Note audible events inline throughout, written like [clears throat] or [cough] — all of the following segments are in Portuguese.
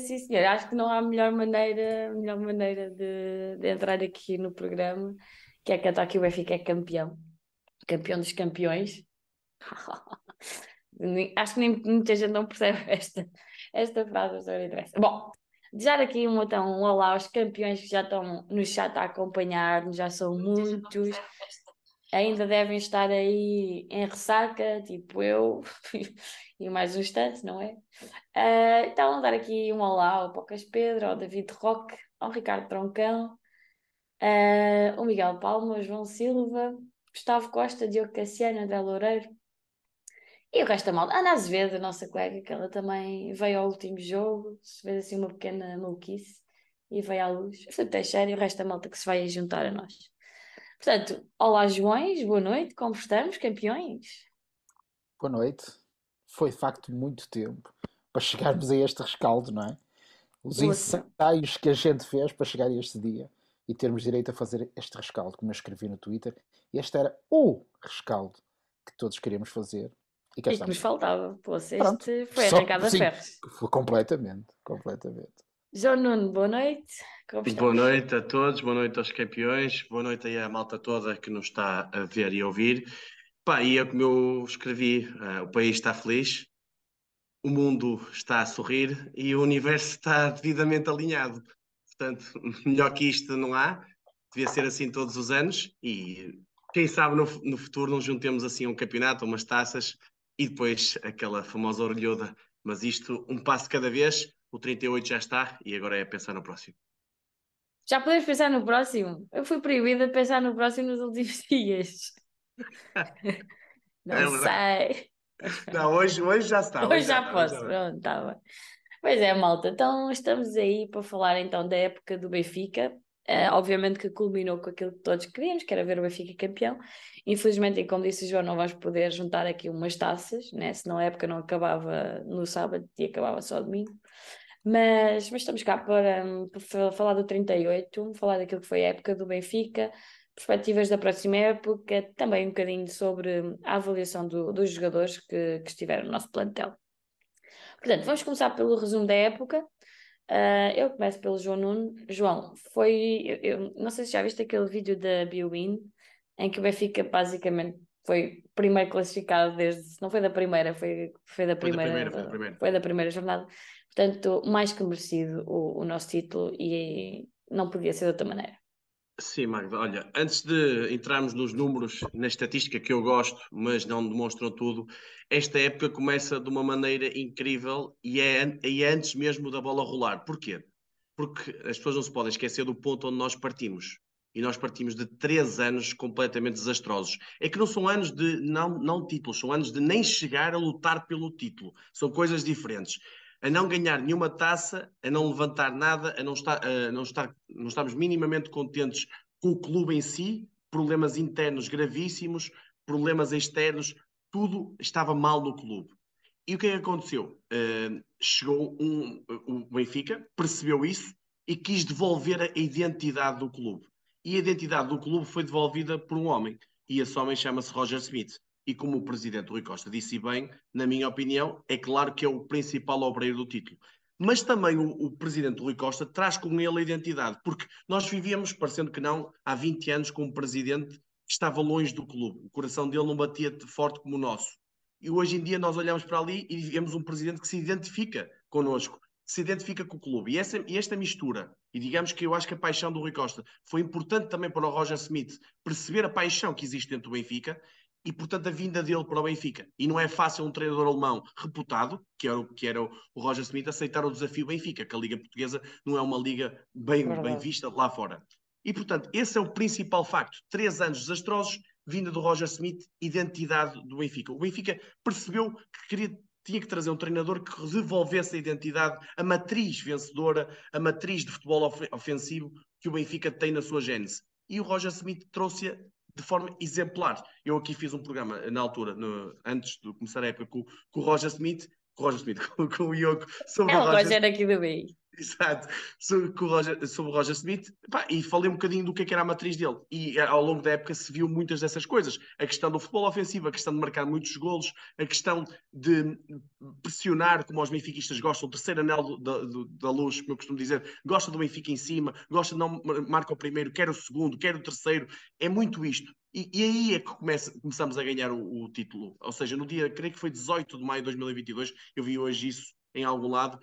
sim, senhor, acho que não há melhor maneira, melhor maneira de, de entrar aqui no programa, que é cantar que o Benfica é campeão. Campeão dos campeões. [laughs] Acho que nem muita gente não percebe esta, esta frase, mas não interessa. Bom, desejar aqui um, então, um olá aos campeões que já estão no chat a acompanhar-nos, já são muitos. Ainda devem estar aí em ressaca, tipo eu, [laughs] e mais uns tantos, não é? Ah, então, dar aqui um olá ao Pocas Pedro, ao David Roque, ao Ricardo Troncão, ah, o Miguel Palma, o João Silva, Gustavo Costa, Diogo Cassiano, André Loureiro e o resto da malta. Ana Azevedo, a nossa colega, que ela também veio ao último jogo, se fez assim uma pequena maluquice e veio à luz. Filipe Teixeira e o resto da malta que se vai juntar a nós. Portanto, olá Joões, boa noite, como estamos, campeões? Boa noite. Foi de facto muito tempo para chegarmos a este rescaldo, não é? Os ensaios que a gente fez para chegar a este dia e termos direito a fazer este rescaldo, como eu escrevi no Twitter. Este era o rescaldo que todos queríamos fazer. E cá E que nos faltava. Poxa, Pronto. este foi Só- arrancado a ferros. Foi completamente, completamente. João Nuno, boa noite. Como estamos? Boa noite a todos, boa noite aos campeões, boa noite aí à malta toda que nos está a ver e a ouvir. Pá, e é como eu escrevi, eh, o país está feliz, o mundo está a sorrir e o universo está devidamente alinhado. Portanto, [laughs] melhor que isto não há, devia ser assim todos os anos e quem sabe no, no futuro não juntemos assim um campeonato, umas taças e depois aquela famosa orelhuda. Mas isto, um passo cada vez, o 38 já está e agora é pensar no próximo. Já podemos pensar no próximo? Eu fui proibida de pensar no próximo nos últimos [laughs] dias. [laughs] Não É sei. Não, hoje, hoje já está. Hoje já está, posso, já pronto, está bem. Pois é, malta, então estamos aí para falar então da época do Benfica. Eh, obviamente que culminou com aquilo que todos queríamos, que era ver o Benfica campeão. Infelizmente, e como disse o João, não vais poder juntar aqui umas taças, né? Senão a época não acabava no sábado e acabava só domingo. Mas, mas estamos cá para, hum, para fa- falar do 38, falar daquilo que foi a época do Benfica, perspectivas da próxima época, também um bocadinho sobre a avaliação do- dos jogadores que, que estiveram no nosso plantel. Portanto, vamos começar pelo resumo da época. Ah, eu começo pelo João Nuno. João, foi. Eu, eu não sei se já viste aquele vídeo da Biwin, em que o Benfica basicamente foi primeiro classificado desde. Não foi da primeira, foi, foi da Foi da primeira. primeira, foi da primeira. foi da primeira jornada. Portanto, mais que merecido o, o nosso título e não podia ser de outra maneira. Sim, Magda, olha, antes de entrarmos nos números, na estatística que eu gosto, mas não demonstram tudo, esta época começa de uma maneira incrível e é, e é antes mesmo da bola rolar. Porquê? Porque as pessoas não se podem esquecer do ponto onde nós partimos. E nós partimos de três anos completamente desastrosos. É que não são anos de não, não títulos, são anos de nem chegar a lutar pelo título. São coisas diferentes. A não ganhar nenhuma taça, a não levantar nada, a não estar, a não estar, não estamos minimamente contentes com o clube em si, problemas internos gravíssimos, problemas externos, tudo estava mal no clube. E o que é que aconteceu? Uh, chegou um, o Benfica, percebeu isso e quis devolver a identidade do clube. E a identidade do clube foi devolvida por um homem. E esse homem chama-se Roger Smith. E como o presidente Rui Costa disse bem, na minha opinião, é claro que é o principal obreiro do título. Mas também o, o presidente Rui Costa traz com ele a identidade, porque nós vivíamos, parecendo que não, há 20 anos com um presidente que estava longe do clube. O coração dele não batia forte como o nosso. E hoje em dia nós olhamos para ali e vemos um presidente que se identifica connosco, que se identifica com o clube. E, essa, e esta mistura, e digamos que eu acho que a paixão do Rui Costa foi importante também para o Roger Smith perceber a paixão que existe dentro do Benfica e, portanto, a vinda dele para o Benfica. E não é fácil um treinador alemão reputado, que era, o, que era o Roger Smith, aceitar o desafio Benfica, que a Liga Portuguesa não é uma liga bem, bem vista lá fora. E, portanto, esse é o principal facto. Três anos desastrosos, vinda do Roger Smith, identidade do Benfica. O Benfica percebeu que queria, tinha que trazer um treinador que devolvesse a identidade, a matriz vencedora, a matriz de futebol of ofensivo que o Benfica tem na sua gênese. e o Roger Smith trouxe-a de forma exemplar. Eu aqui fiz um programa na altura, no, antes de começar a época, com, com o Roger Smith, com o Roger Smith, [laughs] com, com o Yoko, sobre É o Roger Roger aqui do BI. Exato, sobre, com o Roger, sobre o Roger Smith, e falei um bocadinho do que, é que era a matriz dele. E eh, ao longo da época se viu muitas dessas coisas. A questão do futebol ofensivo, a questão de marcar muitos golos, a questão de pressionar, como os benfiquistas gostam, o terceiro anel da, da luz, como eu costumo dizer, gosta do Benfica em cima, gosta de não mar- marca o primeiro, quer o segundo, quer o terceiro. É muito isto. E, e aí é que começa- começamos a ganhar o, o título. Ou seja, no dia, creio que foi 18 de maio de 2022, eu vi hoje isso em algum lado,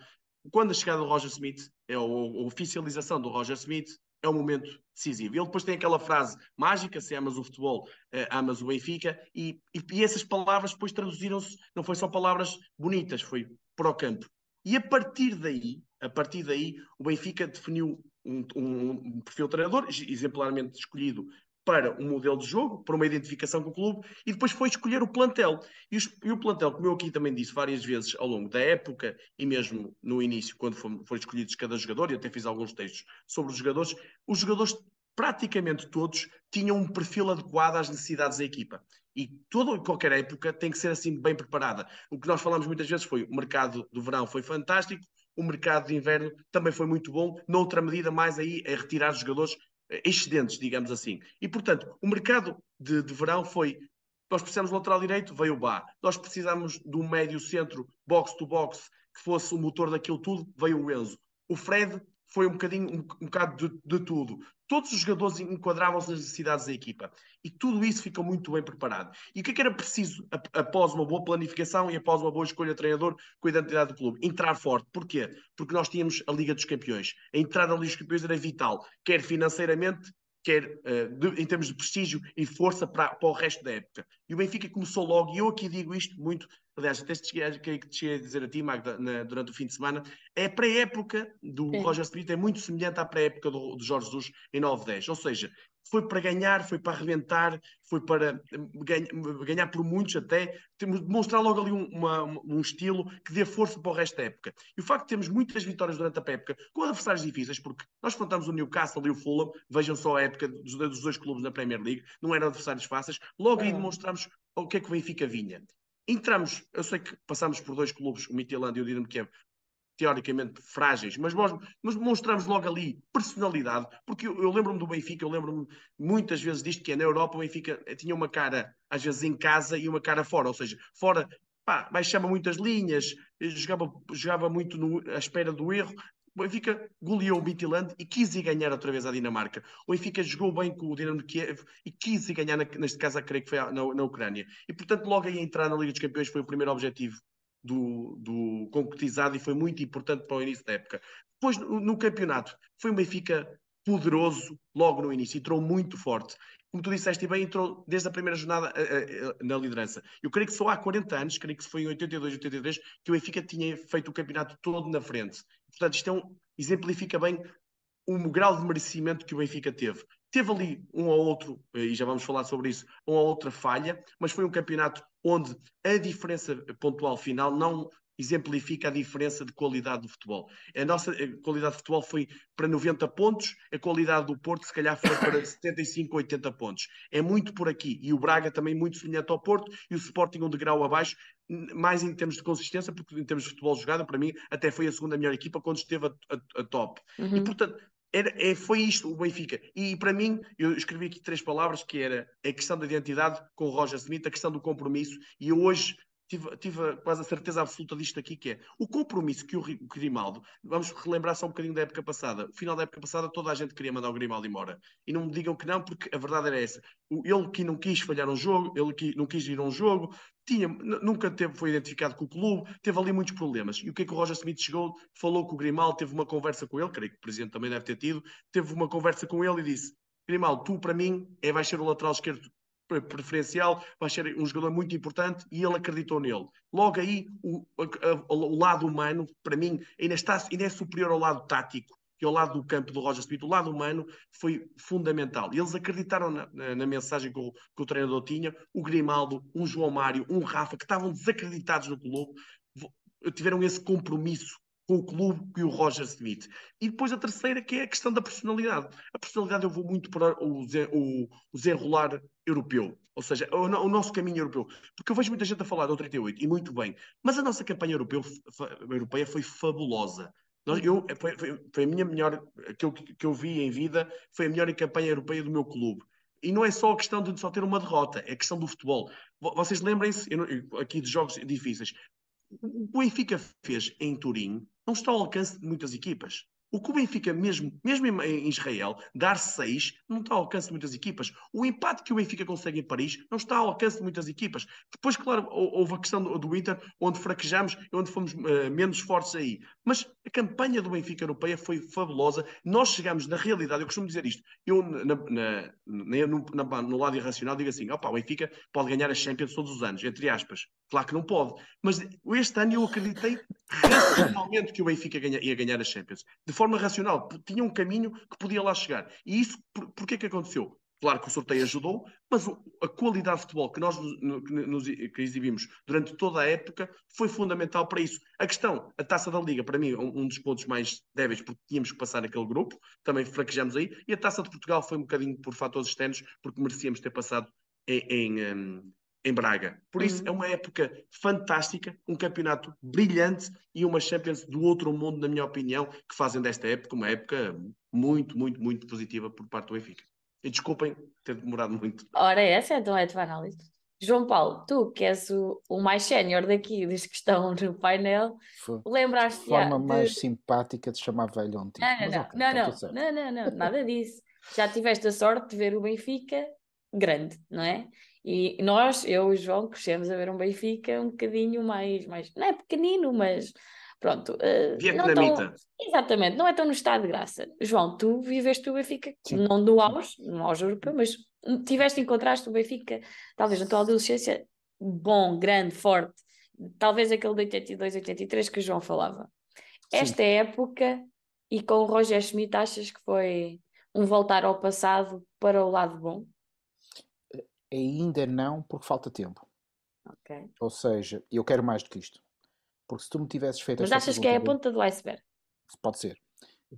quando a chegada do Roger Smith, é a, a oficialização do Roger Smith, é um momento decisivo. Ele depois tem aquela frase mágica: se amas o futebol, eh, amas o Benfica, e, e, e essas palavras depois traduziram-se, não foi só palavras bonitas, foi para o campo. E a partir daí, a partir daí, o Benfica definiu um, um, um perfil de treinador, exemplarmente escolhido para um modelo de jogo, para uma identificação com o clube, e depois foi escolher o plantel. E, os, e o plantel, como eu aqui também disse várias vezes ao longo da época, e mesmo no início, quando foram, foram escolhidos cada jogador, e até fiz alguns textos sobre os jogadores, os jogadores, praticamente todos, tinham um perfil adequado às necessidades da equipa. E toda e qualquer época tem que ser assim bem preparada. O que nós falamos muitas vezes foi o mercado do verão foi fantástico, o mercado de inverno também foi muito bom, noutra medida mais aí é retirar os jogadores excedentes, digamos assim. E, portanto, o mercado de, de verão foi. Nós precisamos de lateral direito, veio o Bá. Nós precisamos de um médio centro, box to box, que fosse o motor daquilo tudo, veio o Enzo. O Fred foi um bocadinho, um, um bocado de, de tudo. Todos os jogadores enquadravam-se nas necessidades da equipa. E tudo isso ficou muito bem preparado. E o que é que era preciso após uma boa planificação e após uma boa escolha de treinador com a identidade do clube? Entrar forte. Porquê? Porque nós tínhamos a Liga dos Campeões. A entrada na Liga dos Campeões era vital, quer financeiramente, quer uh, de, em termos de prestígio e força para, para o resto da época. E o Benfica começou logo, e eu aqui digo isto muito, aliás, até te cheguei, te cheguei a dizer a ti, Magda, na, durante o fim de semana, é a pré-época do Sim. Roger Smith, é muito semelhante à pré-época do, do Jorge Jesus em 9-10, ou seja, foi para ganhar, foi para arrebentar, foi para ganha, ganhar por muitos até, temos demonstrar logo ali um, uma, um, estilo que dê força para o resto da época. E o facto de termos muitas vitórias durante a época com adversários difíceis, porque nós enfrentamos o Newcastle e o Fulham, vejam só a época dos, dos dois clubes na Premier League, não eram adversários fáceis, logo aí demonstramos o que é que o Benfica vinha. Entramos, eu sei que passamos por dois clubes, o Midtjylland e o Dinamo Kiev, teoricamente frágeis, mas, nós, mostramos logo ali personalidade, porque eu, eu lembro-me do Benfica, eu lembro-me muitas vezes disto, que é na Europa o Benfica tinha uma cara, às vezes em casa e uma cara fora, ou seja, fora, pá, baixava muitas linhas, jogava, jogava muito no, à espera do erro, o Benfica goleou o Midtjylland e quis ir ganhar outra vez a Dinamarca. O Benfica jogou bem com o Dinamo Kiev e quis ir ganhar, neste caso, a creio que foi na, na Ucrânia. E, portanto, logo aí entrar na Liga dos Campeões foi o primeiro objetivo do, do, concretizado e foi muito importante para o início da época. Depois, no, no, campeonato, foi um Benfica poderoso logo no início, entrou muito forte. Como tu disseste bem, entrou desde a primeira jornada a, a, a, na liderança. Eu creio que só há 40 anos, creio que foi em 82, 83, que o Benfica tinha feito o campeonato todo na frente. Portanto, isto é um, exemplifica bem o grau de merecimento que o Benfica teve. Teve ali um ou outro, e já vamos falar sobre isso, uma ou outra falha, mas foi um campeonato onde a diferença pontual final não exemplifica a diferença de qualidade do futebol. A nossa qualidade de futebol foi para 90 pontos, a qualidade do Porto se calhar foi para [coughs] 75, 80 pontos. É muito por aqui. E o Braga também muito semelhante ao Porto e o Sporting um degrau abaixo, mais em termos de consistência, porque em termos de futebol jogado, para mim, até foi a segunda melhor equipa quando esteve a, a, a top. Uhum. E portanto, era, é, foi isto o Benfica. E para mim, eu escrevi aqui três palavras, que era a questão da identidade com o Roger Smith, a questão do compromisso, e hoje tive, tive quase a certeza absoluta disto aqui, que é o compromisso que o, o Grimaldo, vamos relembrar só um bocadinho da época passada, final da época passada toda a gente queria mandar o Grimaldo embora, e não me digam que não, porque a verdade era essa, ele que não quis falhar um jogo, ele que não quis ir a um jogo, tinha, nunca teve, foi identificado com o clube, teve ali muitos problemas. E o que é que o Roger Smith chegou, falou com o Grimaldo, teve uma conversa com ele, creio que o presidente também deve ter tido, teve uma conversa com ele e disse: Grimaldo, tu para mim é, vais ser o lateral esquerdo preferencial, vai ser um jogador muito importante e ele acreditou nele. Logo aí, o, o lado humano, para mim, ainda, está, ainda é superior ao lado tático que ao lado do campo do Roger Smith, o lado humano foi fundamental. Eles acreditaram na, na, na mensagem que o, que o, treinador tinha. O Grimaldo, um João Mário, um Rafa, que estavam desacreditados no clube, tiveram esse compromisso com o clube e o Roger Smith. E depois a terceira, que é a questão da personalidade. A personalidade eu vou muito para o desenrolar europeu, ou seja, o, o, nosso caminho europeu. Porque eu vejo muita gente a falar do 38, e muito bem, mas a nossa campanha europeu, europeia foi fabulosa. Eu, foi, foi, foi, a minha melhor, que eu, que eu vi em vida, foi a melhor campanha europeia do meu clube. E não é só a questão de só ter uma derrota, é a questão do futebol. Vocês lembrem-se, aqui de jogos difíceis, o Benfica fez em Turim não está ao alcance de muitas equipas. O que o Benfica, mesmo, mesmo em Israel, dar 6 não está ao alcance de muitas equipas. O empate que o Benfica consegue em Paris não está ao alcance de muitas equipas. Depois, claro, houve a questão do, do Inter, onde fraquejamos e onde fomos uh, menos fortes aí. Mas a campanha do Benfica europeia foi fabulosa. Nós chegamos, na realidade, eu costumo dizer isto, eu na, na, na, na no lado irracional digo assim, opa, o Benfica pode ganhar a Champions todos os anos, entre aspas. Claro que não pode. Mas este ano eu acreditei [laughs] racionalmente que o Benfica ganha, ia ganhar a Champions. De forma racional, tinha um caminho que podia lá chegar. E isso, por, porquê que aconteceu? Claro que o sorteio ajudou, mas a qualidade de futebol que nós nos, que exibimos durante toda a época foi fundamental para isso. A questão, a taça da Liga, para mim, um, um dos pontos mais débeis, porque tínhamos que passar aquele grupo, também fraquejamos aí, e a taça de Portugal foi um bocadinho por fatores externos, porque merecíamos ter passado em, em, em Braga. Por isso, uhum. é uma época fantástica, um campeonato brilhante e uma Champions do outro mundo, na minha opinião, que fazem desta época uma época muito, muito, muito positiva por parte do Benfica. E desculpem ter demorado muito. Ora, essa então é a tua análise. João Paulo, tu que és o, o mais sénior daqui, dos que estão no painel, lembraste De forma de... mais simpática de chamar velho ontem. Não, não, não, okay, não, tá não, não, não, não, nada disso. Já tiveste a sorte de ver o Benfica grande, não é? E nós, eu e o João, crescemos a ver um Benfica um bocadinho mais, mais não é pequenino, mas pronto. Uh, Vietnamita. Tão, exatamente, não é tão no estado de graça. João, tu viveste o Benfica, Sim. não do auge, no auge europeu, mas tiveste, encontraste o Benfica, talvez na tua adolescência, bom, grande, forte. Talvez aquele de 82, 83 que o João falava. Sim. Esta época, e com o Roger Schmidt, achas que foi um voltar ao passado para o lado bom? Ainda não, porque falta tempo. Okay. Ou seja, eu quero mais do que isto. Porque se tu me tivesses feito Mas achas que é a ponta do iceberg? Pode ser.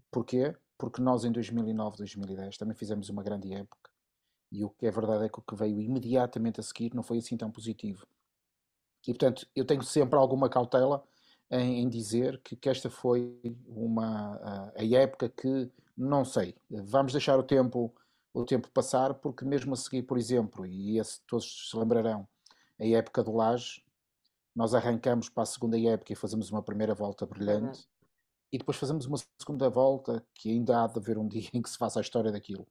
Porquê? Porque nós em 2009, 2010 também fizemos uma grande época e o que é verdade é que o que veio imediatamente a seguir não foi assim tão positivo. E portanto, eu tenho sempre alguma cautela em, em dizer que, que, esta foi uma a, a época que não sei. Vamos deixar o tempo o tempo passar, porque mesmo a seguir, por exemplo, e esse todos se lembrarão, a época do Laje, nós arrancamos para a segunda época e fazemos uma primeira volta brilhante, uhum. e depois fazemos uma segunda volta que ainda há de haver um [laughs] dia em que se faça a história daquilo.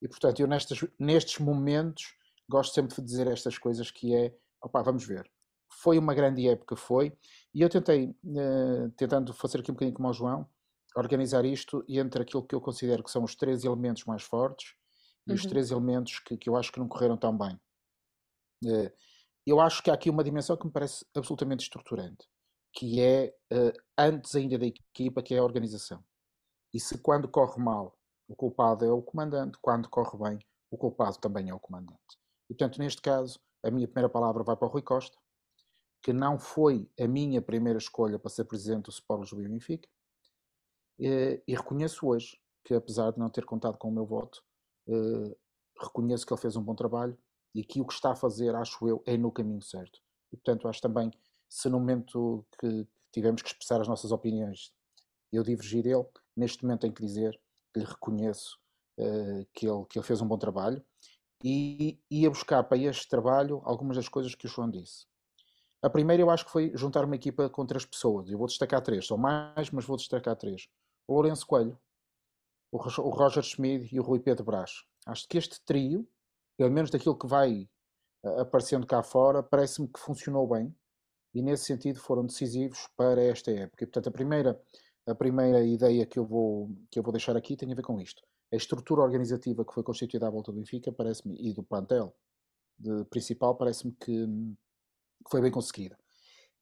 E portanto, eu nestes, nestes momentos gosto sempre de dizer estas coisas que é, opá, vamos ver. Foi uma grande época, foi, e eu tentei, uh, tentando fazer aqui um bocadinho como o João, organizar isto entre aquilo que eu considero que são os três elementos mais fortes, e os uhum. três elementos que, que eu acho que não correram tão bem. Uh, eu acho que há aqui uma dimensão que me parece absolutamente estruturante, que é uh, antes ainda da equipa, que é a organização. E se quando corre mal, o culpado é o comandante, quando corre bem, o culpado também é o comandante. E portanto, neste caso, a minha primeira palavra vai para o Rui Costa, que não foi a minha primeira escolha para ser presidente do Sport Lisboa e Benfica, e, e reconheço hoje que, apesar de não ter contado com o meu voto, reconheço que ele fez um bom trabalho e que o que está a fazer, acho eu, é no caminho certo. E, portanto, acho também, se no momento que tivemos que expressar as nossas opiniões, eu divergir dele, neste momento tenho que dizer que lhe reconheço uh, que, ele, que ele fez um bom trabalho e ia buscar para este trabalho algumas das coisas que o João disse. A primeira eu acho que foi juntar uma equipa com três pessoas. Eu vou destacar três, são mais, mas vou destacar três. O Lourenço Coelho, o Roger Schmid e o Rui Pedro Brás. Acho que este trio, pelo menos daquilo que vai aparecendo cá fora, parece-me que funcionou bem e nesse sentido foram decisivos para esta época. E, portanto, a primeira, a primeira ideia que eu, vou, que eu vou deixar aqui tem a ver com isto. A estrutura organizativa que foi constituída à volta do Benfica parece-me, e do plantel de, principal, parece-me que, que foi bem conseguida.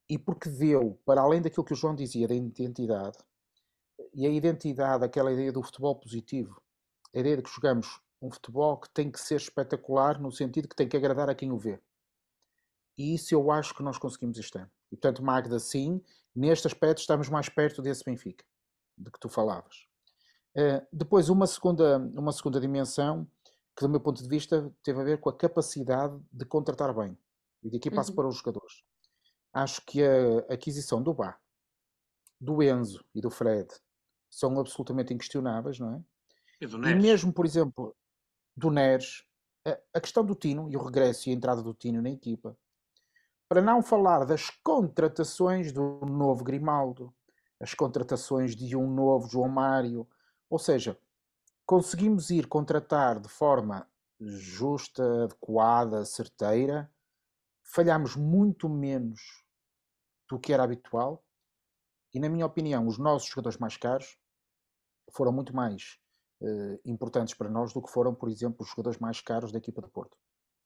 E porque deu, para além daquilo que o João dizia da identidade, e a identidade, aquela ideia do futebol positivo, a ideia de que jogamos um futebol que tem que ser espetacular no sentido que tem que agradar a quem o vê. E isso eu acho que nós conseguimos este ano. E portanto, Magda, sim, neste aspecto estamos mais perto desse Benfica, de que tu falavas. Uh, depois, uma segunda, uma segunda dimensão, que do meu ponto de vista teve a ver com a capacidade de contratar bem. E daqui passo uhum. para os jogadores. Acho que a aquisição do Bá, do Enzo e do Fred são absolutamente inquestionáveis, não é? E, do e mesmo, por exemplo, do Neres, a, a questão do Tino e o regresso e a entrada do Tino na equipa, para não falar das contratações do novo Grimaldo, as contratações de um novo João Mário, ou seja, conseguimos ir contratar de forma justa, adequada, certeira, falhamos muito menos do que era habitual e, na minha opinião, os nossos jogadores mais caros foram muito mais uh, importantes para nós do que foram, por exemplo, os jogadores mais caros da equipa do Porto.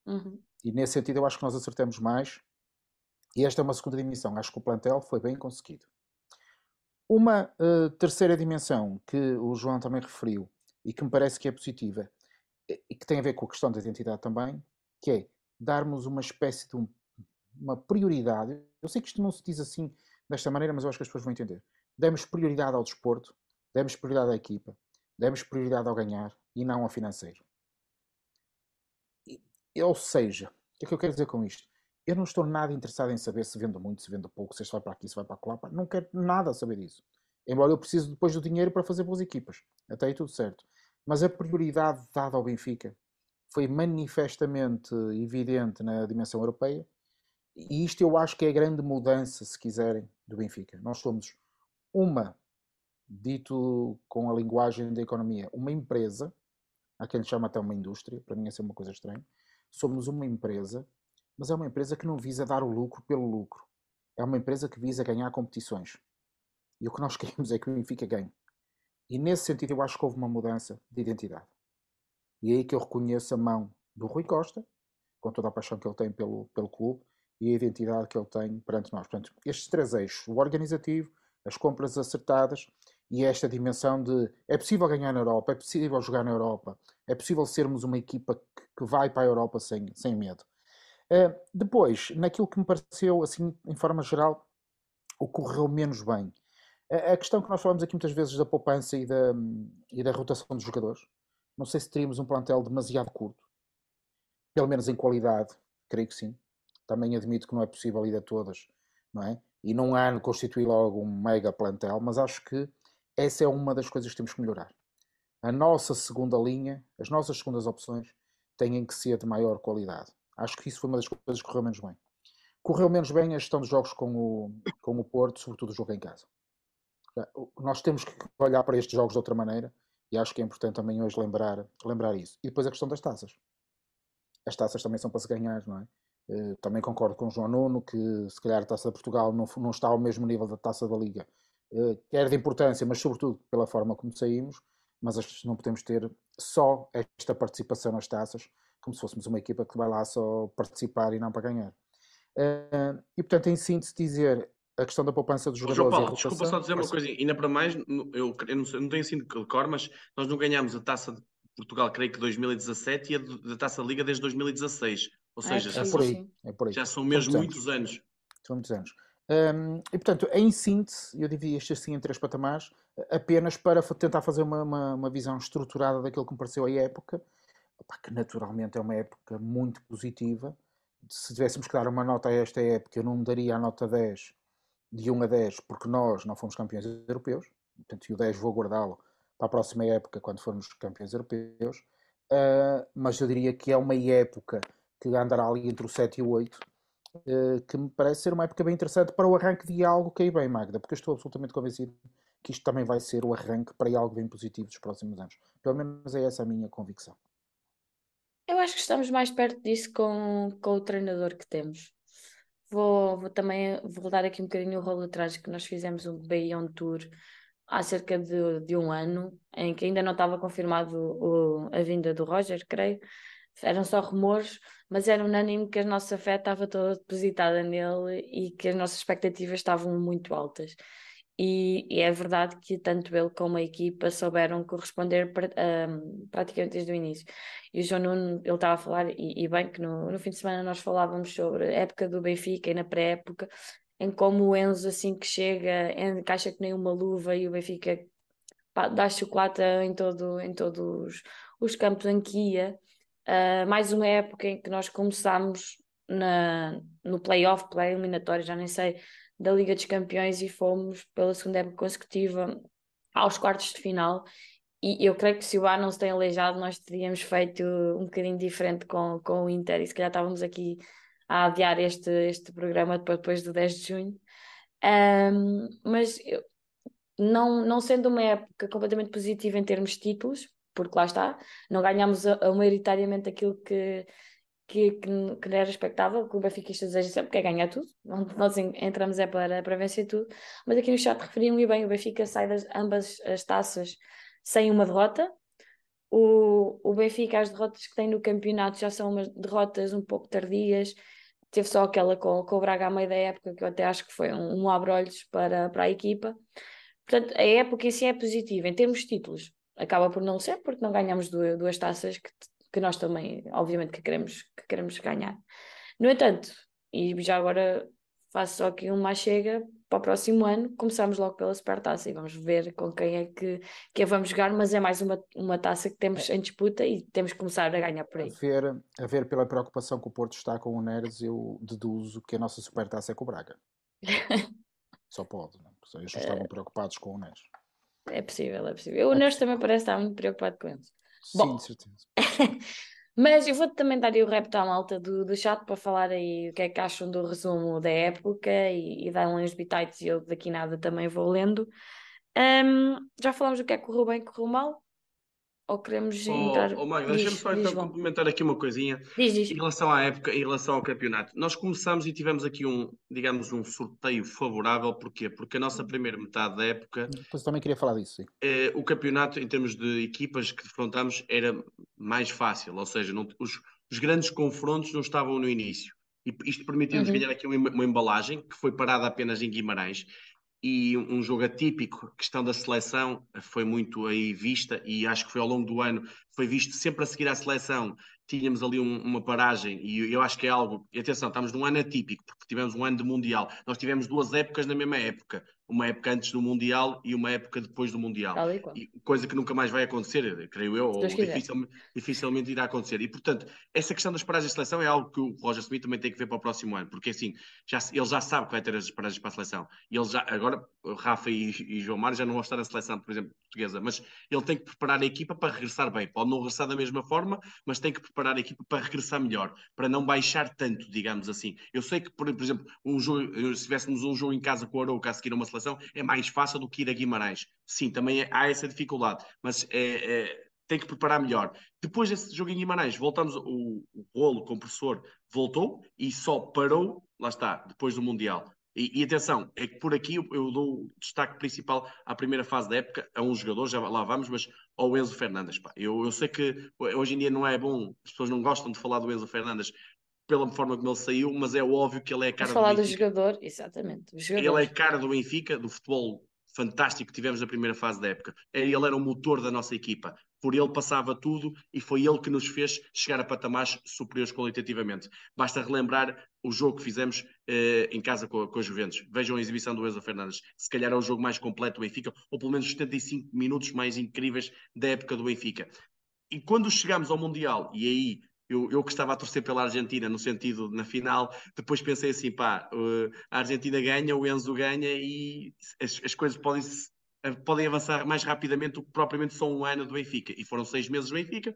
Uhum. E nesse sentido eu acho que nós acertamos mais e esta é uma segunda dimensão. Acho que o plantel foi bem conseguido. Uma uh, terceira dimensão que o João também referiu e que me parece que é positiva e que tem a ver com a questão da identidade também, que é darmos uma espécie de um, uma prioridade. Eu sei que isto não se diz assim desta maneira, mas eu acho que as pessoas vão entender. Demos prioridade ao desporto, demos prioridade à equipa, demos prioridade ao ganhar e não ao financeiro. E, ou seja, o que é que eu quero dizer com isto? Eu não estou nada interessado em saber se vendo muito, se vendo pouco, se isto vai para aqui, se vai para lá. Não quero nada saber disso. Embora eu precise depois do dinheiro para fazer boas equipas. Até aí tudo certo. Mas a prioridade dada ao Benfica foi manifestamente evidente na dimensão europeia. E isto eu acho que é a grande mudança, se quiserem, do Benfica. Nós somos uma, dito com a linguagem da economia, uma empresa, há quem chama até uma indústria, para mim é uma coisa estranha. Somos uma empresa mas é uma empresa que não visa dar o lucro pelo lucro. É uma empresa que visa ganhar competições. E o que nós [laughs] queremos é que o Benfica ganhe. E nesse sentido eu acho que houve uma mudança de identidade. E é aí que eu reconheço a mão do Rui Costa, com toda a paixão que ele tem pelo, pelo clube e a identidade que ele tem perante nós. Portanto, estes três eixos, o organizativo, as compras acertadas e esta dimensão de é possível ganhar na Europa, é possível jogar na Europa, é possível sermos uma equipa que, vai para a Europa sem, sem medo. Uh, depois, naquilo que me pareceu, assim, em forma geral, ocorreu menos bem. A, a questão que nós falamos aqui muitas vezes da poupança e da, e da rotação dos jogadores, não sei se teríamos um plantel demasiado curto, pelo menos em qualidade, creio que sim. Também admito que não é possível ir a todas, não é? E num ano constituir logo um mega plantel, mas acho que essa é uma das coisas que temos que melhorar. A nossa segunda linha, as nossas segundas opções, têm que ser de maior qualidade. Acho que isso foi uma das coisas que correu menos bem. Correu menos bem a gestão dos jogos com o, com o Porto, sobretudo o jogo em casa. Nós temos que olhar para estes jogos de outra maneira e acho que é importante também hoje lembrar, lembrar isso. E depois a questão das taças. As taças também são para se ganhar, não é? Eh, também concordo com o João Nuno que se calhar a taça de Portugal não, não está ao mesmo nível da taça da Liga. Eh, quer de importância, mas sobretudo pela forma como saímos, mas não podemos ter só esta participação nas taças, como se fôssemos uma equipa que vai lá só participar e não para ganhar. Uh, e portanto, em síntese, dizer a questão da poupança dos jogadores. João Paulo, desculpa só dizer uma coisa, ainda para mais, eu, eu não, sei, não tenho assim de cor, mas nós não ganhámos a taça de Portugal, creio que 2017 e a da taça Liga desde 2016. Ou é seja, é, já, é são, aí, é por aí. já são mesmo muitos anos. anos. São muitos anos. Um, e portanto, em síntese, eu dividi isto assim em três patamares, apenas para tentar fazer uma, uma, uma visão estruturada daquilo que me pareceu a época opa, que naturalmente é uma época muito positiva. Se tivéssemos que dar uma nota a esta época, eu não daria a nota 10 de 1 a 10, porque nós não fomos campeões europeus, portanto, e o 10 vou guardá-lo para a próxima época, quando formos campeões europeus. Uh, mas eu diria que é uma época que andará ali entre o 7 e o 8, uh, ah, que me parece ser uma época bem interessante para o arranque de algo que aí bem, Magda, porque eu estou absolutamente convencido que isto também vai ser o arranque para algo bem positivo dos próximos anos. Pelo menos é essa a minha convicção. Eu acho que estamos mais perto disso com, com o treinador que temos. Vou, vou também voltar aqui um bocadinho o rolo atrás, que nós fizemos um Beyond Tour há cerca de, de um ano, em que ainda não estava confirmado o, a vinda do Roger, creio. Eram só rumores, mas era unânime que a nossa fé estava toda depositada nele e que as nossas expectativas estavam muito altas. E, e, é verdade que tanto ele como a equipa souberam corresponder pra, um, praticamente desde o início. E o João Nuno, ele estava a falar, e, e bem que no, no, fim de semana nós falávamos sobre a época do Benfica e na pré-época, em como o Enzo, assim que chega, encaixa que nem uma luva e o Benfica pá, dá chocolate em, todo, em todos os campos em. Uh, mais uma época em que nós começámos na, no playoff, play eliminatório, já nem sei, da Liga dos Campeões e fomos pela segunda época consecutiva aos quartos de final. E eu creio que se o Bar não se tem aleijado, nós teríamos feito um bocadinho diferente com, com o Inter e se calhar estávamos aqui a adiar este, este programa depois do 10 de junho. Um, mas eu, não, não sendo uma época completamente positiva em termos de títulos, porque lá está, não ganhámos a, maioritariamente aquilo que, que, que, que era expectável, que o Benfica deseja sempre, que é ganhar tudo, nós entramos é para, para vencer tudo, mas aqui no chat referiam e bem, o Benfica sai das ambas as taças sem uma derrota, o, o Benfica, as derrotas que tem no campeonato já são umas derrotas um pouco tardias, teve só aquela com, com o Braga à meio da época, que eu até acho que foi um, um abre-olhos para, para a equipa, portanto a época em si é positiva, em termos de títulos, acaba por não ser, porque não ganhamos duas, duas taças que que nós também, obviamente, que queremos, que queremos ganhar. No entanto, e já agora faço só aqui uma chega para o próximo ano, começamos logo pela Supertaça e vamos ver com quem é que, que a vamos jogar, mas é mais uma, uma taça que temos em disputa e temos que começar a ganhar por aí. A ver, a ver pela preocupação que o Porto está com o Neres, eu deduzo que a nossa Supertaça é com o Braga. [laughs] Só pode, não? É? Eles estavam preocupados com o Neres. É possível, é possível. O Neres também parece estar muito preocupado com eles. Sim, Bom, de certeza. [laughs] mas eu vou também dar aí o repto à malta do, do chat para falar aí o que é que acham do resumo da época e, e dar uns bitites e eu daqui nada também vou lendo. Um, já falamos do que é que correu bem e correu mal? Ou queremos entrar... Oh, oh Magda, deixa-me só então complementar aqui uma coisinha diz, diz. em relação à época, em relação ao campeonato. Nós começamos e tivemos aqui um, digamos, um sorteio favorável, porquê? Porque a nossa primeira metade da época... Pois também queria falar disso, sim. Eh, o campeonato, em termos de equipas que defrontamos, era mais fácil, ou seja, não, os, os grandes confrontos não estavam no início. E isto permitiu-nos uhum. ganhar aqui uma, uma embalagem que foi parada apenas em Guimarães e um jogo atípico, a questão da seleção foi muito aí vista e acho que foi ao longo do ano, foi visto sempre a seguir à seleção, tínhamos ali um, uma paragem e eu acho que é algo, e atenção, estamos num ano atípico, porque tivemos um ano de Mundial, nós tivemos duas épocas na mesma época, uma época antes do Mundial e uma época depois do Mundial. E, coisa que nunca mais vai acontecer, creio eu, ou dificilmente, dificilmente, irá acontecer. E, portanto, essa questão das paragens de seleção é algo que o Roger Smith também tem que ver para o próximo ano, porque assim, já, ele já sabe que vai ter as paragens para a seleção. E ele já, agora, Rafa e, e João Mário já não vão estar na seleção, por exemplo, portuguesa, mas ele tem que preparar a equipa para regressar bem. Pode não regressar da mesma forma, mas tem que preparar a equipa para regressar melhor, para não baixar tanto, digamos assim. Eu sei que, por, por exemplo, um jogo, se tivéssemos um jogo em casa com o Arouca a seguir uma seleção, é mais fácil do que ir a Guimarães. Sim, também há essa dificuldade, mas é, é, tem que preparar melhor. Depois desse jogo em Guimarães, voltamos, o, o rolo compressor voltou e só parou, lá está, depois do Mundial. E, e, atenção, é que por aqui eu, eu dou destaque principal à primeira fase da época, a um jogador, já lá vamos, mas ao Enzo Fernandes. Pá. Eu, eu sei que hoje em dia não é bom, as pessoas não gostam de falar do Enzo Fernandes pela forma como ele saiu, mas é óbvio que ele é a cara Vamos falar do, do jogador, exatamente. Jogador. Ele é a cara do Benfica, do futebol fantástico que tivemos na primeira fase da época. Ele era o motor da nossa equipa. Por ele passava tudo e foi ele que nos fez chegar a patamares superiores qualitativamente. Basta relembrar o jogo que fizemos eh, em casa com, com a Juventus. Vejam a exibição do Enzo Fernandes. Se calhar é o jogo mais completo do Benfica, ou pelo menos os 75 minutos mais incríveis da época do Benfica. E quando chegamos ao Mundial, e aí eu, eu que estava a torcer pela Argentina, no sentido, na final, depois pensei assim, pá, uh, a Argentina ganha, o Enzo ganha e as, as coisas podem, podem avançar mais rapidamente do que propriamente só um ano do Benfica. E foram seis meses do Benfica,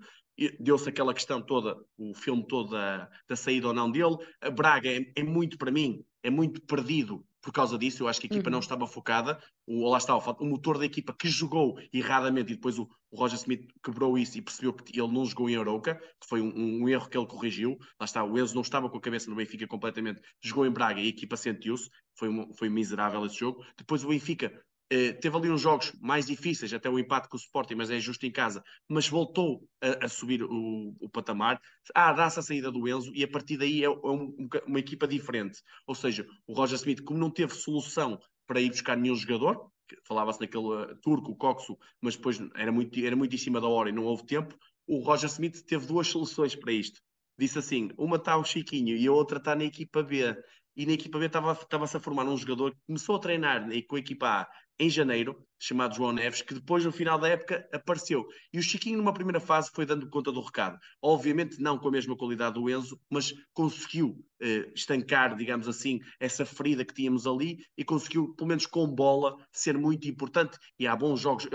deu-se aquela questão toda, o filme todo da, da saída ou não dele. A Braga é, é muito, para mim, é muito perdido por causa disso, eu acho que a equipa uhum. não estava focada. O, lá está, o, o, motor da equipa que jogou erradamente e depois o, o, Roger Smith quebrou isso e percebeu que ele não jogou em Arouca, que foi um, um, erro que ele corrigiu. Lá está, o Enzo não estava com a cabeça no Benfica completamente, jogou em Braga e a equipa sentiu-se. Foi, foi miserável esse jogo. Depois o Benfica teve ali uns jogos mais difíceis, até o empate com o Sporting, mas é justo em casa, mas voltou a, a subir o, o, patamar. Ah, dá-se a saída do Enzo e a partir daí é, é um, uma equipa diferente. Ou seja, o Roger Smith, como não teve solução para ir buscar nenhum jogador, falava-se naquele uh, turco, Coxo, mas depois era muito, era muito em cima da hora e não houve tempo. O Roger Smith teve duas soluções para isto. Disse assim: uma está o Chiquinho e a outra está na equipa B e na equipa B estava-se a formar um jogador que começou a treinar com a equipa A em janeiro, chamado João Neves, que depois, no final da época, apareceu. E o Chiquinho, numa primeira fase, foi dando conta do recado. Obviamente, não com a mesma qualidade do Enzo, mas conseguiu eh, estancar, digamos assim, essa ferida que tínhamos ali e conseguiu, pelo menos com bola, ser muito importante. E há bons jogos.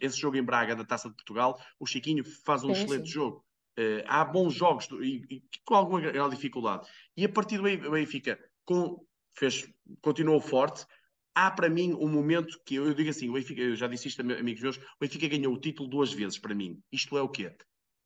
Esse jogo em Braga, da Taça de Portugal, o Chiquinho faz um sim, excelente sim. jogo. Uh, há bons jogos e, e, com alguma dificuldade. E a partir do Benfica com, fez, continuou forte, há para mim um momento que eu, eu digo assim, o Benfica, eu já disse isto a amigos meus, o Benfica ganhou o título duas vezes para mim. Isto é o quê?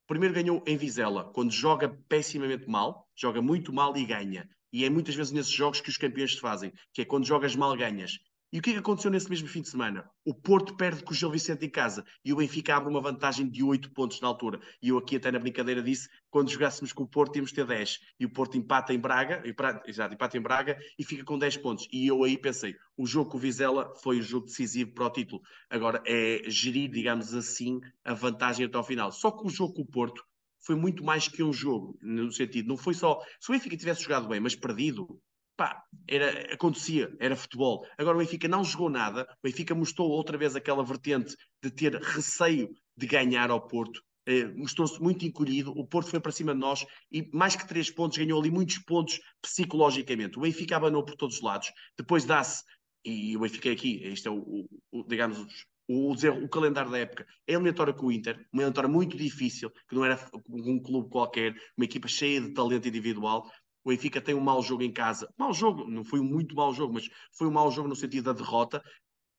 Primeiro ganhou em Vizela, quando joga pessimamente mal, joga muito mal e ganha. E é muitas vezes nesses jogos que os campeões se fazem, que é quando jogas mal ganhas. E o que é que aconteceu nesse mesmo fim de semana? O Porto perde com o Gil Vicente em casa e o Benfica abre uma vantagem de 8 pontos na altura. E eu aqui até na brincadeira disse, quando jogássemos com o Porto íamos ter 10. E o Porto empata em Braga, exato, empata em Braga e fica com 10 pontos. E eu aí pensei, o jogo com o Vizela foi o jogo decisivo para o título. Agora é gerir, digamos assim, a vantagem até ao final. Só que o jogo com o Porto foi muito mais que um jogo, no sentido, não foi só. Se o Benfica tivesse jogado bem, mas perdido, pá, era, acontecia, era futebol. Agora o Benfica não jogou nada, o Benfica mostrou outra vez aquela vertente de ter receio de ganhar ao Porto. Eh, mostrou-se muito encolhido, o Porto foi para cima de nós e mais que três pontos, ganhou ali muitos pontos psicologicamente. O Benfica abanou por todos os lados, depois dá-se, e o Benfica aqui, este é o, o, o digamos, o, o, calendário da época, é eliminatória com o Inter, uma eliminatória muito difícil, que não era um clube qualquer, uma equipa cheia de talento individual, o Benfica tem um mau jogo em casa. Mau jogo, não foi um muito mau jogo, mas foi um mau jogo no sentido da derrota.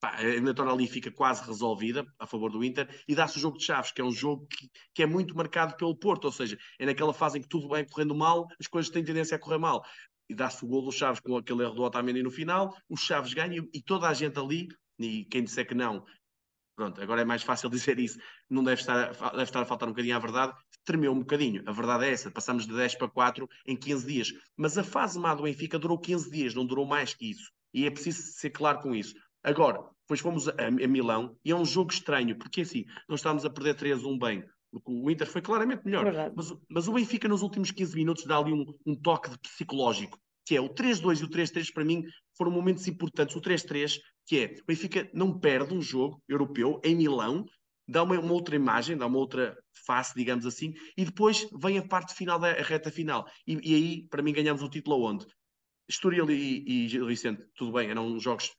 Pá, a eliminatória ali fica quase resolvida a favor do Inter e dá-se o jogo de Chaves, que é um jogo que, que, é muito marcado pelo Porto, ou seja, é naquela fase em que tudo vai correndo mal, as coisas têm tendência a correr mal. E dá-se o gol do Chaves com aquele erro do Otamendi no final, o Chaves ganha e toda a gente ali, e quem disser que não, pronto, agora é mais fácil [laughs] dizer isso, não deve estar, deve estar a faltar um bocadinho à verdade, tremeu um bocadinho. A verdade é essa, passamos de 10 para 4 em 15 dias. Mas a fase má do Benfica durou 15 dias, não durou mais que isso. E é preciso ser claro com isso. Agora, depois fomos a, a Milão e é um jogo estranho, porque assim, nós estávamos a perder 3-1 bem. O Inter foi claramente melhor. Mas, mas, o Benfica nos últimos 15 minutos dá ali um, um toque psicológico, que é o 3-2 e o 3-3 para mim foram momentos importantes. O 3-3, que é o Benfica não perde um jogo europeu em Milão, dá uma, uma, outra imagem, dá uma outra face, digamos assim, e depois vem a parte final da reta final. E, e aí, para mim, ganhamos o título aonde? Estoril e, e Gil Vicente, tudo bem, eram jogos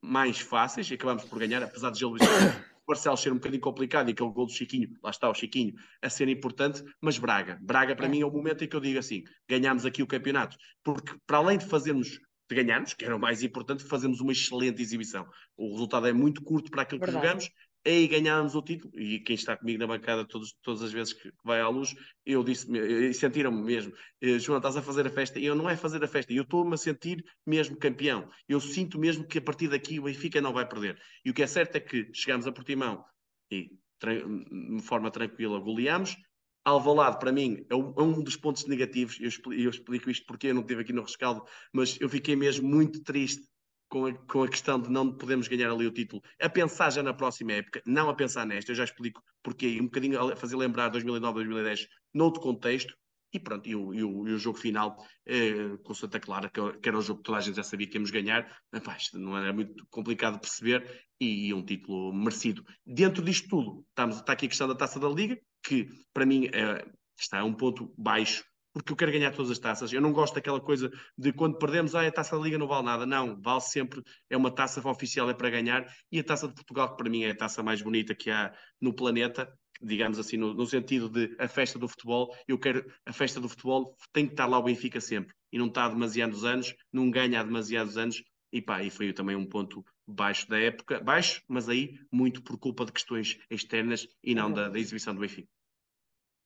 mais fáceis e acabamos por ganhar, apesar de Gil Vicente Barcelos ser um bocadinho complicado e aquele gol do Chiquinho, lá está o Chiquinho, a ser importante, mas Braga, Braga para é. mim é o momento em que eu digo assim, ganhamos aqui o campeonato, porque para além de fazermos de ganharmos, que era o mais importante, fazemos uma excelente exibição. O resultado é muito curto para aquilo Verdade. que jogamos aí ganhámos o título, e quem está comigo na bancada todos, todas as vezes que vai à luz, eu disse, e sentiram-me mesmo, eh, João, estás a fazer a festa, e eu não é fazer a festa, eu estou-me a sentir mesmo campeão, eu sinto mesmo que a partir daqui o Benfica não vai perder, e o que é certo é que chegamos a Portimão, e de forma tranquila goleamos, Alvalade, para mim, é um, é dos pontos negativos. Eu explico, eu explico isto porque eu não estive aqui no rescaldo, mas eu fiquei mesmo muito triste com a, com a questão de não podemos ganhar ali o título, a pensar já na próxima época, não a pensar nesta, eu já explico porque, um bocadinho a fazer lembrar 2009, 2010, noutro contexto, e pronto, e o, e o, e o jogo final eh, com Santa Clara, que, que, era o jogo que toda a gente já sabia que íamos ganhar, mas não era muito complicado perceber, e, e, um título merecido. Dentro disto tudo, estamos, está aqui a questão da Taça da Liga, que para mim é, está a um ponto baixo porque eu quero ganhar todas as taças. Eu não gosto daquela coisa de quando perdemos, ah, a taça da Liga não vale nada. Não, vale sempre, é uma taça oficial, é para ganhar. E a taça de Portugal, que para mim é a taça mais bonita que há no planeta, digamos assim, no, no, sentido de a festa do futebol, eu quero a festa do futebol tem que estar lá o Benfica sempre. E não está há demasiados anos, não ganha há demasiados anos. E pá, e foi também um ponto baixo da época, baixo, mas aí muito por culpa de questões externas e não da, da exibição do Benfica.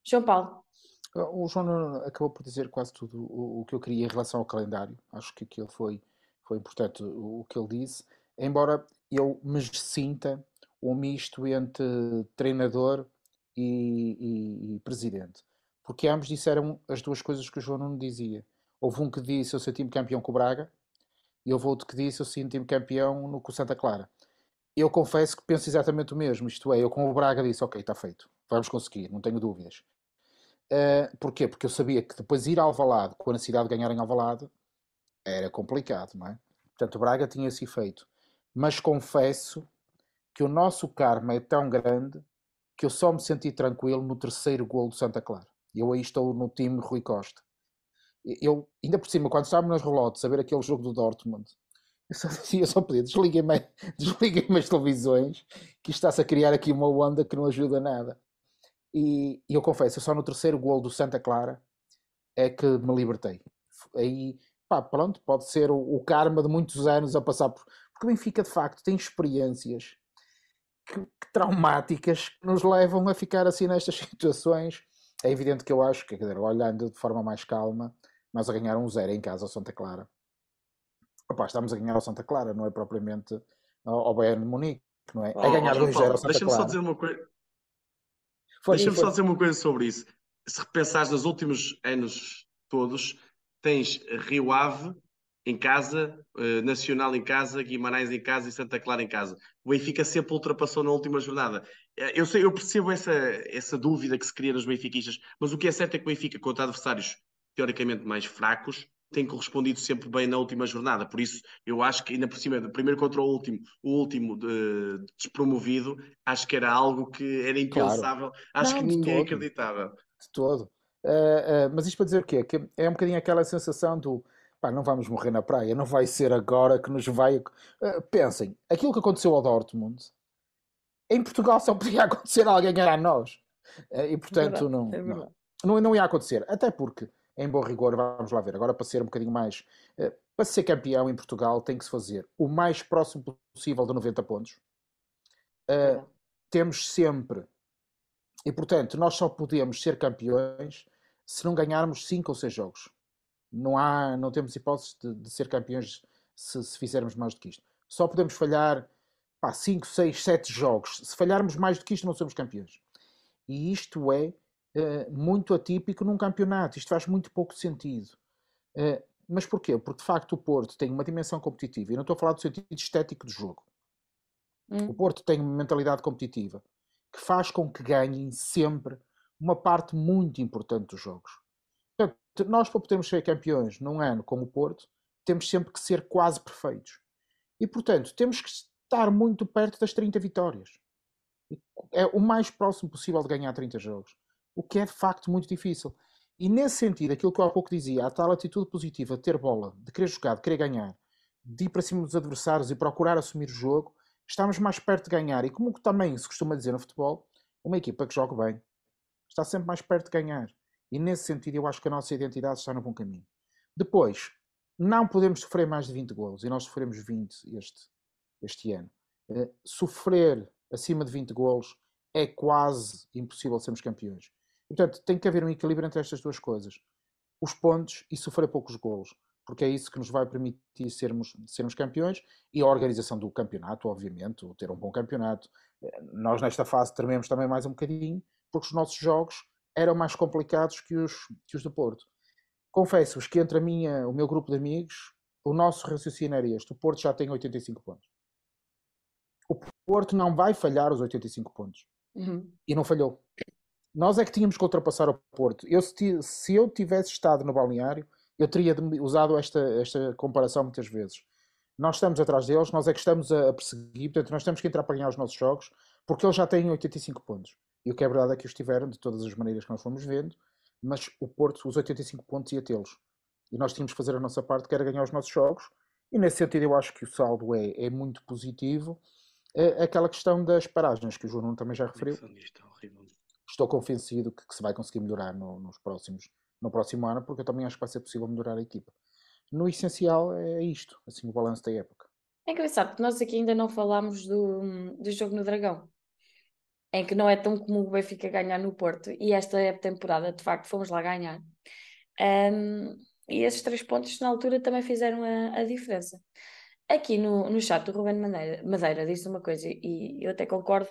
João Paulo. O João acabou por dizer quase tudo o, o que eu queria em relação ao calendário. Acho que aquilo foi, foi importante o, o que ele disse. Embora eu me sinta um misto entre treinador e, e, e, presidente. Porque ambos disseram as duas coisas que o João não dizia. Houve um que disse eu senti-me campeão com o Braga e houve outro que disse eu senti-me campeão no com Santa Clara. Eu confesso que penso exatamente o mesmo. Isto é, eu com o Braga disse ok, está feito, vamos conseguir, não tenho dúvidas. Uh, porquê? Porque eu sabia que depois ir ao Alvalade, com a necessidade de ganhar em Alvalade, era complicado, não é? Portanto, Braga tinha esse efeito. Mas confesso que o nosso karma é tão grande que eu só me senti tranquilo no terceiro gol do Santa Clara. Eu aí estou no time Rui Costa. Eu, ainda por cima, quando estávamos nas relotes a ver aquele jogo do Dortmund, eu só, [laughs] eu só podia, desliguei-me [laughs] desliguei as televisões, que está-se a criar aqui uma onda que não ajuda nada. E, e eu confesso, só no terceiro gol do Santa Clara é que me libertei. Aí, pá, pronto, pode ser o, o karma de muitos anos a passar por. Porque o Benfica, de facto, tem experiências que, que traumáticas que nos levam a ficar assim nestas [laughs] situações. É evidente que eu acho que, quer dizer, olhando de forma mais calma, nós a ganhar um zero em casa ao Santa Clara. Opa, estamos a ganhar ao Santa Clara, não é propriamente ao Bayern de Munique, não é? Oh, a ganhar 2-0 ao Santa Clara. Deixa-me só dizer uma coisa. Deixa-me só dizer uma coisa sobre isso. Se repensares nos últimos anos todos, tens Rio Ave em casa, uh, Nacional em casa, Guimarães em casa e Santa Clara em casa. O Benfica sempre ultrapassou na última jornada. Eh, eu sei, eu percebo essa, essa dúvida que se cria nos benfiquistas, mas o que é certo é que o Benfica, contra adversários teoricamente mais fracos, tem correspondido sempre bem na última jornada. Por isso, eu acho que ainda por cima, primeiro contra o último, o último de, despromovido, acho que era algo que era impensável. Claro. Acho Não, que ninguém todo. acreditava. De todo. Uh, uh, mas isto para dizer o quê? Que é um bocadinho aquela sensação do pá, não vamos morrer na praia, não vai ser agora que nos vai. Uh, pensem, aquilo que aconteceu ao Dortmund, em Portugal só podia [laughs] acontecer alguém a nós. e portanto, é não, é não, não, não ia acontecer. Até porque em bom rigor, vamos lá ver. Agora, para ser um bocadinho mais. Uh, para ser campeão em Portugal, tem que se fazer o mais próximo possível de 90 pontos. Uh, temos sempre. E, portanto, nós só podemos ser campeões se não ganharmos 5 ou 6 jogos. Não, há, não temos hipóteses de, de ser campeões se, se, fizermos mais do que isto. Só podemos falhar 5, 6, 7 jogos. Se falharmos mais do que isto, não somos campeões. E isto é muito atípico num campeonato. Isto faz muito pouco sentido. Uh, mas porquê? Porque de facto o Porto tem uma dimensão competitiva. E não estou a falar do sentido estético do jogo. Hum. O Porto tem uma mentalidade competitiva que faz com que ganhem sempre uma parte muito importante dos jogos. Portanto, nós, para podermos ser campeões num ano como o Porto, temos sempre que ser quase perfeitos. E, portanto, temos que estar muito perto das 30 vitórias. É o mais próximo possível de ganhar 30 jogos o que é de facto muito difícil. E nesse sentido, aquilo que eu há pouco dizia, a tal atitude positiva de ter bola, de querer jogar, de querer ganhar, de ir para cima dos adversários e procurar assumir o jogo, estamos mais perto de ganhar. E como também se costuma dizer no futebol, uma equipa que joga bem está sempre mais perto de ganhar. E nesse sentido, eu acho que a nossa identidade está no bom caminho. Depois, não podemos sofrer mais de 20 golos, e nós sofremos 20 este, este ano. Uh, sofrer acima de 20 golos é quase impossível sermos campeões. Portanto, tem que haver um equilíbrio entre estas duas coisas. Os pontos e sofrer poucos golos, porque é isso que nos vai permitir sermos, sermos campeões e a organização do campeonato, obviamente, ter um bom campeonato. Nós nesta fase trememos também mais um bocadinho, porque os nossos jogos eram mais complicados que os, que os do Porto. Confesso-vos que entre a minha, o meu grupo de amigos, o nosso raciocínio era este: o Porto já tem 85 pontos. O Porto não vai falhar os 85 pontos. Uhum. E não falhou. Nós é que tínhamos que ultrapassar o Porto. Eu, se, se eu tivesse estado no balneário, eu teria usado esta, esta comparação muitas vezes. Nós estamos atrás deles, nós é que estamos a, perseguir, portanto, nós temos que entrar para ganhar os nossos jogos, porque eles já têm 85 pontos. E o que é verdade é que os tiveram, de todas as maneiras que nós fomos vendo, mas o Porto, os 85 pontos, ia tê-los. E nós tínhamos que fazer a nossa parte, que era ganhar os nossos jogos, e nesse sentido eu acho que o saldo é, é muito positivo. É aquela questão das paragens, que o João também já referiu estou convencido que, que, se vai conseguir melhorar no, nos próximos, no próximo ano, porque eu também acho que vai ser possível melhorar a equipa. No essencial é isto, assim, o balanço da época. É engraçado, porque nós aqui ainda não falámos do, do jogo no Dragão, em que não é tão comum o Benfica ganhar no Porto, e esta temporada, de facto, fomos lá ganhar. Um, e esses três pontos, na altura, também fizeram a, a diferença. Aqui no, no chat, o Ruben Madeira, Madeira disse uma coisa, e eu até concordo,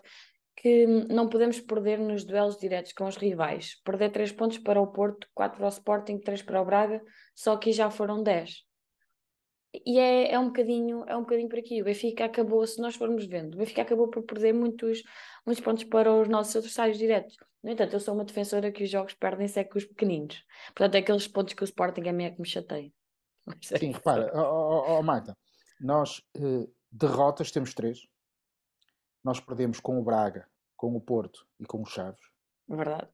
que não podemos perder nos duelos diretos com os rivais. Perder 3 pontos para o Porto, 4 para o Sporting, 3 para o Braga, só que já foram 10. E é, é, um bocadinho, é um bocadinho por aqui. O Benfica acabou, se nós formos vendo, o Benfica acabou por perder muitos, muitos pontos para os nossos adversários diretos. No entanto, eu sou uma defensora que os jogos perdem-se é com os pequeninos. Portanto, é aqueles pontos que o Sporting é meio que me chateia. [laughs] É Sim, repara, ó ó- ó, Magda, nós eh, derrotas temos três. Nós perdemos com o Braga, com o Porto e com o Chaves. Verdade.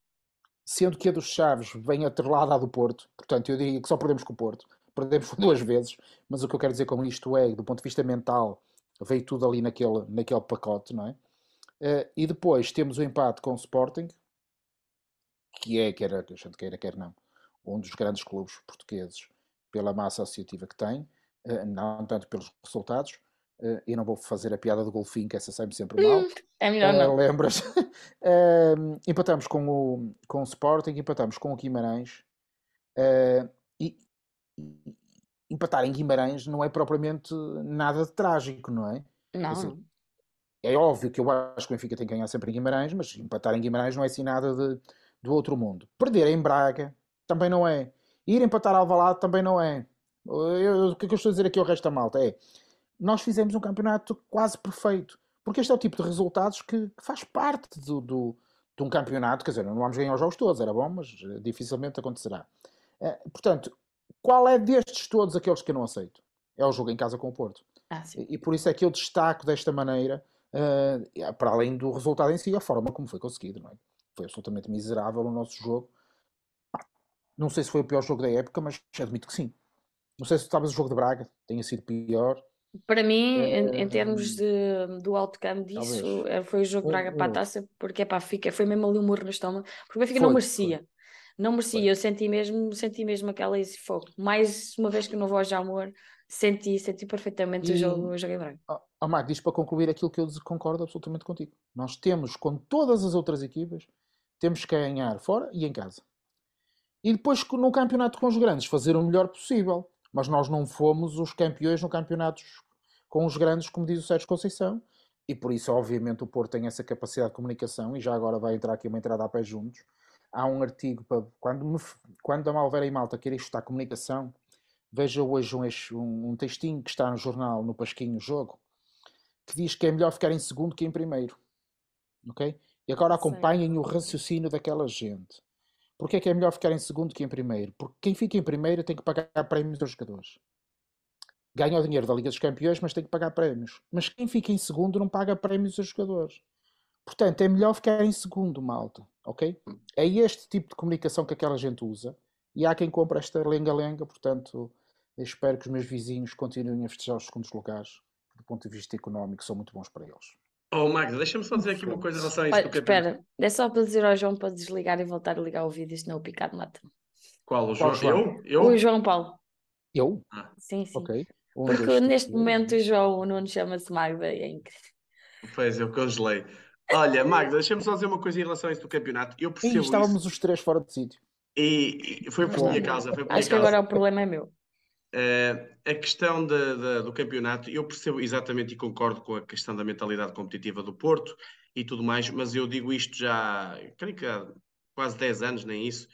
Sendo que a dos Chaves vem atrelada à do Porto, portanto, eu diria que só perdemos com o Porto. Perdemos duas vezes, mas o que eu quero dizer com isto é, do ponto de vista mental, veio tudo ali naquele, naquele pacote, não é? Eh, e depois temos o empate com o Sporting, que é, quer a gente queira, quer não, um dos grandes clubes portugueses pela massa associativa que tem, eh, não tanto pelos resultados. Eh, eu não vou fazer a piada do golfinho, que essa sai-me sempre mal. É melhor Eh, não. lembras? [laughs] Eh, empatamos com o, com o Sporting, empatamos com o Guimarães. Eh, e, e empatar em Guimarães não é propriamente nada de trágico, não é? Não, dizer. É óbvio que eu acho que o Benfica tem que ganhar sempre em Guimarães, mas empatar em Guimarães não é assim nada de, do outro mundo. Perder em Braga também não é. Ir empatar ao Alvalade também não é. O que é que eu estou a dizer aqui ao resto da malta é nós fizemos um campeonato quase perfeito. Porque este é o tipo de resultados que, que faz parte do, do- de um campeonato. Quer dizer, não vamos ganhar os jogos todos, era bom, mas eh, dificilmente acontecerá. Eh, portanto, qual é destes todos aqueles que eu não aceito? É o jogo em casa com o Porto. Ah. E, e por isso é que eu destaco desta maneira, eh, para além do resultado em si, a forma como foi conseguido. É? Foi absolutamente miserável o nosso jogo. Não sei se foi o pior jogo da época, mas admito que sim. Não sei se estavas o jogo de Braga, tenha sido pior. Para mim, em, em Eh, termos de, do outcome disso, talvez. eh, foi o jogo Braga para a taça, porque pá, fica, foi mesmo ali um murro no estômago, porque o Benfica não Foi, merecia. Não merecia, eu senti mesmo, senti mesmo aquela esse fogo. Mais uma vez que não vou ao Jamor, senti, senti perfeitamente o E- jogo, o jogo em Braga. Ah, ah, Marco, diz para concluir aquilo que eu concordo absolutamente contigo. Nós temos, com todas as outras equipas, temos que ganhar fora e em casa. E depois, no campeonato com os grandes, fazer o melhor possível. Mas nós não fomos os campeões no campeonato com os grandes, como diz o Sérgio Conceição. E por isso, obviamente, o Porto tem essa capacidade de comunicação. E já agora vai entrar aqui uma entrada a pé juntos. Há um artigo para. Quando, me, quando a Malvera e Malta querem estudar comunicação, veja hoje um, um, um textinho que está no jornal, no Pasquinho Jogo, que diz que é melhor ficar em segundo que em primeiro. Ok? E agora Sei. acompanhem o raciocínio daquela gente. Porquê é que é melhor ficar em segundo que em primeiro? Porque quem fica em primeiro tem que pagar prémios aos jogadores. Ganha o dinheiro da Liga dos Campeões, mas tem que pagar prémios. Mas quem fica em segundo não paga prémios aos jogadores. Portanto, é melhor ficar em segundo, malta. Ok? É este tipo de comunicação que aquela gente usa. E há quem compra esta lenga-lenga. Portanto, espero que os meus vizinhos continuem a festejar os segundos lugares. Do ponto de vista económico, são muito bons para eles. Oh, Magda, deixa-me só dizer aqui uma coisa em relação a isso Olha, espera, é só para dizer ao João para desligar e voltar a ligar o vídeo, senão o picado mata. Qual? O Qual, João? João? Eu? Eu? O João Paulo, Eu? sim, sim. Ok. Um, Porque dois, neste quatro. momento o João, Nuno chama-se Magda e é incrível. Pois, eu congelei. Olha, Magda, deixa-me só dizer uma coisa em relação a isso do campeonato. Eu percebo estávamos isso os três fora de sítio. e, e foi por Mas minha não. causa. Foi por minha Acho que causa. agora o problema é meu. Eh, a questão da- da- do campeonato, eu percebo exatamente e concordo com a questão da mentalidade competitiva do Porto e tudo mais, mas eu digo isto já, creio que há quase 10 anos, nem isso,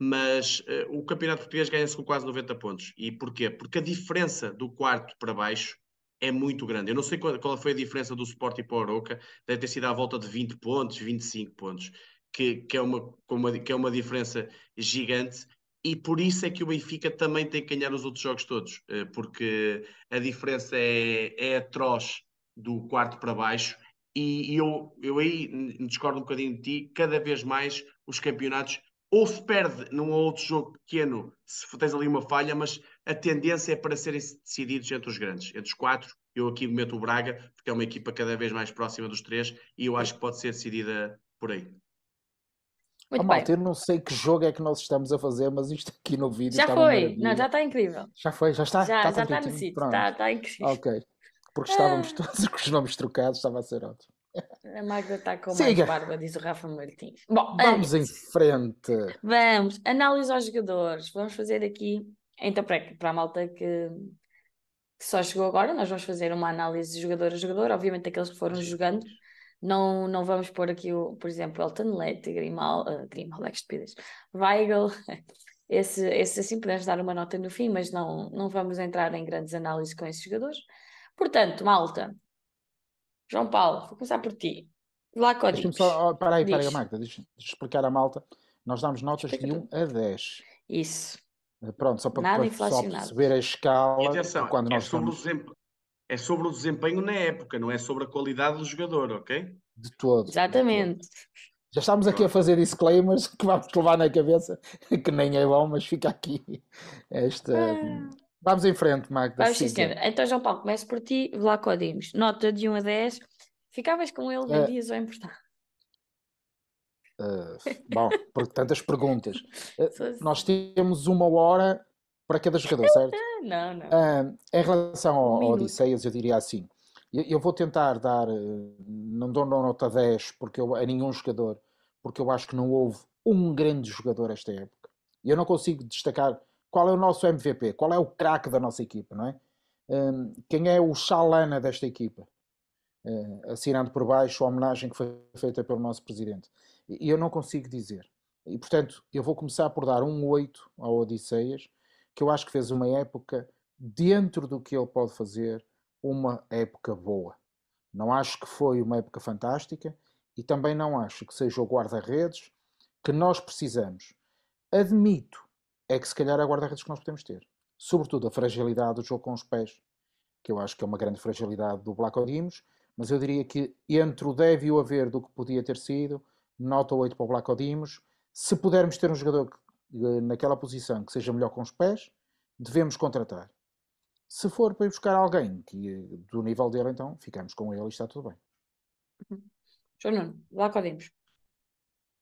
mas eh, o campeonato português ganha-se com quase 90 pontos. E porquê? Porque a diferença do quarto para baixo é muito grande. Eu não sei qual, qual foi a diferença do Sporting para o Arouca, deve ter sido à volta de 20 pontos, 25 pontos, que, que, é, uma, uma, que é uma diferença gigante. E por isso é que o Benfica também tem que ganhar os outros jogos todos, eh, porque a diferença é, é atroz do quarto para baixo. E, eu, eu aí discordo um bocadinho de ti, cada vez mais os campeonatos ou se perde num ou outro jogo pequeno, se tens ali uma falha, mas a tendência é para serem decididos entre os grandes, entre os quatro. Eu aqui meto o Braga, porque é uma equipa cada vez mais próxima dos três, e eu acho que pode ser decidida por aí. Muito Oh, bem. malta, eu não sei que jogo é que nós estamos a fazer, mas isto aqui no vídeo Já foi. Não, já está incrível. Já foi, já está? Já, Está já está no sítio. Está, está incrível. Ok. Porque estávamos Ah. todos [laughs] com os nomes trocados, estava a ser ótimo. A Magda está com Siga. mais barba, diz o Rafa Martins. Bom, Vamos em frente. vamos. Análise aos jogadores. Vamos fazer aqui, então, para, para a malta que, que só chegou agora, nós vamos fazer uma análise de jogador a jogador, obviamente aqueles que foram jogando. Não, não vamos pôr aqui, o, por exemplo, Elton Leite, Grimal, uh, Grimal, é que estupidez, Weigl, [laughs] esse, esse assim podemos dar uma nota no fim, mas não, não vamos entrar em grandes análises com esses jogadores. Portanto, malta, João Paulo, vou começar por ti. Lá Deixa-me códigos. só. oh, Para aí, para aí, Diz. Magda. Deixa, deixa explicar à malta. Nós damos notas de Explica 1 a 10. Isso. Pronto, só para, Nada para só perceber a escala E atenção, quando é nós sobre, desempenho, é sobre o desempenho na época, não é sobre a qualidade do jogador, ok? de todo. de todo. Exatamente. Já estamos aqui a fazer disclaimers [laughs] que vamos levar na cabeça, que nem é bom, mas fica aqui esta. Ah. Vamos em frente, Magda. Vamos sim, senhora. Então, João Paulo, começo por ti. Vlaco Dimos. Nota de 1 a 10. Ficavas com ele, É. vendias ou emprestavas? Ah, bom, por tantas perguntas. [laughs] Sou assim. Nós temos uma hora para cada jogador, certo? Não, não. Ah, em relação ao, Um ao. Odisseias, eu diria assim: eu, eu vou tentar dar, eh, não dou nota 10 porque eu, a nenhum jogador, porque eu acho que não houve um grande jogador esta época. Eu não consigo destacar qual é o nosso MVP, qual é o craque da nossa equipa, não é? Hum, quem é o Chalana desta equipa? Eh, assinando por baixo a homenagem que foi feita pelo nosso presidente. E eu não consigo dizer. E portanto, eu vou começar por dar um 8 ao Odisseias, que eu acho que fez uma época dentro do que ele pode fazer, uma época boa. Não acho que foi uma época fantástica e também não acho que seja o guarda-redes que nós precisamos. Admito é que se calhar é a guarda-redes que nós podemos ter. Sobretudo a fragilidade do jogo com os pés, que eu acho que é uma grande fragilidade do Black Odimos, mas eu diria que entre o deve e o haver do que podia ter sido, nota 8 para o Black Odimos. Se pudermos ter um jogador que, eh, naquela posição que seja melhor com os pés, devemos contratar. Se for para ir buscar alguém que, eh, do nível dele, então ficamos com ele e está tudo bem. João Nuno, Vlaco Dimos.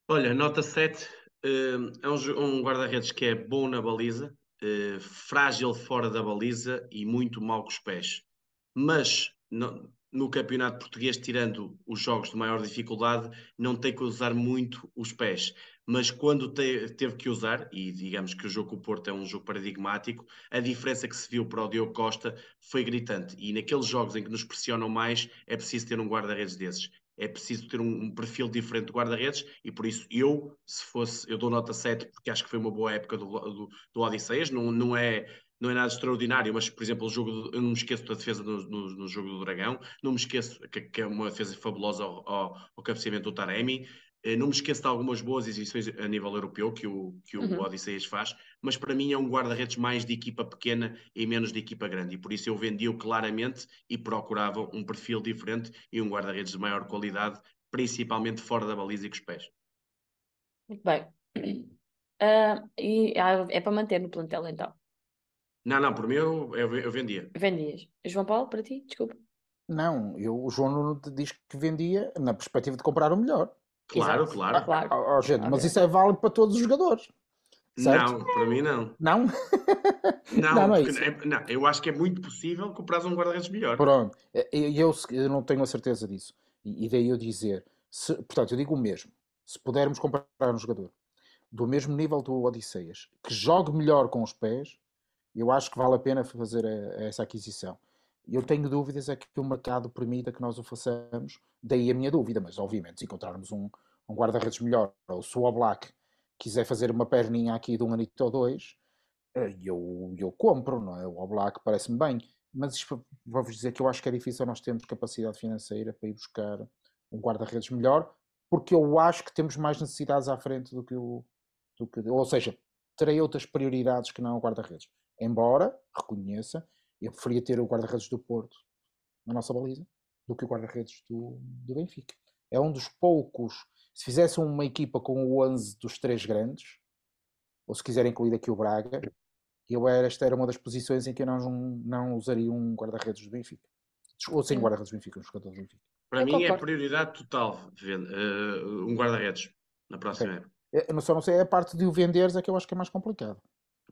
Olha, nota 7, eh, é um, guarda-redes que é bom na baliza, eh, frágil fora da baliza e muito mau com os pés. Mas no, no campeonato português, tirando os jogos de maior dificuldade, não tem que usar muito os pés. Mas quando te- teve que usar, e digamos que o jogo com o Porto é um jogo paradigmático, a diferença que se viu para o Diogo Costa foi gritante. E naqueles jogos em que nos pressionam mais, é preciso ter um guarda-redes desses é preciso ter um, um perfil diferente de guarda-redes e por isso eu, se fosse, eu dou nota 7 porque acho que foi uma boa época do, do, do Odisseias, não, não, é, não é nada extraordinário, mas por exemplo, o jogo eu não me esqueço da defesa no, no, no jogo do Dragão, não me esqueço que, que é uma defesa fabulosa ao, ao, ao cabeceamento do Taremi, não me esqueço de algumas boas exibições a nível europeu que o, que o Uhum. Odisseias faz, mas para mim é um guarda-redes mais de equipa pequena e menos de equipa grande, e por isso eu vendia-o claramente e procurava um perfil diferente e um guarda-redes de maior qualidade, principalmente fora da baliza e com os pés. Muito bem. [clears throat] Ah, e ah, é para manter no plantel, então. Não, não, por mim eu, eu, eu vendia. Vendias. João Paulo, para ti? Desculpa. Não, eu, o João Nuno diz que vendia na perspectiva de comprar o melhor. Claro, Exato. claro. Claro. Ó, gente, mas isso é válido para todos os jogadores. Certo? Não, para mim não. Não? [laughs] Não, Não, não é é- não, eu acho que é muito possível comprar um guarda-redes melhor. Pronto, eu, eu não tenho a certeza disso. E, e daí eu dizer, se- portanto, eu digo o mesmo. Se pudermos comprar um jogador do mesmo nível do Odisseias, que jogue melhor com os pés, eu acho que vale a pena fazer a- essa aquisição. Eu tenho dúvidas é que o mercado permita que nós o façamos, daí a minha dúvida, mas obviamente se encontrarmos um, um guarda-redes melhor, ou se o Oblak quiser fazer uma perninha aqui de um anito ou dois, eh, eu, eu compro, não é? O Oblak parece-me bem, mas vou-vos dizer que eu acho que é difícil nós termos capacidade financeira para ir buscar um guarda-redes melhor, porque eu acho que temos mais necessidades à frente do que o. Do que, ou seja, terei outras prioridades que não o guarda-redes. Embora, reconheça, eu preferia ter o guarda-redes do Porto na nossa baliza do que o guarda-redes do, do Benfica. É um dos poucos. Se fizessem uma equipa com o 11 dos três grandes, ou se quiserem incluir aqui o Braga, eu era, esta era uma das posições em que eu não, não usaria um guarda-redes do Benfica. Ou sem guarda-redes do Benfica, um jogador do Benfica. Para Eu mim é prioridade total eh, um guarda-redes na próxima época. Eu não só não sei, a parte de o venderes é que eu acho que é mais complicado.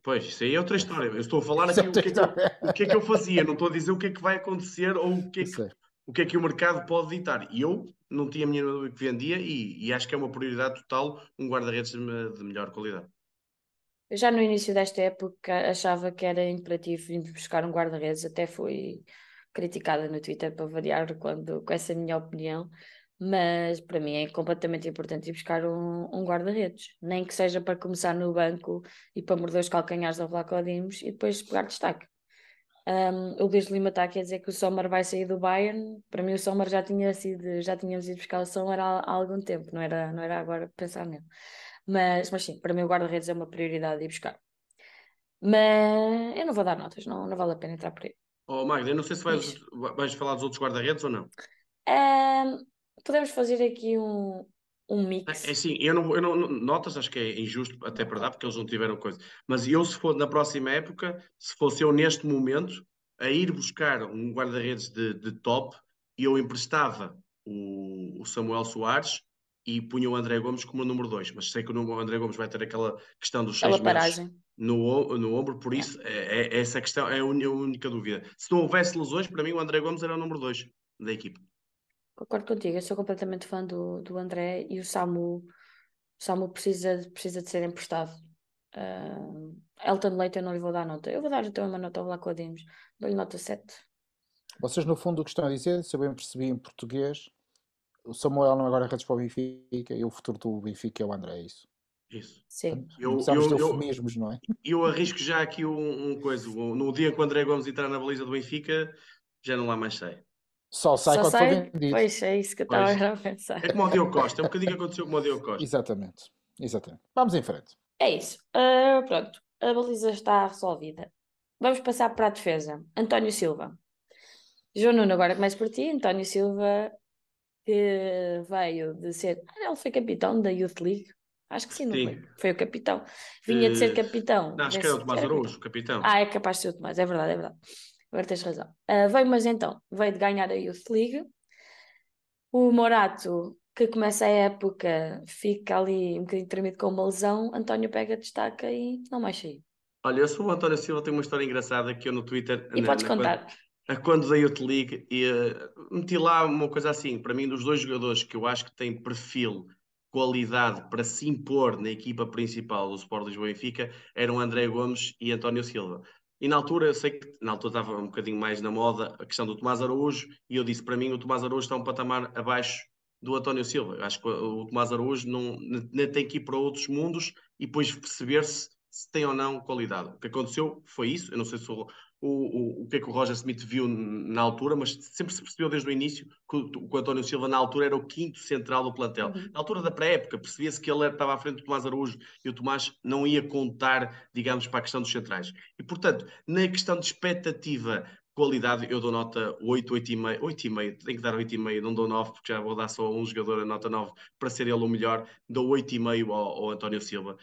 Pois, isso aí é outra história. Eu estou a falar [laughs] Isso aqui é o que, é que eu, o que é que eu fazia, não estou a dizer o que é que vai acontecer ou o que é que, o que, é que o mercado pode ditar. E eu não tinha a minha dúvida que vendia e, e acho que é uma prioridade total um guarda-redes de, de melhor qualidade. Eu já no início desta época achava que era imperativo ir buscar um guarda-redes, até fui criticada no Twitter para variar quando, com essa minha opinião, mas para mim é completamente importante ir buscar um, um guarda-redes, nem que seja para começar no banco e para morder os calcanhares da Vlaco Dimos e depois pegar destaque. Um, o Luís Lima está aqui a dizer que o Sommer vai sair do Bayern. Para mim, o Sommer já tinha sido, já tínhamos ido buscar o Sommer há, há algum tempo, não era, não era agora pensar nele. Mas, mas sim, para mim, o guarda-redes é uma prioridade de ir buscar. Mas eu não vou dar notas, não, não vale a pena entrar por aí. Oh, Magda, eu não sei se vais, vais falar dos outros guarda-redes ou não. Ahm, podemos fazer aqui um, um É, mix. é assim, eu não, eu não, notas, acho que é injusto até para dar, porque eles não tiveram coisa. Mas eu, se for na próxima época, se fosse eu neste momento, a ir buscar um guarda-redes de, de top, eu emprestava o, o Samuel Soares e punha o André Gomes como número 2. Mas sei que o André Gomes vai ter aquela questão dos seis paragem. no, no ombro, por isso é, é- essa questão é a única dúvida. Se não houvesse lesões, para mim o André Gomes era o número 2 da equipa. Concordo contigo, eu sou completamente fã do, do André e o Samu, o Samu precisa, de- precisa de ser emprestado. Ahm, Elton Leite eu não lhe vou dar nota. Eu vou dar então uma nota ao Vlaco Dimos. Dou-lhe nota 7. Vocês, no fundo, o que estão a dizer, se eu bem percebi em português, o Samuel não agora redes para o Benfica e o futuro do Benfica é o André, é isso? Isso. Sim. Eu, eu, de eu, eufemismos, não é? eu arrisco já aqui um, um coisa. No dia que o André Gomes entrar na baliza do Benfica, já não lá mais sei. Só sai Só quando for sai? vendido. Pois é isso que eu Pois. estava a pensar. É como o Diogo Costa, é um bocadinho que aconteceu como o Diogo Costa. Exatamente, exatamente. Vamos em frente. É isso. Ah, pronto, a baliza está resolvida. Vamos passar para a defesa. António Silva. João Nuno, agora começo por ti. António Silva, que veio de ser. Ah, Ele foi capitão da Youth League. Acho que sim, não Sim. foi? Foi o capitão. Vinha de ser Eh, capitão. Não, acho que era o Tomás. Araújo, capitão. Ah, é capaz de ser o Tomás, é verdade, é verdade. Agora tens razão. Ah, veio, mas então, veio de ganhar a Youth League. O Morato, que começa a época, fica ali um bocadinho tremido com uma lesão. António pega, destaca e não mais saiu. Olha, eu sou o António Silva, tenho uma história engraçada que eu no Twitter. E na- podes na- quando- contar. a quando da Youth League e eh, meti lá uma coisa assim, para mim, dos dois jogadores que eu acho que têm perfil, qualidade para se impor na equipa principal do Sport Lisboa e Benfica, eram André Gomes e António Silva. E na altura, eu sei que na altura estava um bocadinho mais na moda a questão do Tomás Araújo, e eu disse para mim o Tomás Araújo está um patamar abaixo do António Silva. Acho que o o Tomás Araújo não, não tem que ir para outros mundos e depois perceber-se se tem ou não qualidade. O que aconteceu foi isso. Eu não sei se o, o, o, o que é que o Roger Smith viu na altura, mas sempre se percebeu desde o início que o, que o António Silva na altura era o quinto central do plantel. Uhum. Na altura da pré-época, percebia-se que ele era- estava à frente do Tomás Araújo e o Tomás não ia contar, digamos, para a questão dos centrais. E, portanto, na questão de expectativa, qualidade, eu dou nota 8, 8,5, 8,5, tenho que dar 8,5, não dou 9, porque já vou dar só a um jogador a nota 9 para ser ele o melhor, dou 8,5 ao, ao António Silva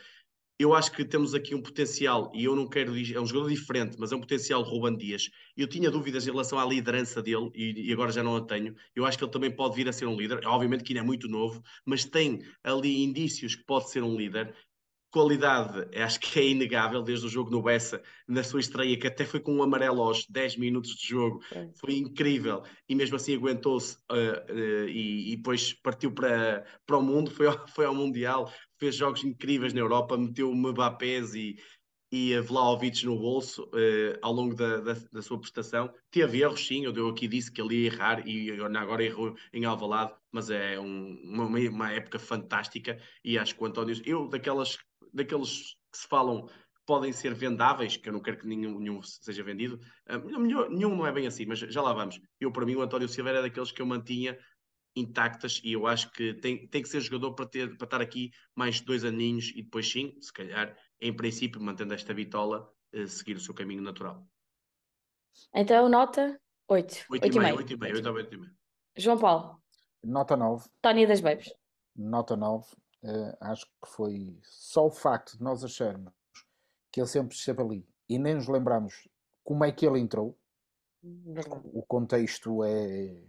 eu acho que temos aqui um potencial, e eu não quero dizer, é um jogador diferente, mas é um potencial Ruban Dias. Eu tinha dúvidas em relação à liderança dele, e, e agora já não a tenho. Eu acho que ele também pode vir a ser um líder, obviamente que ainda é muito novo, mas tem ali indícios que pode ser um líder. Qualidade, acho que é inegável, desde o jogo no Bessa, na sua estreia, que até foi com um amarelo aos 10 minutos de jogo, Foi. foi incrível e mesmo assim aguentou-se uh, uh, e, e, depois partiu para, para o mundo, foi ao, [laughs] foi ao Mundial, fez jogos incríveis na Europa, meteu Mbappés e, e Vlaovic no bolso uh, ao longo da, da, da, sua prestação. Teve erros, sim, eu aqui disse que ele ia errar e agora errou em Alvalade, mas é um, uma, uma época fantástica e acho que o António, eu daquelas, daqueles que se falam podem ser vendáveis, que eu não quero que nenhum, nenhum seja vendido. Uh, melhor, nenhum não é bem assim, mas já lá vamos. Eu, para mim, o António Silva era daqueles que eu mantinha intactas e eu acho que tem, tem que ser jogador para, ter, para estar aqui mais dois aninhos e depois sim, se calhar, em princípio, mantendo esta bitola, uh, seguir o seu caminho natural. Então, nota 8. 8,5. 8,5. 8,5. João Paulo. Nota 9. Tony das Babes. Nota 9. Uh, acho que foi só o facto de nós acharmos que ele sempre esteve ali e nem nos lembramos como é que ele entrou. Verdade. O contexto é,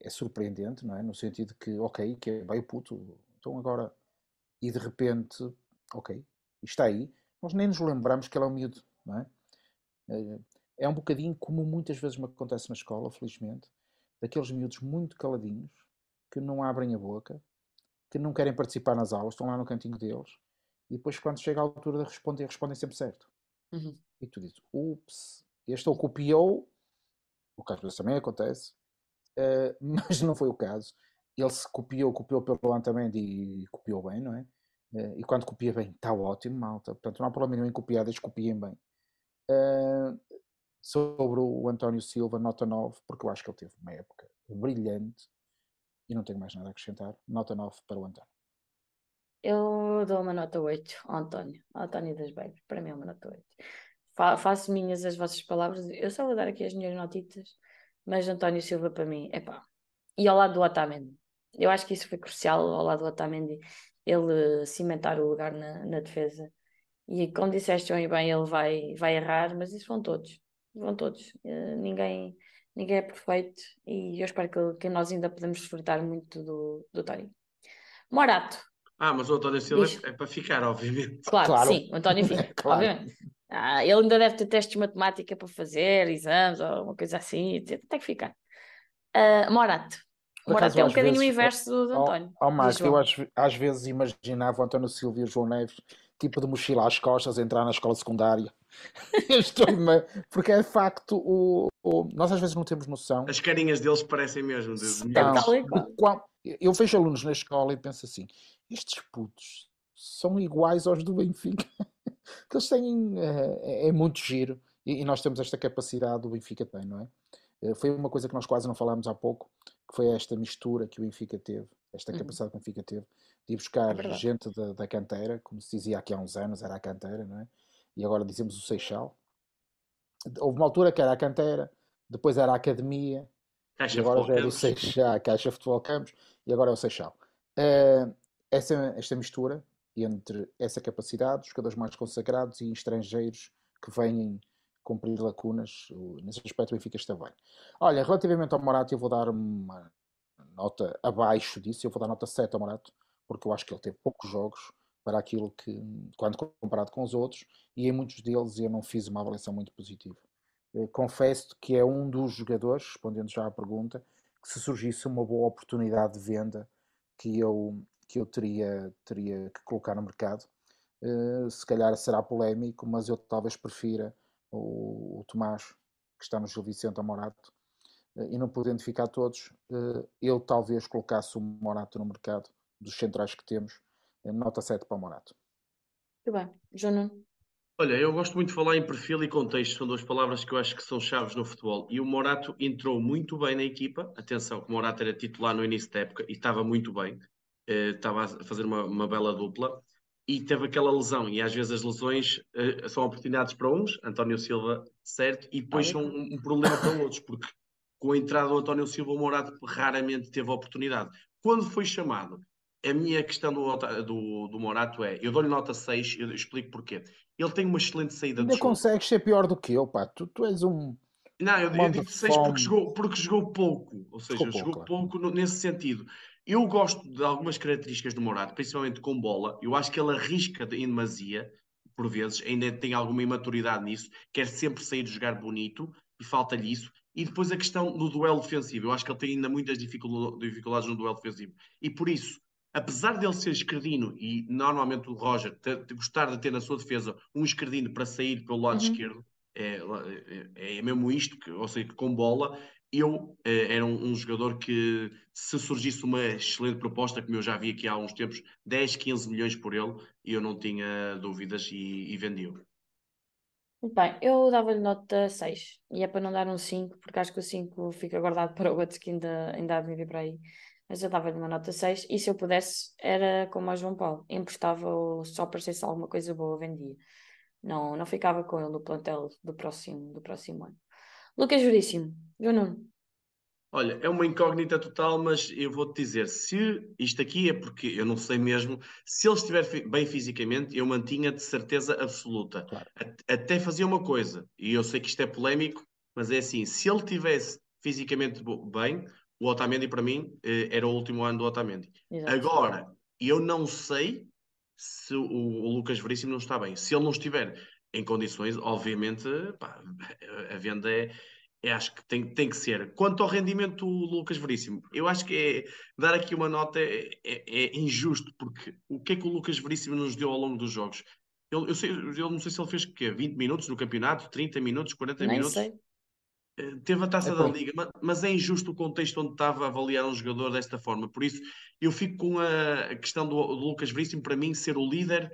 é surpreendente, não é? No sentido que, ok, que é bem puto, então agora, e de repente, ok, está aí, nós nem nos lembramos que ele é um miúdo, não é? É um bocadinho como muitas vezes me acontece na escola, felizmente, daqueles miúdos muito caladinhos, que não abrem a boca, que não querem participar nas aulas, estão lá no cantinho deles, e depois quando chega a altura de responder, respondem sempre certo. Uhum. E tu dizes, ups, este ou copiou, o que às vezes também acontece, uh, [laughs] mas não foi o caso. Ele se copiou, copiou pelo Antamendi e copiou bem, não é? Uh, e quando copia bem, está ótimo, malta. Portanto, não há problema nenhum em copiar, eles copiem bem. Uh, sobre o António Silva, nota 9, porque eu acho que ele teve uma época brilhante e não tenho mais nada a acrescentar. Nota 9 para o António. Eu dou uma nota 8 ao António, ao António das Beiras. Para mim é uma nota 8. Fa faço minhas as vossas palavras. Eu só vou dar aqui as minhas notitas, mas António Silva para mim, é pá. E ao lado do Otamendi. Eu acho que isso foi crucial ao lado do Otamendi, ele cimentar o lugar na, na defesa. E como disseste bem, ele vai, vai errar, mas isso vão todos. Vão todos. Uh, ninguém, ninguém é perfeito e eu espero que, que nós ainda podemos desfrutar muito do, do Tony. Morato. Ah, mas o António Silva é, é para ficar, obviamente. Claro, claro. sim, o António fica, [laughs] claro. obviamente. Ah, ele ainda deve ter testes de matemática para fazer, exames ou uma coisa assim, tem que ficar. Uh, Morato. Morato é um bocadinho vezes, o inverso do, do António. Ó, oh, Marco, eu às, às, vezes imaginava o António Silva e o João Neves tipo de mochila às costas, entrar na escola secundária. [laughs] Estou-me. Porque é de facto o, o, Nós às vezes não temos noção. As carinhas deles parecem mesmo. De... Então, eu vejo alunos na escola e penso assim: estes putos são iguais aos do Benfica. Que eles têm. É, é muito giro. E, e, nós temos esta capacidade, o Benfica tem, não é? Eh, foi uma coisa que nós quase não falámos há pouco, que foi esta mistura que o Benfica teve, esta uhum. capacidade que o Benfica teve de ir buscar é gente da, da canteira, como se dizia aqui há uns anos, era a canteira, não é? E agora dizemos o Seixal. Houve uma altura que era a canteira, depois era a academia, Caixa agora já é o Seixal, a [laughs] Caixa Futebol Campos, e agora é o Seixal. Uh, essa, esta mistura entre essa capacidade, os jogadores mais consagrados e estrangeiros que vêm cumprir lacunas, nesse aspecto o Benfica está bem. Olha, relativamente ao Morato, eu vou dar uma nota abaixo disso, eu vou dar nota 7 ao Morato, porque eu acho que ele teve poucos jogos para aquilo que, quando comparado com os outros, e em muitos deles eu não fiz uma avaliação muito positiva. Confesso que é um dos jogadores, respondendo já à pergunta, que se surgisse uma boa oportunidade de venda que eu, que eu teria, teria que colocar no mercado. Uh, se calhar será polémico, mas eu talvez prefira o, o Tomás, que está no Gil Vicente ao Morato, uh, e não podendo ficar todos, uh, eu talvez colocasse o Morato no mercado dos centrais que temos, nota 7 para o Morato. Muito bem. João Olha, eu gosto muito de falar em perfil e contexto, são duas palavras que eu acho que são chaves no futebol. E o Morato entrou muito bem na equipa. Atenção, o Morato era titular no início da época e estava muito bem, estava a fazer uma, uma, bela dupla. E teve aquela lesão, e às vezes as lesões uh, são oportunidades para uns, António Silva, certo, e depois são um, um problema para outros, porque com a entrada do António Silva, o Morato raramente teve oportunidade. Quando foi chamado, a minha questão do, do, do Morato é: eu dou-lhe nota 6, eu explico porquê. Ele tem uma excelente saída Ainda de consegues ser pior do que eu, pá. Tu, tu és um. Não, eu, eu digo 6 porque jogou, porque jogou pouco. Ou seja, jogou, jogou pouco, pouco nesse sentido. Eu gosto de algumas características do Morato, principalmente com bola. Eu acho que ele arrisca em demasia, por vezes, ainda tem alguma imaturidade nisso, quer sempre sair de jogar bonito e falta-lhe isso. E depois a questão do duelo defensivo. Eu acho que ele tem ainda muitas dificuldades no duelo defensivo. E por isso, apesar dele ser esquerdino, e normalmente o Roger ter, ter, gostar de ter na sua defesa um esquerdino para sair pelo lado uhum. esquerdo, é, é, é, mesmo isto, que, ou seja, com bola, eu é, era um, um, jogador que, se surgisse uma excelente proposta, como eu já vi aqui há uns tempos, 10, 15 milhões por ele, eu não tinha dúvidas e, e vendi-o. Bem, eu dava-lhe nota 6, e é para não dar um 5, porque acho que o 5 fica guardado para o outro que ainda, ainda há de vir para aí mas eu dava-lhe uma nota 6 e se eu pudesse era como a João Paulo, emprestava ou só aparecesse alguma coisa boa, vendia. Não, não ficava com ele no plantel do próximo, do próximo ano. Lucas Veríssimo, João Nuno. Olha, é uma incógnita total, mas eu vou-te dizer, se isto aqui é porque eu não sei mesmo, se ele estiver bem fisicamente, eu mantinha de certeza absoluta. Claro. Até fazia uma coisa, e eu sei que isto é polémico, mas é assim, se ele tivesse fisicamente bem, o Otamendi para mim eh, era o último ano do Otamendi. Exato. Agora, eu não sei se o, o, Lucas Veríssimo não está bem. Se ele não estiver em condições, obviamente, pá, a venda é, é, acho que tem, tem que ser. Quanto ao rendimento do Lucas Veríssimo, eu acho que é, dar aqui uma nota é, é, é, injusto, porque o que é que o Lucas Veríssimo nos deu ao longo dos jogos? Eu, eu, sei, eu não sei se ele fez que 20 minutos no campeonato, 30 minutos, 40 Nem minutos. Sei. Eh, teve a taça é da Liga, mas é injusto o contexto onde estava a avaliar um jogador desta forma. Por isso, eu fico com a questão do, do Lucas Veríssimo, para mim, ser o líder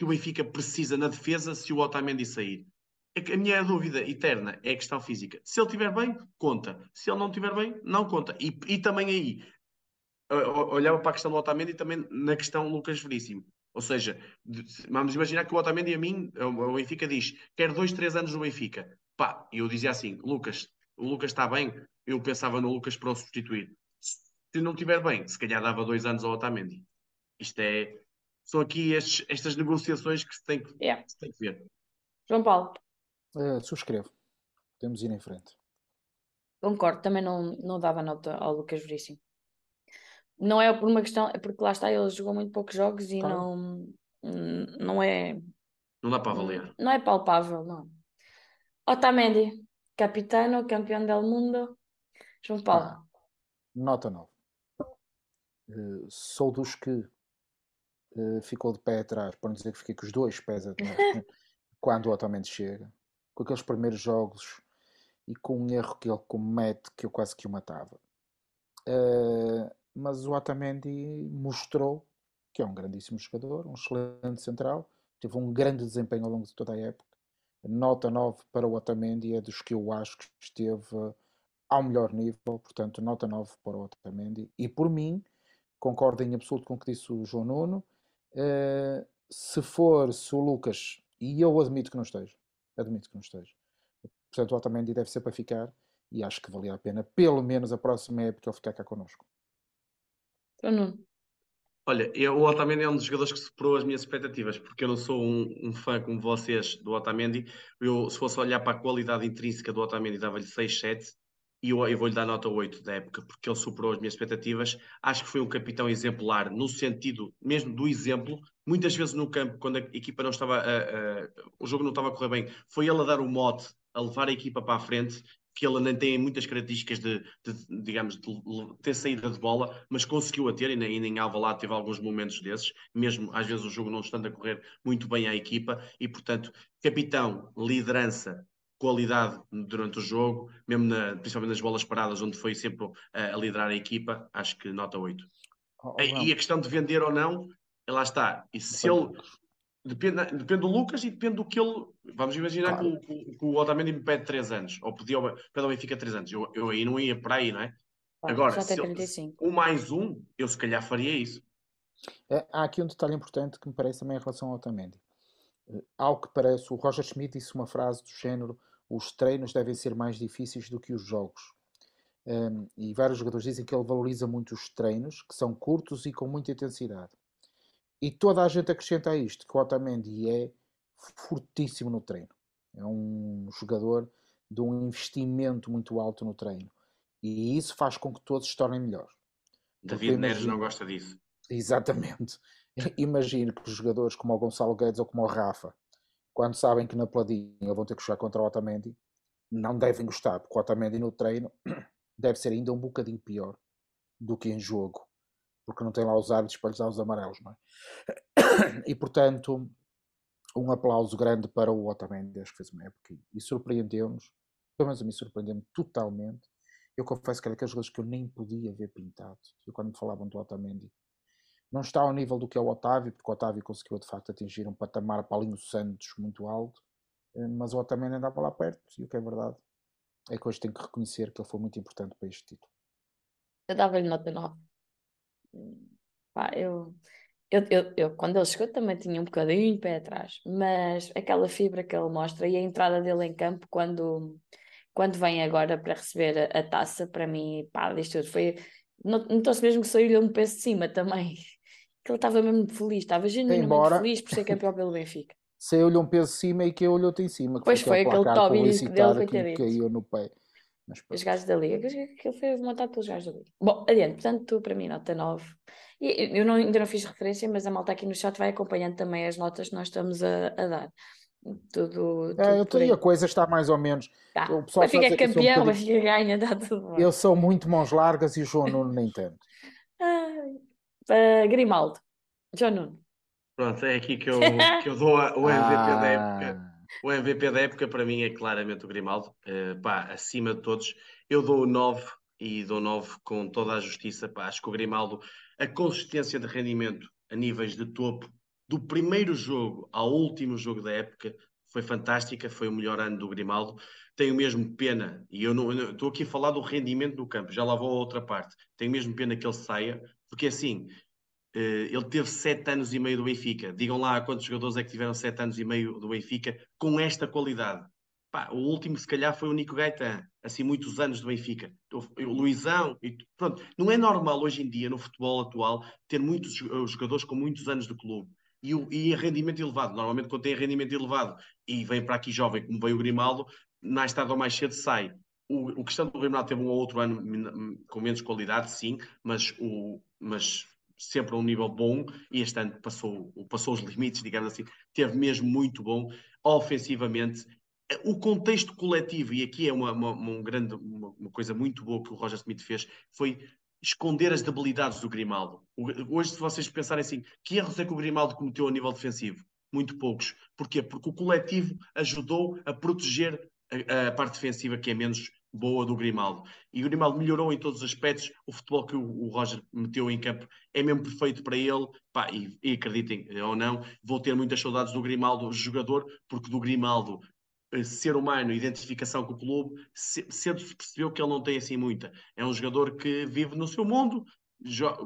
que o Benfica precisa na defesa se o Otamendi sair. É a minha dúvida eterna é a questão física. Se ele estiver bem, conta. Se ele não estiver bem, não conta. E, e também aí, olhava para a questão do Otamendi também na questão Lucas Veríssimo. Ou seja, vamos imaginar que o Otamendi a mim, o Benfica diz, quer dois, três anos no Benfica. Pá, eu dizia assim, Lucas, o Lucas está bem, eu pensava no Lucas para o substituir. Se não estiver bem, se calhar dava dois anos ao Otamendi. Isto é, são aqui estes, estas negociações que se tem que, yeah. se tem que ver. João Paulo. Uh, subscrevo. Temos ir em frente. Concordo, também não, não dava nota ao Lucas Veríssimo. Não é por uma questão, é porque lá está, ele jogou muito poucos jogos e não, não é. Não dá para avaliar. Não é palpável, não. Otamendi, capitano, campeão del mundo. João Paulo. Ah, nota 9. Uh, eh, sou dos que ficou de pé atrás, para não dizer que fiquei com os dois pés atrás, [laughs] quando o Otamendi chega, com aqueles primeiros jogos e com um erro que ele comete que eu quase que o matava. Uh, mas o Otamendi mostrou que é um grandíssimo jogador, um excelente central, teve um grande desempenho ao longo de toda a época. Nota 9 para o Otamendi é dos que eu acho que esteve ao melhor nível, portanto, nota 9 para o Otamendi. E por mim, concordo em absoluto com o que disse o João Nuno. Uh, se for, se o Lucas, e eu admito que não esteja, admito que não esteja. Portanto, o Otamendi deve ser para ficar e acho que valia a pena, pelo menos a próxima época, ele ficar cá connosco. Eu não. Olha, eu, o Otamendi é um dos jogadores que superou as minhas expectativas, porque eu não sou um, um fã como vocês do Otamendi. Eu, se fosse olhar para a qualidade intrínseca do Otamendi, dava-lhe 6, 7 e eu, eu vou-lhe dar nota 8 da época, porque ele superou as minhas expectativas. Acho que foi um capitão exemplar, no sentido mesmo do exemplo. Muitas vezes no campo, quando a equipa não estava, a, a, o jogo não estava a correr bem, foi ele a dar o mote, a levar a equipa para a frente que ele nem tem muitas características de, de digamos, de ter saída de bola, mas conseguiu a ter, e nem, em Alvalade teve alguns momentos desses, mesmo às vezes o jogo não estando a correr muito bem à equipa, e portanto, capitão, liderança, qualidade durante o jogo, mesmo na, principalmente nas bolas paradas, onde foi sempre a, a liderar a equipa, acho que nota 8. Oh, oh, e a questão de vender ou não, lá está. E se ele Depende, depende do Lucas e depende do que ele. Vamos imaginar claro. que, o, que o Otamendi me pede 3 anos, ou pediu, pede ao Benfica 3 anos. Eu, eu aí não ia para aí, não é? Ah, Agora, se ele, um mais um, eu se calhar faria isso. É, há aqui um detalhe importante que me parece também em relação ao Otamendi. Uh, ao que parece, o Roger Schmidt disse uma frase do género: os treinos devem ser mais difíceis do que os jogos. Um, e vários jogadores dizem que ele valoriza muito os treinos, que são curtos e com muita intensidade. E toda a gente acrescenta a isto que o Otamendi é fortíssimo no treino. É um jogador de um investimento muito alto no treino. E isso faz com que todos se tornem melhores. David Neres não gosta disso. [laughs] Exatamente. Imagino que os jogadores como o Gonçalo Guedes ou como o Rafa, quando sabem que na Pladinha vão ter que jogar contra o Otamendi, não devem gostar, porque o Otamendi no treino [clears throat] deve ser ainda um bocadinho pior do que em jogo porque não tem lá os árbitros para lhes dar os amarelos, não é? [clears throat] E portanto, um aplauso grande para o Otamendi, acho que fez uma época e surpreendeu-nos, pelo menos a mim surpreendeu-me totalmente. Eu confesso que era aqueles jogadores que eu nem podia ver pintados. Eu, quando me falavam do Otamendi, não está ao nível do que é o Otávio, porque o Otávio conseguiu de facto atingir um patamar Paulinho Santos muito alto, eh, mas o Otamendi andava lá perto, e o que é verdade é que hoje tenho que reconhecer que ele foi muito importante para este título. Eu dava-lhe nota 9. Pá, eu, eu, eu, eu, quando ele chegou também tinha um bocadinho de pé atrás, mas aquela fibra que ele mostra e a entrada dele em campo quando, quando vem agora para receber a, taça, para mim, pá, disto tudo foi. Notou-se mesmo que saiu-lhe um peso de cima também. Que ele estava mesmo feliz, estava genuinamente Embora... feliz por ser campeão pelo Benfica. [laughs] Saiu-lhe um peso de cima e que olhou-te em cima. Pois foi, aquele Toby dele, que caiu no pé. Mas, Os gajos da Liga, que ele foi montado pelos gajos da Liga. Bom, adiante, portanto, para mim, nota 9. E eu não, ainda não fiz referência, mas a malta aqui no chat vai acompanhando também as notas que nós estamos a, a dar. Tudo, tudo é, eu tenho, a coisa está mais ou menos. Tá. O pessoal fica campeão, um fica ganha, dá tudo bom. Eu sou muito mãos largas e o João Nuno nem tanto. Uh, Grimaldo, João Nuno. Pronto, é aqui que eu, que eu dou o MVP ah. da época. O MVP da época para mim é claramente o Grimaldo, uh, pá, acima de todos. Eu dou 9 e dou 9 com toda a justiça. Pá, acho que o Grimaldo, a consistência de rendimento a níveis de topo, do primeiro jogo ao último jogo da época, foi fantástica, foi o melhor ano do Grimaldo. Tenho mesmo pena, e eu não estou aqui a falar do rendimento do campo, já lá vou a outra parte. Tenho mesmo pena que ele saia, Porque assim, eh, ele teve sete anos e meio do Benfica. Digam lá quantos jogadores é que tiveram sete anos e meio do Benfica com esta qualidade. Pá, o último, se calhar, foi o Nico Gaetan, assim, muitos anos do Benfica. O, o Luizão, e, pronto. Não é normal hoje em dia, no futebol atual, ter muitos jogadores com muitos anos de clube. E, o, e rendimento elevado. Normalmente, quando tem rendimento elevado e vem para aqui jovem, como veio o Grimaldo, mais tarde ou mais cedo sai. O, o questão do Grimaldo teve um ou outro ano com menos qualidade, sim, mas, o, mas sempre a um nível bom e este ano passou, passou os limites, digamos assim, teve mesmo muito bom ofensivamente. O contexto coletivo, e aqui é uma, uma, uma grande, uma, uma, coisa muito boa que o Roger Smith fez, foi esconder as debilidades do Grimaldo. Hoje, se vocês pensarem assim, que erros é que o Grimaldo cometeu a nível defensivo? Muito poucos. Porquê? Porque o coletivo ajudou a proteger a, a parte defensiva, que é menos boa do Grimaldo. E o Grimaldo melhorou em todos os aspectos. O futebol que o, Roger meteu em campo é mesmo perfeito para ele. Pá, e, e, acreditem ou não, vou ter muitas saudades do Grimaldo, jogador, porque do Grimaldo, eh, ser humano, identificação com o clube, cedo se percebeu que ele não tem assim muita. É um jogador que vive no seu mundo,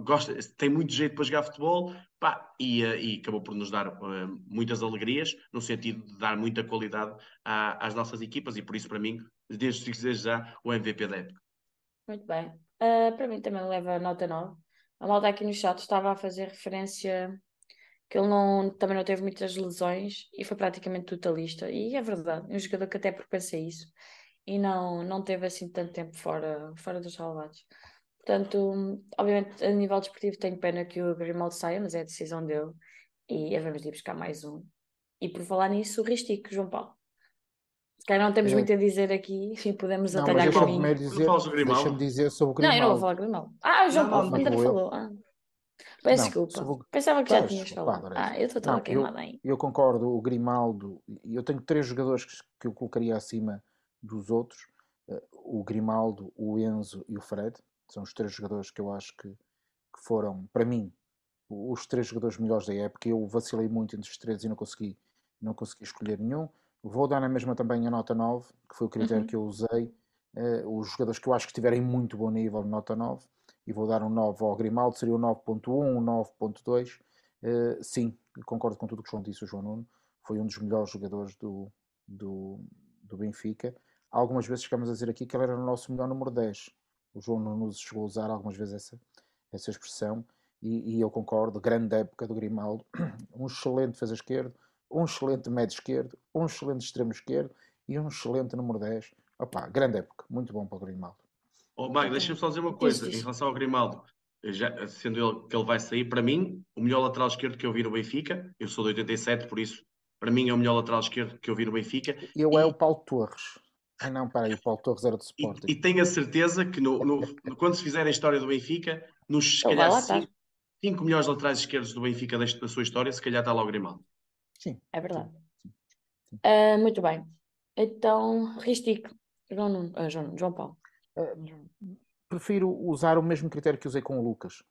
gosta, tem muito jeito para jogar futebol pá, e, eh, e acabou por nos dar uh, muitas alegrias, no sentido de dar muita qualidade às nossas equipas, e por isso, para mim, desde, desde já, o MVP da época. Muito bem. Uh, para mim também leva nota 9. A malta aqui no chat estava a fazer referência que ele não, também não teve muitas lesões e foi praticamente totalista. E é verdade, é um jogador que até propensa isso e não, não teve assim tanto tempo fora, fora dos salvados. Portanto, obviamente, a nível desportivo, tenho pena que o Grimaldo saia, mas é a decisão dele. E vamos ir buscar mais um. E por falar nisso, o Ristico, João Paulo. Se calhar não temos é. muito a dizer aqui, enfim, podemos não, atalhar mas caminho. Dizer, deixa-me dizer sobre o Grimaldo. Não, eu não vou falar Grimaldo. Ah, o João Paulo, o André falou. Ah. Peço desculpa. O... Pensava que já tinhas falado. Ah, eu estou toda queimada aí. Eu concordo, o Grimaldo, eu tenho três jogadores que, que eu colocaria acima dos outros. Uh, o Grimaldo, o Enzo e o Fred. São os três jogadores que eu acho que, que foram, para mim, os três jogadores melhores da época. Eu vacilei muito entre os três e não consegui, não consegui escolher nenhum. Vou dar na mesma também a nota 9, que foi o critério uhum. que eu usei. Uh, os jogadores que eu acho que estiverem muito bom nível, nota 9. E vou dar um 9 ao Grimaldo, seria o 9.1, um 9.2. Uh, sim, concordo com tudo o que o João disse, o João Nuno. Foi um dos melhores jogadores do, do, do Benfica. Algumas vezes chegamos a dizer aqui que ele era o nosso melhor número 10. O João Nuno chegou a usar algumas vezes essa, essa expressão. E, e eu concordo, grande época do Grimaldo. [clears throat] Um excelente defesa esquerdo, um excelente médio esquerdo, um excelente extremo esquerdo e um excelente número 10. Opa, grande época, muito bom para o Grimaldo. Oh, Mag, deixa-me só dizer uma coisa em relação ao Grimaldo. Já, sendo ele que ele vai sair, para mim, o melhor lateral esquerdo que eu vi no Benfica, eu sou de 87, por isso, para mim é o melhor lateral esquerdo que eu vi no Benfica. Eu é e... é o Paulo Torres. Ah não, para aí, o Paulo Torres era do Sporting. E, e tenho a certeza que no, no, quando se fizer a história do Benfica, nos se calhar cinco, cinco melhores laterais esquerdos do Benfica da sua história, se calhar está lá o Grimaldo. Sim. É verdade. Sim. Sim. Uh, muito bem. Então, Ristico, João, uh, João, João Paulo. Uh, prefiro usar o mesmo critério que usei com o Lucas.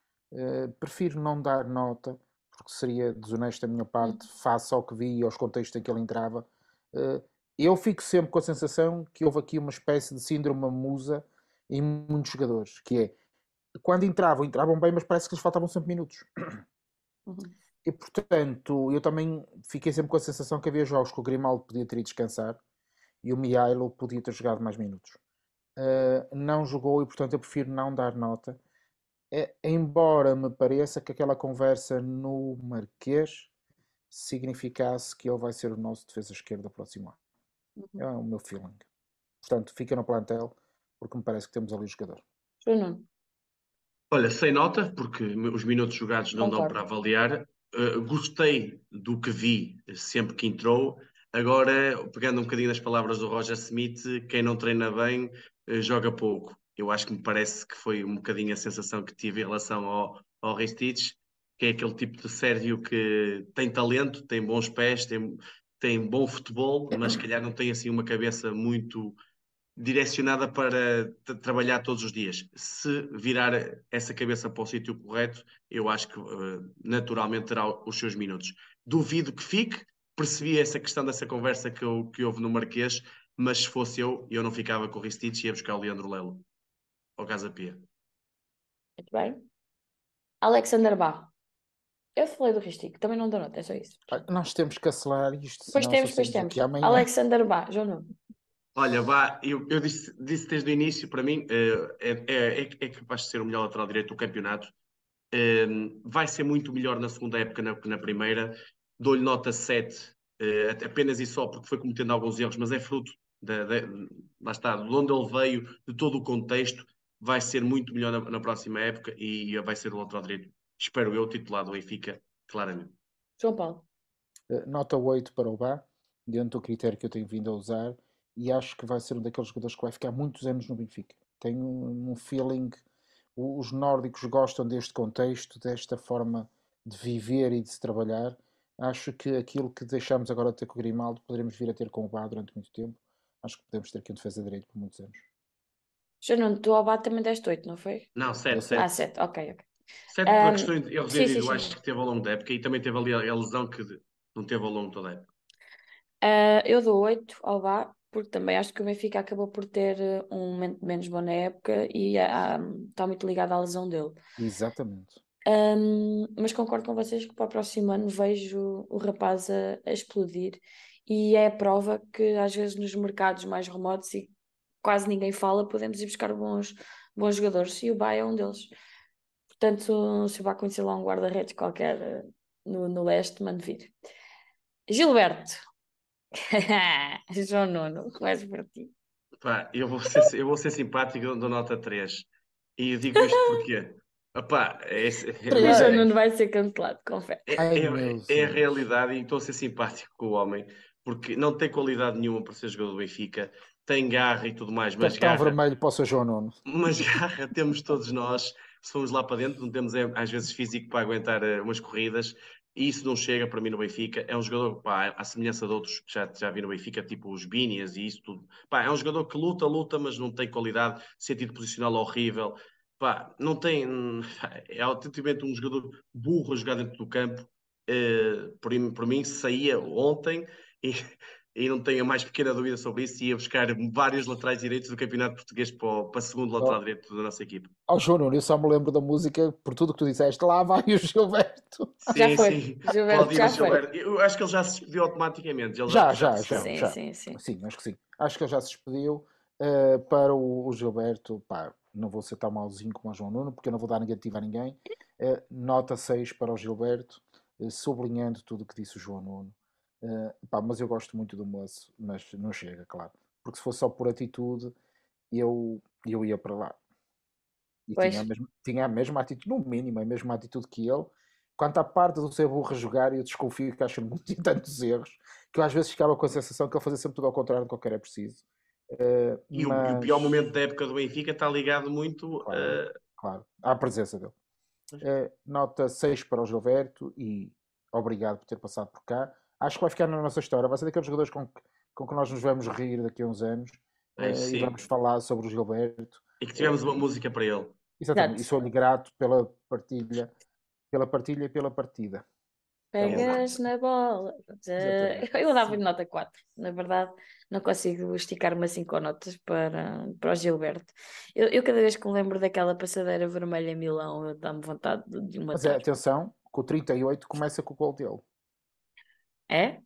prefiro não dar nota, porque seria desonesto da minha parte, hum. face ao que vi e aos contextos em que ele entrava. eu fico sempre com a sensação que houve aqui uma espécie de síndrome musa em muitos jogadores, que é quando entravam, entravam bem, mas parece que lhes faltavam sempre minutos. Uhum. E portanto, eu também fiquei sempre com a sensação que havia jogos que o Grimaldo podia ter ido descansar e o Mihailo podia ter jogado mais minutos. Uh, não jogou e portanto eu prefiro não dar nota. É, embora me pareça que aquela conversa no Marquês significasse que ele vai ser o nosso defesa esquerda próximo ano. Uhum. É o meu feeling. Portanto, fica no plantel porque me parece que temos ali o jogador. Olha, sem nota, porque os minutos jogados não Concordo. dão para avaliar. Eh, gostei do que vi sempre que entrou. Agora, pegando um bocadinho nas palavras do Roger Smith, quem não treina bem uh, joga pouco. Eu acho que me parece que foi um bocadinho a sensação que tive em relação ao, ao Ristich, que é aquele tipo de sérvio que tem talento, tem bons pés, tem, tem bom futebol, mas se calhar não tem assim uma cabeça muito direcionada para trabalhar todos os dias. Se virar essa cabeça para o sítio correto, eu acho que uh, naturalmente terá os seus minutos. Duvido que fique, percebi essa questão dessa conversa que, eu, que houve no Marquês, mas se fosse eu, eu não ficava com o Ristich e ia buscar o Leandro Lelo ao Casa Pia. Muito bem. Alexander Bá. Eu falei do Ristico, também não dou nota, é só isso. Nós temos que acelerar isto, Pois temos, pois temos. amanhã. Alexander Bá, João Nuno. Olha, vá, eu, eu disse, disse desde o início, para mim, eh, é, é, é, capaz de ser o melhor lateral direito do campeonato. Eh, vai ser muito melhor na segunda época na- que na primeira. Dou-lhe nota 7, eh, apenas e só porque foi cometendo alguns erros, mas é fruto da, da- lá está, de onde ele veio, de todo o contexto. Vai ser muito melhor na, na próxima época e vai ser o lateral direito, espero eu, titular do Benfica, claramente. João Paulo. Eh, Nota 8 para o Bá, dentro do critério que eu tenho vindo a usar, e acho que vai ser um daqueles jogadores que vai ficar muitos anos no Benfica. Tenho um, um feeling, os nórdicos gostam deste contexto, desta forma de viver e de se trabalhar. Acho que aquilo que deixamos agora de ter com o Grimaldo, poderemos vir a ter com o Bá durante muito tempo. Acho que podemos ter aqui um defesa direito por muitos anos. João Nuno, tu ao Bá também deste 8, não foi? Não, 7, Eu 7. Ah, 7, ok, ok. Sete por Ahm, questões de erros sim, sim. que teve ao longo da época e também teve ali a, lesão que de- não teve ao longo de toda a época. Ah, eu dou 8 ao Bá, porque também acho que o Benfica acabou por ter eh, um momento menos bom na época e ah, está muito ligado à lesão dele. Exatamente. Ahm, mas concordo com vocês que para o próximo ano vejo o rapaz a, a explodir e é a prova que às vezes nos mercados mais remotos e quase ninguém fala, podemos ir buscar bons, bons jogadores e o Bá é um deles. Portanto, se o conhecer lá um guarda-redes qualquer eh, no, no leste, mande vir. Gilberto. [laughs] João Nuno, começo por ti. Pá, eu vou ser, eu vou ser simpático, eu dou nota 3. E eu digo isto porque, [laughs] opá, é, é, O João é, Nuno vai ser cancelado, confere. é, é- é a realidade e estou a ser simpático com o homem, porque não tem qualidade nenhuma para ser jogador do Benfica, tem garra e tudo mais, mas Cartão garra, vermelho para o seu João Nuno. mas garra temos todos nós, se formos lá para dentro, não temos é, às vezes físico para aguentar eh, umas corridas, e isso não chega para mim no Benfica. É um jogador, pá, à semelhança de outros que já, já vi no Benfica, tipo os Binias e isso tudo. Pá, é um jogador que luta, luta, mas não tem qualidade, sentido posicional horrível. Pá, não tem. É autenticamente um jogador burro a jogar dentro do campo. Eh, por, por mim, saía ontem e, e não tenho a mais pequena dúvida sobre isso. Ia buscar vários laterais direitos do Campeonato Português para, o- para segundo lateral direito da nossa equipa. Ao João Nuno, eu só me lembro da música, por tudo que tu disseste, lá vai o Gilberto. [laughs] Já Sim, foi. sim. Gilberto, Pode ir já o foi. Gilberto. Eu acho que ele já se despediu automaticamente. Ele Já, já, já. Sim, sim, sim. Sim, acho que sim. Acho que ele já se despediu. Uh, para o, o Gilberto, pá, não vou ser tão malzinho como o João Nuno, porque eu não vou dar negativa a ninguém. Uh, nota 6 para o Gilberto, uh, sublinhando tudo o que disse o João Nuno. Uh, pá, mas eu gosto muito do moço, mas não chega, claro. Porque se fosse só por atitude, eu, eu ia para lá. E tinha a, mesma, tinha a mesma atitude, no mínimo, a mesma atitude que ele. Quanto à parte do ser burro a jogar, eu desconfio que acho muito tantos erros, que eu às vezes ficava com a sensação que ele fazia sempre tudo ao contrário do que eu é preciso. Uh, E, o, e o mas, pior momento da época do Benfica está ligado muito Claro. eh, claro, à presença dele. Uh, nota 6 para o Gilberto e obrigado por ter passado por cá. Acho que vai ficar na nossa história. Vai ser daqueles jogadores com que, com que nós nos vamos rir daqui a uns anos Ai, uh, e vamos falar sobre o Gilberto. e que tivemos uma música para ele. Exatamente. E sou-lhe grato pela partilha, pela partilha e pela partida. Pegas na bola. Exatamente. Eu dava-lhe nota 4. Na verdade, não consigo esticar-me assim com notas para, para o Gilberto. Eu, eu cada vez que me lembro daquela passadeira vermelha em Milão, eu dá-me vontade de, de o Mas é, atenção, que o 38 começa com o gol dele. É?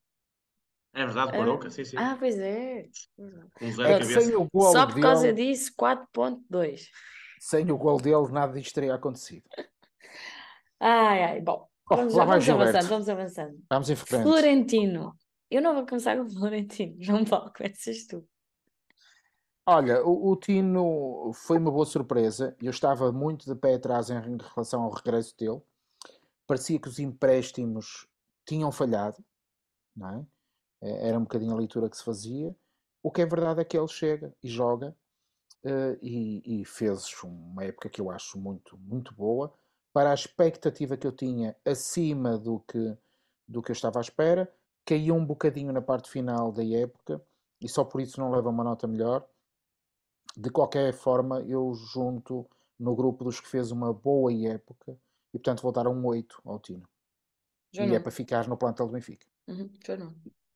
É verdade, Ah. Aroca, sim, sim. Ah, pois é. Com zero É cabeça. sem o gol Só por causa dele, disso, 4.2. sem o gol dele, nada disto teria acontecido. Ai, ai, bom. Oh, Vamos, lá vai vamos Gilberto. avançando, vamos avançando. Vamos em frente. Florentino. Eu não vou começar com o Florentino. [laughs] João Paulo, começas tu. Olha, o, o Tino foi uma boa surpresa. Eu estava muito de pé atrás em relação ao regresso dele. Parecia que os empréstimos tinham falhado, não é? Eh, Era um bocadinho a leitura que se fazia. O que é verdade é que ele chega e joga eh, e, e fez uma época que eu acho muito, muito boa para a expectativa que eu tinha acima do que, do que eu estava à espera. Caiu um bocadinho na parte final da época e só por isso não leva uma nota melhor. De qualquer forma, eu junto no grupo dos que fez uma boa época e, portanto, vou dar um 8 ao Tino. João E é Nuno. para ficar no plantel do Benfica. Uhum.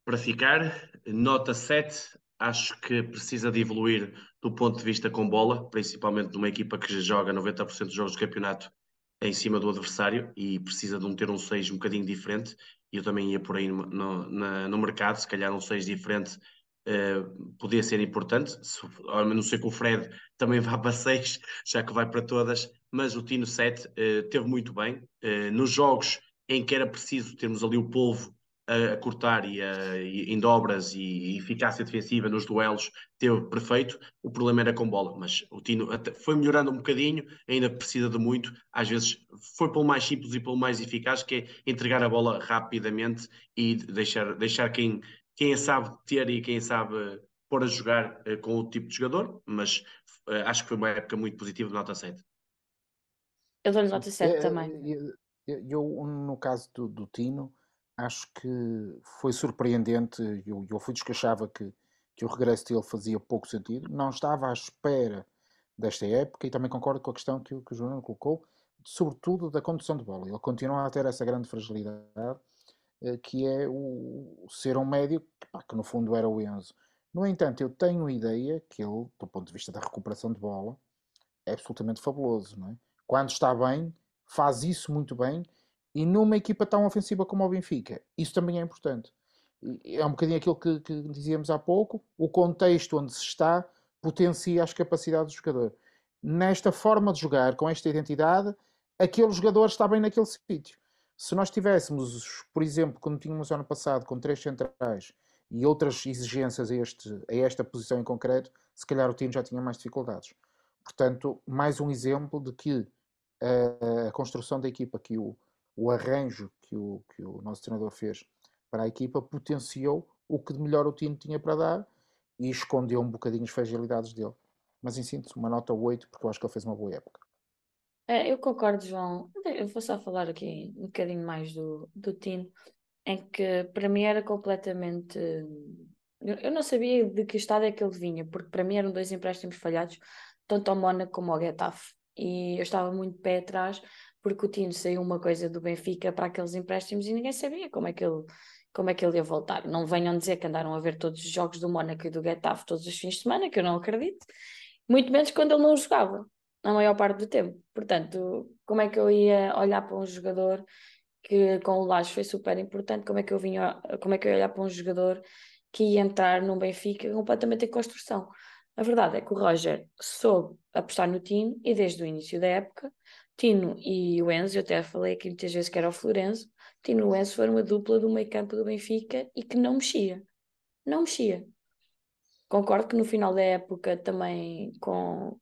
Para ficar, nota 7. Acho que precisa de evoluir do ponto de vista com bola, principalmente numa equipa que joga 90% dos jogos do campeonato em cima do adversário e precisa de um ter um 6 um bocadinho diferente. Eu também ia por aí no, no, na, no mercado, se calhar um 6 diferente uh, podia ser importante. Se, a não ser que o Fred também [laughs] vá para 6, já que vai para todas, mas o Tino 7 uh, teve muito bem. Uh, nos jogos em que era preciso termos ali o polvo a, cortar e, a, e, em dobras e, e, eficácia defensiva nos duelos teve perfeito. O problema era com bola, mas o Tino foi melhorando um bocadinho, ainda precisa de muito. Às vezes foi pelo mais simples e pelo mais eficaz, que é entregar a bola rapidamente e deixar, deixar quem, quem a sabe ter e quem sabe pôr a jogar uh, com o tipo de jogador, mas uh, acho que foi uma época muito positiva de nota 7. Eu dou-lhe nota 7 é, também. Eu, eu, no caso do, do Tino, acho que foi surpreendente. Eu, eu fui que achava que, que o regresso dele fazia pouco sentido. Não estava à espera desta época e também concordo com a questão que, que o João colocou, sobretudo da condução de bola. Ele continua a ter essa grande fragilidade, eh, que é o, ser um médio que, pá, que no fundo era o Enzo. No entanto, eu tenho a ideia que ele, do ponto de vista da recuperação de bola, é absolutamente fabuloso. Não é? Quando está bem, faz isso muito bem e numa equipa tão ofensiva como o Benfica, isso também é importante. É um bocadinho aquilo que, que dizíamos há pouco, o contexto onde se está potencia as capacidades do jogador. Nesta forma de jogar, com esta identidade, aquele jogador está bem naquele sítio. Se nós tivéssemos, por exemplo, como tínhamos ano passado, com três centrais e outras exigências a, este, a esta posição em concreto, se calhar o time já tinha mais dificuldades. Portanto, mais um exemplo de que a, a construção da equipa que o, o arranjo que o, que o nosso treinador fez para a equipa potenciou o que de melhor o time tinha para dar e escondeu um bocadinho as fragilidades dele. Mas em síntese, uma nota 8, porque eu acho que ele fez uma boa época. É, eu concordo, João. Eu vou só falar aqui um bocadinho mais do, do Tino, em que para mim era completamente. Eu não sabia de que estado é que ele vinha, porque para mim eram dois empréstimos falhados, tanto ao Mónaco como ao Getafe. E eu estava muito pé atrás, porque o Tino saiu uma coisa do Benfica para aqueles empréstimos e ninguém sabia como é que ele, como é que ele ia voltar. Não venham dizer que andaram a ver todos os jogos do Mónaco e do Getafe todos os fins de semana, que eu não acredito, muito menos quando ele não jogava, na maior parte do tempo. Portanto, como é que eu ia olhar para um jogador que com o Lage foi super importante, como é que eu vinha, como é que eu ia olhar para um jogador que ia entrar num Benfica completamente em construção. A verdade é que o Roger soube apostar no Tino e desde o início da época Tino e o Enzo, eu até falei aqui muitas vezes que era o Florenzo, Tino e o Enzo foram uma dupla do meio campo do Benfica e que não mexia. Não mexia. Concordo que no final da época também com,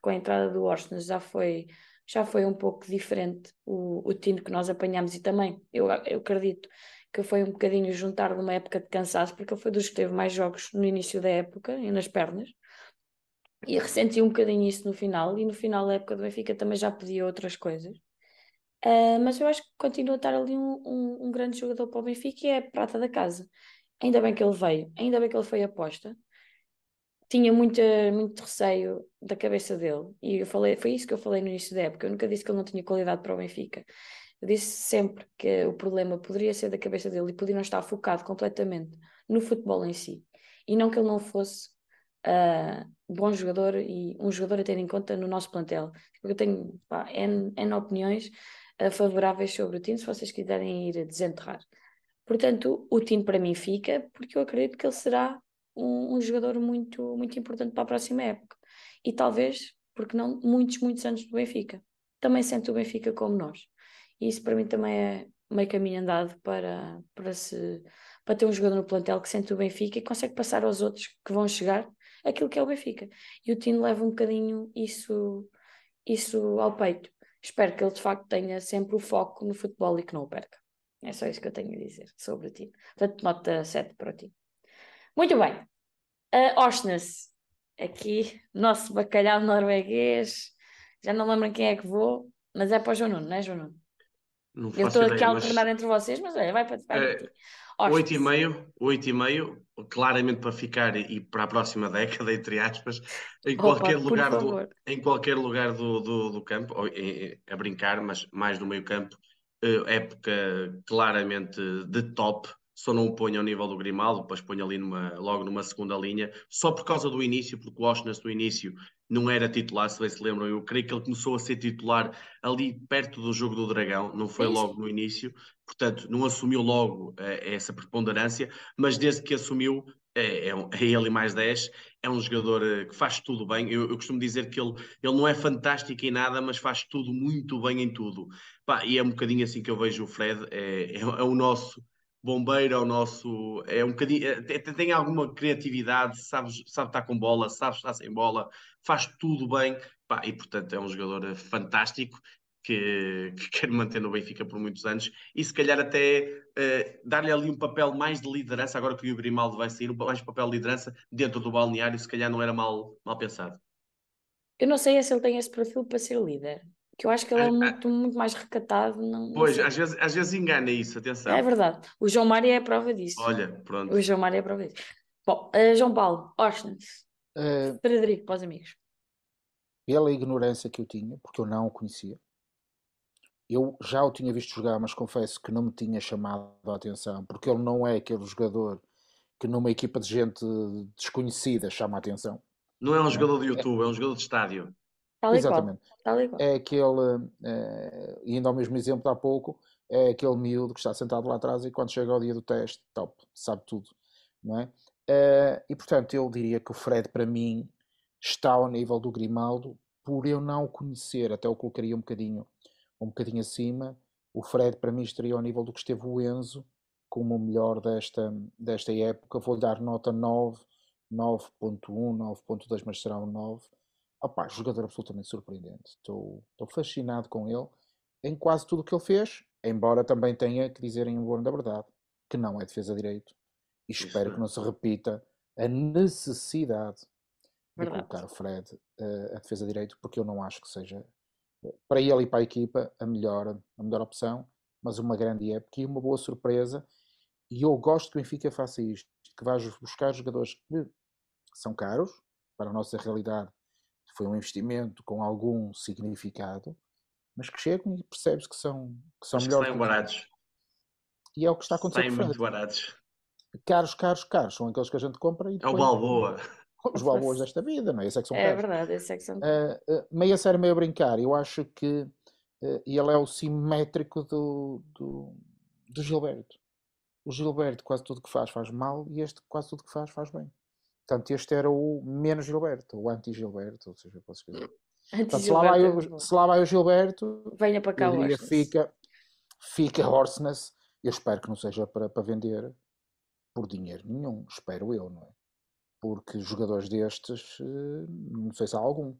com a entrada do Orsnes já foi, já foi um pouco diferente o, o Tino que nós apanhamos e também eu, eu acredito que foi um bocadinho juntar de uma época de cansaço, porque ele foi dos que teve mais jogos no início da época e nas pernas e ressenti um bocadinho isso no final, e no final da época do Benfica também já pedia outras coisas. Uh, mas eu acho que continua a estar ali um, um, um, grande jogador para o Benfica e é prata da casa. Ainda bem que ele veio, ainda bem que ele foi aposta. Tinha muita, muito receio da cabeça dele, e eu falei, foi isso que eu falei no início da época. Eu nunca disse que ele não tinha qualidade para o Benfica. Eu disse sempre que o problema poderia ser da cabeça dele e podia não estar focado completamente no futebol em si. E não que ele não fosse uh, bom jogador e um jogador a ter em conta no nosso plantel. Eu tenho pá, N, N opiniões uh, favoráveis sobre o Tino, se vocês quiserem ir desenterrar. Portanto, o Tino para mim fica, porque eu acredito que ele será um, um, jogador muito, muito importante para a próxima época. E talvez, porque não, muitos, muitos anos do Benfica. Também sente o Benfica como nós. E isso para mim também é meio caminho andado para, para, se, para ter um jogador no plantel que sente o Benfica e consegue passar aos outros que vão chegar aquilo que é o Benfica. E o Tino leva um bocadinho isso, isso ao peito. Espero que ele de facto tenha sempre o foco no futebol e que não o perca. É só isso que eu tenho a dizer sobre o Tino. Portanto, nota 7 para o Tino. Muito bem. Uh, Orsnes, aqui, [laughs] nosso bacalhau norueguês. Já não lembro quem é que vou, mas é para o João Nuno, não é, João Nuno? Não eu estou aqui a alternar mas... entre vocês, mas olha, vai para, vai é, para 8,5, 8,5, claramente para ficar e para a próxima década, entre aspas, em Opa, qualquer lugar, do, em qualquer lugar do, do, do campo, ou, em, a brincar, mas mais no meio campo, eh, época claramente de top, só não o ponho ao nível do Grimaldo, depois ponho ali numa, logo numa segunda linha, só por causa do início, porque o Oshness no início não era titular, se bem se lembram, eu creio que ele começou a ser titular ali perto do jogo do Dragão, não foi logo no início, portanto não assumiu logo eh, essa preponderância, mas desde que assumiu é, é, [laughs] é, ele mais 10, é um jogador eh, que faz tudo bem. Eu, eu, costumo dizer que ele, ele não é fantástico em nada, mas faz tudo muito bem em tudo. Pá, e é um bocadinho assim que eu vejo o Fred, é, [laughs] é, é o nosso bombeiro, é o nosso. É um bocadinho. É, tem, alguma criatividade, sabe, sabe estar com bola, sabe estar sem bola, faz tudo bem. Pá, e portanto é um jogador eh, fantástico que, [laughs] que quer manter no Benfica por muitos anos e se calhar até uh, dar-lhe ali um papel mais de liderança, agora que o Grimaldo vai sair, mais papel de liderança dentro do balneário, se calhar não era mal, mal pensado. Eu não sei se ele tem esse perfil para ser líder. Que eu acho que ele é muito, muito mais recatado. Não, pois, às vezes, às vezes engana isso, atenção. É verdade. O João Mário é a prova disso. Olha, pronto. O João Mário é a prova disso. Bom, uh, João Paulo, Orsnes, uh, Frederico, para os amigos. Pela ignorância que eu tinha, porque eu não o conhecia, eu já o tinha visto jogar, mas confesso que não me tinha chamado a atenção, porque ele não é aquele jogador que numa equipa de gente desconhecida chama a atenção. Não é um jogador de YouTube, é, é um jogador de estádio. Tal Exatamente. Tal é aquele, é, indo ao mesmo exemplo há pouco, é aquele miúdo que está sentado lá atrás e quando chega ao dia do teste, top, sabe tudo, não é? é e portanto eu diria que o Fred para mim está ao nível do Grimaldo, por eu não o conhecer, até o colocaria um bocadinho um bocadinho acima. O Fred, para mim, estaria ao nível do que esteve o Enzo, como o melhor desta, desta época. Vou dar nota 9, 9.1, 9.2, mas será um 9. Opa, jogador absolutamente surpreendente. Estou, estou fascinado com ele em quase tudo o que ele fez, embora também tenha que dizer em um da verdade que não é defesa direito. E espero que não se repita a necessidade de colocar o Fred uh, a defesa direito, porque eu não acho que seja para ele e para a equipa a melhor, a melhor opção, mas uma grande época e uma boa surpresa. E eu gosto que o Benfica faça isto, que vá buscar jogadores que são caros, para a nossa realidade foi um investimento com algum significado, mas que chegam e percebes que são, que são melhores. Que baratos. E é o que está acontecendo. Saem muito baratos. Caros, caros, caros, são aqueles que a gente compra e depois... É o Balboa [laughs] os valores desta vida, não é? Esse é que são É verdade, esse é que são uh, uh, Meio a sério, meio a brincar, eu acho que uh, ele é o simétrico do, do, do Gilberto. O Gilberto, quase tudo que faz, faz mal, e este, quase tudo que faz, faz bem. Portanto, este era o menos Gilberto, o anti-Gilberto, ou seja, posso dizer. Portanto, se, lá vai o, se lá vai o Gilberto, venha para cá o fica, fica Horseness. Eu espero que não seja para, para vender por dinheiro nenhum, espero eu, não é? porque jogadores destes, eh, não sei se há algum.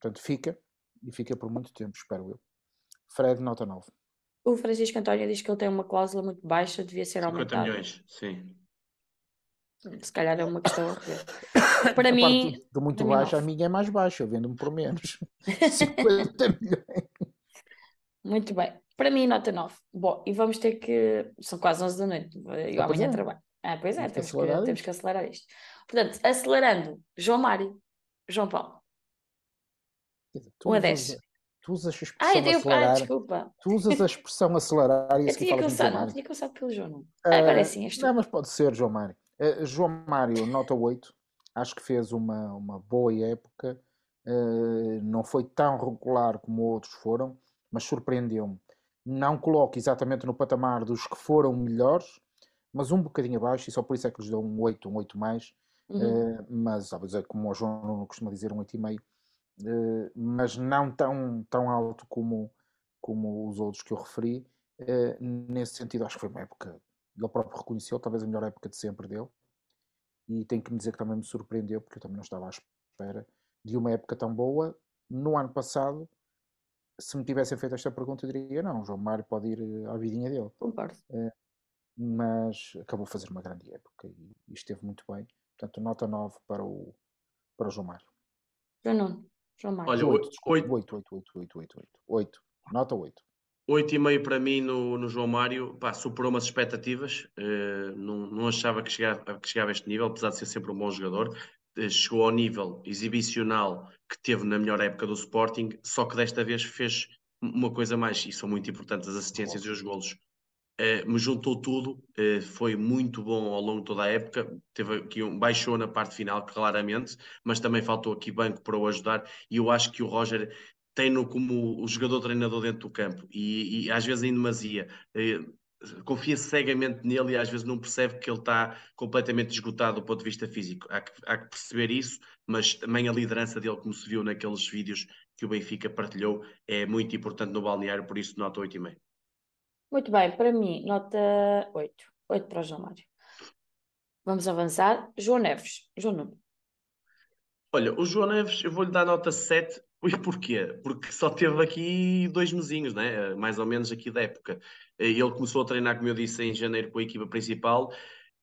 Portanto, fica, e fica por muito tempo, espero eu. Fred, nota 9. O Francisco António diz que ele tem uma cláusula muito baixa, devia ser 50 aumentada. milhões, sim. Se calhar é uma questão a rever. [coughs] Para a mim. De muito baixo, a minha é mais baixa, eu vendo-me por menos. [laughs] 50 milhões. Muito bem. Para mim, nota 9. Bom, e vamos ter que. São quase 11 da noite. Eu amanhã é. trabalho. Ah, pois é, temos que, temos que acelerar isto. Portanto, acelerando, João Mário, João Paulo. Tu 1 a 10. Tu usas a expressão ah, tenho... acelerar. Ah, desculpa. Tu usas a expressão acelerar e [laughs] eu falas começado, não, tinha começado pelo João. Não. Uh, agora é sim, Não, mas pode ser João Mário. Uh, João Mário, nota 8. Acho que fez uma, uma boa época. Uh, não foi tão regular como outros foram, mas surpreendeu-me. Não coloco exatamente no patamar dos que foram melhores, mas um bocadinho abaixo, e só por isso é que lhes dou um 8, um 8 mais, uhum. uh, mas, como o João não costuma dizer, um 8,5, uh, mas não tão, tão alto como, como os outros que eu referi. Uh, nesse sentido, acho que foi uma época, ele próprio reconheceu, talvez a melhor época de sempre dele, e tenho que me dizer que também me surpreendeu, porque eu também não estava à espera de uma época tão boa. No ano passado, se me tivessem feito esta pergunta, eu diria: não, João Mário pode ir à vidinha dele. Concordo. Uh, mas acabou a fazer uma grande época e, e, esteve muito bem. Portanto, nota 9 para o, para o João Mário. João Nuno. João Mário. Olha, 8, 8, 8, 8, 8, 8, 8, 8, 8. Nota 8. 8,5 para mim no, no João Mário, pá, superou umas expectativas, uh, não, não achava que chegava, que chegava a este nível, apesar de ser sempre um bom jogador, uh, chegou ao nível exibicional que teve na melhor época do Sporting, só que desta vez fez uma coisa mais, e são muito importantes as assistências oh. e os golos, Uh, me juntou tudo, foi muito bom ao longo de toda a época. Teve aqui um baixou na parte final, claramente, mas também faltou aqui banco para o ajudar. E eu acho que o Roger tem-no como o jogador-treinador dentro do campo e, e, às vezes em demasia. Uh, confia cegamente nele e às vezes não percebe que ele está completamente esgotado do ponto de vista físico. Há que, há que perceber isso, mas também a liderança dele, como se viu naqueles vídeos que o Benfica partilhou, é muito importante no balneário, por isso nota 8,5. Muito bem, para mim, nota 8. 8 para o João Mário. Vamos avançar. João Neves. João Nuno. Olha, o João Neves, eu vou-lhe dar nota 7. E porquê? Porque só teve aqui dois mesinhos, né? mais ou menos aqui da época. Ele começou a treinar, como eu disse, em janeiro com a equipa principal.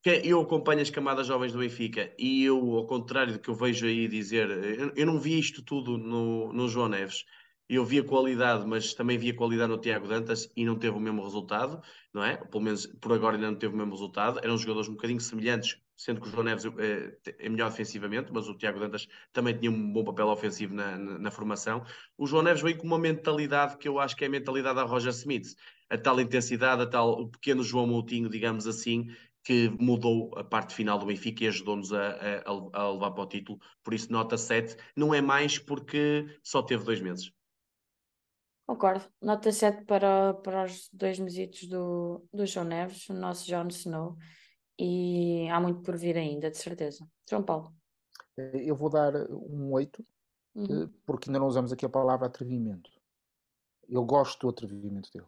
Eu acompanho as camadas jovens do Benfica e eu, ao contrário do que eu vejo aí dizer, eu não vi isto tudo no, no João Neves eu via qualidade, mas também via qualidade no Tiago Dantas e não teve o mesmo resultado, não é? Pelo menos por agora ainda não teve o mesmo resultado. Eram jogadores um bocadinho semelhantes, sendo que o João Neves é, é melhor defensivamente, mas o Tiago Dantas também tinha um bom papel ofensivo na, na, na, formação. O João Neves veio com uma mentalidade que eu acho que é a mentalidade da Roger Smith. A tal intensidade, a tal, o pequeno João Moutinho, digamos assim, que mudou a parte final do Benfica e ajudou-nos a, a, a levar para o título. Por isso, nota 7. Não é mais porque só teve dois meses. Concordo. Nota 7 para, para os dois mesitos do, do João Neves, o nosso Jon Snow. E há muito por vir ainda, de certeza. João Paulo. Eh, eu vou dar um 8, uhum. Eh, porque ainda não usamos aqui a palavra atrevimento. Eu gosto do atrevimento dele.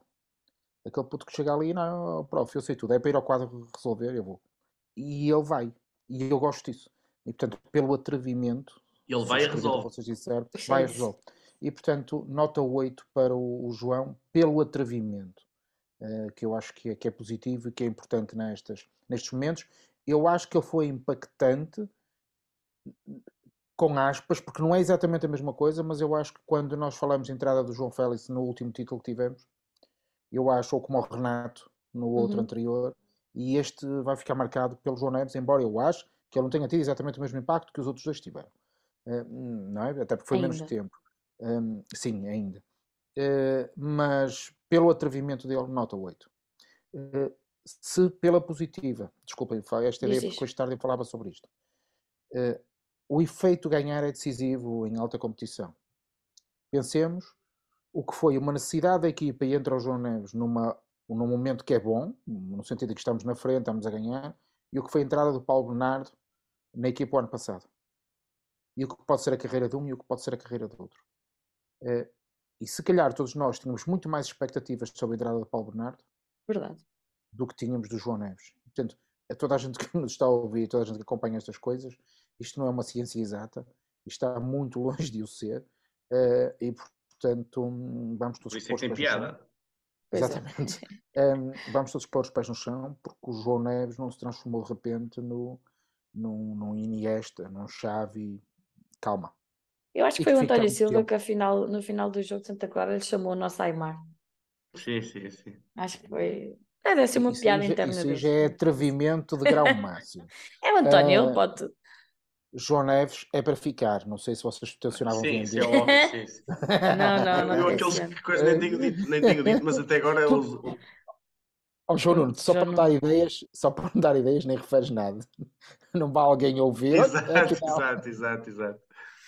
Aquele puto que chega ali, não, prof, eu sei tudo, é para ir ao quadro resolver, eu vou. E ele vai. E eu gosto disso. E portanto, pelo atrevimento. Ele vai e resolve. Vocês disseram, [laughs] vai e resolve e, portanto, nota 8 para o, João pelo atrevimento, que eu acho que é, que é, positivo e que é importante nestas, nestes momentos. Eu acho que ele foi impactante, com aspas, porque não é exatamente a mesma coisa, mas eu acho que quando nós falamos de entrada do João Félix no último título que tivemos, eu acho, ou como o Renato no outro uhum. anterior, e este vai ficar marcado pelo João Neves, embora eu acho que ele não tenha tido exatamente o mesmo impacto que os outros dois tiveram. Uh, não é? Até porque foi Ainda. menos tempo. Um, sim, ainda. Uh, mas pelo atrevimento dele, nota 8. Uh, se pela positiva, desculpem, esta ideia porque hoje tarde eu falava sobre isto. Uh, o efeito ganhar é decisivo em alta competição. Pensemos o que foi uma necessidade da equipa e entra o João Neves numa, num momento que é bom, no sentido de que estamos na frente, estamos a ganhar, e o que foi a entrada do Paulo Bernardo na equipa o ano passado. E o que pode ser a carreira de um e o que pode ser a carreira do outro. Uh, e se calhar todos nós tínhamos muito mais expectativas sobre a entrada de Paulo Bernardo Verdade. do que tínhamos do João Neves. Portanto, a toda a gente que nos está a ouvir, toda a gente que acompanha estas coisas, isto não é uma ciência exata, está muito [laughs] longe de o ser, uh, e portanto vamos todos Por isso é que tem piada. É. Exatamente. É. [laughs] Um, vamos todos pôr os pés no chão, porque o João Neves não se transformou de repente no, num, num Iniesta, num Xavi. Calma. Eu acho que foi o António Silva que afinal, no final do jogo de Santa Clara ele chamou o nosso Aymar. Sim, sim, sim. Acho que foi. É, deve ser uma isso piada já, interna. Isso já é atrevimento de grau [laughs] máximo. é o António, uh, ele pode tudo. João Neves é para ficar. Não sei se vocês tensionavam sim, sim, sim, [laughs] sim. Não, não, não. Eu aqueles que coisa nem tenho dito, nem tenho dito, mas até agora eu uso. Oh, João Nuno, só João para me dar ideias, só para me dar ideias, nem referes nada. [laughs] Não vai alguém ouvir. Exato, exato, exato, exato.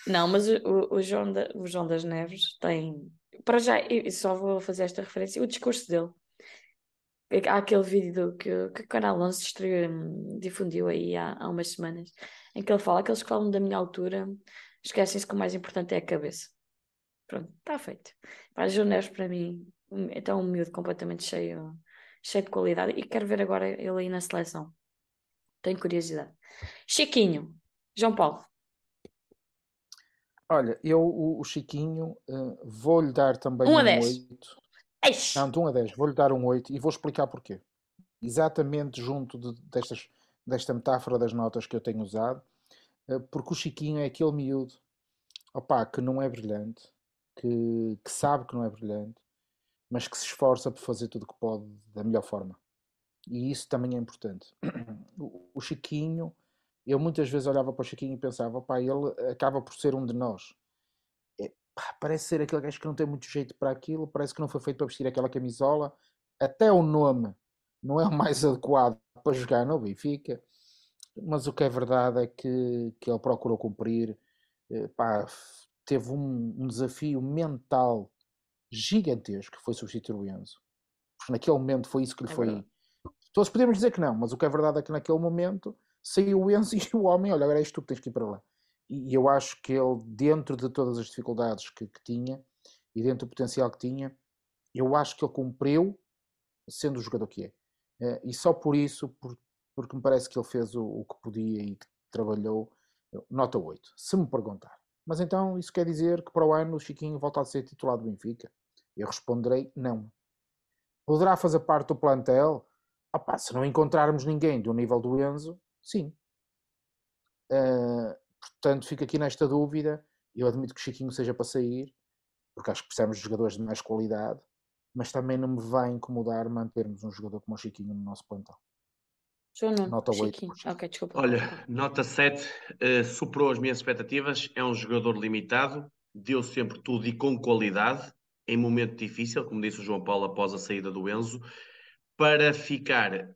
Não, mas o, o, João da, o João das Neves tem. Para já, eu só vou fazer esta referência, o discurso dele. Há aquele vídeo que, que o canal 11 distribuiu, difundiu aí há, há umas semanas, em que ele fala: aqueles que falam da minha altura esquecem-se que o mais importante é a cabeça. Pronto, está feito. Para João Neves, para mim, é tão miúdo completamente cheio, cheio de qualidade e quero ver agora ele aí na seleção. Tenho curiosidade. Chiquinho, João Paulo. Olha, eu, o, o Chiquinho, uh, vou-lhe dar também um, um 10. 8. Não, de 1 a 10, vou-lhe dar um 8 e vou explicar porquê. Exatamente junto de, destas, desta metáfora das notas que eu tenho usado, uh, porque o Chiquinho é aquele miúdo opa, que não é brilhante, que, que sabe que não é brilhante, mas que se esforça por fazer tudo o que pode da melhor forma. E isso também é importante. [clears throat] O, o Chiquinho eu muitas vezes olhava para o Chiquinho e pensava, pá, ele acaba por ser um de nós. É, pá, parece ser aquele gajo que não tem muito jeito para aquilo, parece que não foi feito para vestir aquela camisola. Até o nome não é o mais [laughs] adequado para jogar no Benfica, mas o que é verdade é que, que ele procurou cumprir, eh, pá, teve um, um, desafio mental gigantesco, que foi substituir o Enzo. Porque naquele momento foi isso que lhe é foi... Verdade. Todos podemos dizer que não, mas o que é verdade é que naquele momento saiu o Enzo [laughs] e o homem, olha, agora é isto que tens que ir para lá. E eu acho que ele, dentro de todas as dificuldades que, que tinha e dentro do potencial que tinha, eu acho que ele cumpriu sendo o jogador que é. Eh, e só por isso, por, porque me parece que ele fez o, o, que podia e que trabalhou, nota 8, se me perguntar. Mas então isso quer dizer que para o ano o Chiquinho volta a ser titular do Benfica? Eu responderei não. Poderá fazer parte do plantel? Opa, se não encontrarmos ninguém do nível do Enzo, sim. Uh, portanto, fico aqui nesta dúvida. Eu admito que o Chiquinho seja para sair, porque acho que precisamos de jogadores de mais qualidade, mas também não me vai incomodar mantermos um jogador como o Chiquinho no nosso plantel. João Nuno, nota 8. Ok, desculpa. Olha, nota 7, uh, eh, superou as minhas expectativas, é um jogador limitado, deu sempre tudo e com qualidade, em momento difícil, como disse o João Paulo após a saída do Enzo, para ficar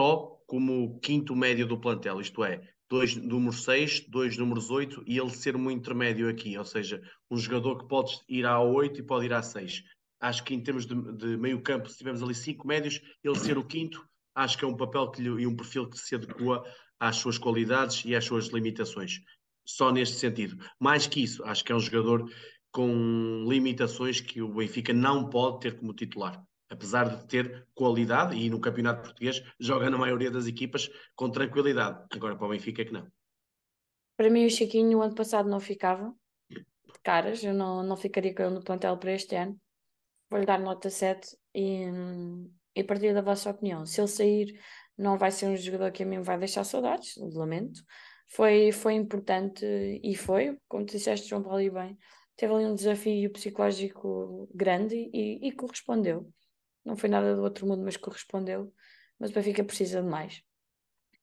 só como quinto médio do plantel, isto é, dois números 6, dois números 8 e ele ser um intermédio aqui, ou seja, um jogador que pode ir a 8 e pode ir a 6. Acho que em termos de, de meio campo, se tivermos ali cinco médios, ele ser o quinto, acho que é um papel que lhe, e um perfil que se adequa às suas qualidades e às suas limitações. Só neste sentido. Mais que isso, acho que é um jogador com limitações que o Benfica não pode ter como titular. Apesar de ter qualidade, e no Campeonato Português joga na maioria das equipas com tranquilidade. Agora para o Benfica é que não. Para mim, o Chiquinho, o ano passado não ficava caras, eu não, não ficaria com ele no plantel para este ano. Vou-lhe dar nota 7 e, e partir da vossa opinião. Se ele sair, não vai ser um jogador que a mim vai deixar saudades, lamento. Foi, foi importante e foi, como tu disseste, João Paulo, e bem, teve ali um desafio psicológico grande e, e correspondeu. Não foi nada do outro mundo, mas correspondeu. Mas o Benfica precisa de mais.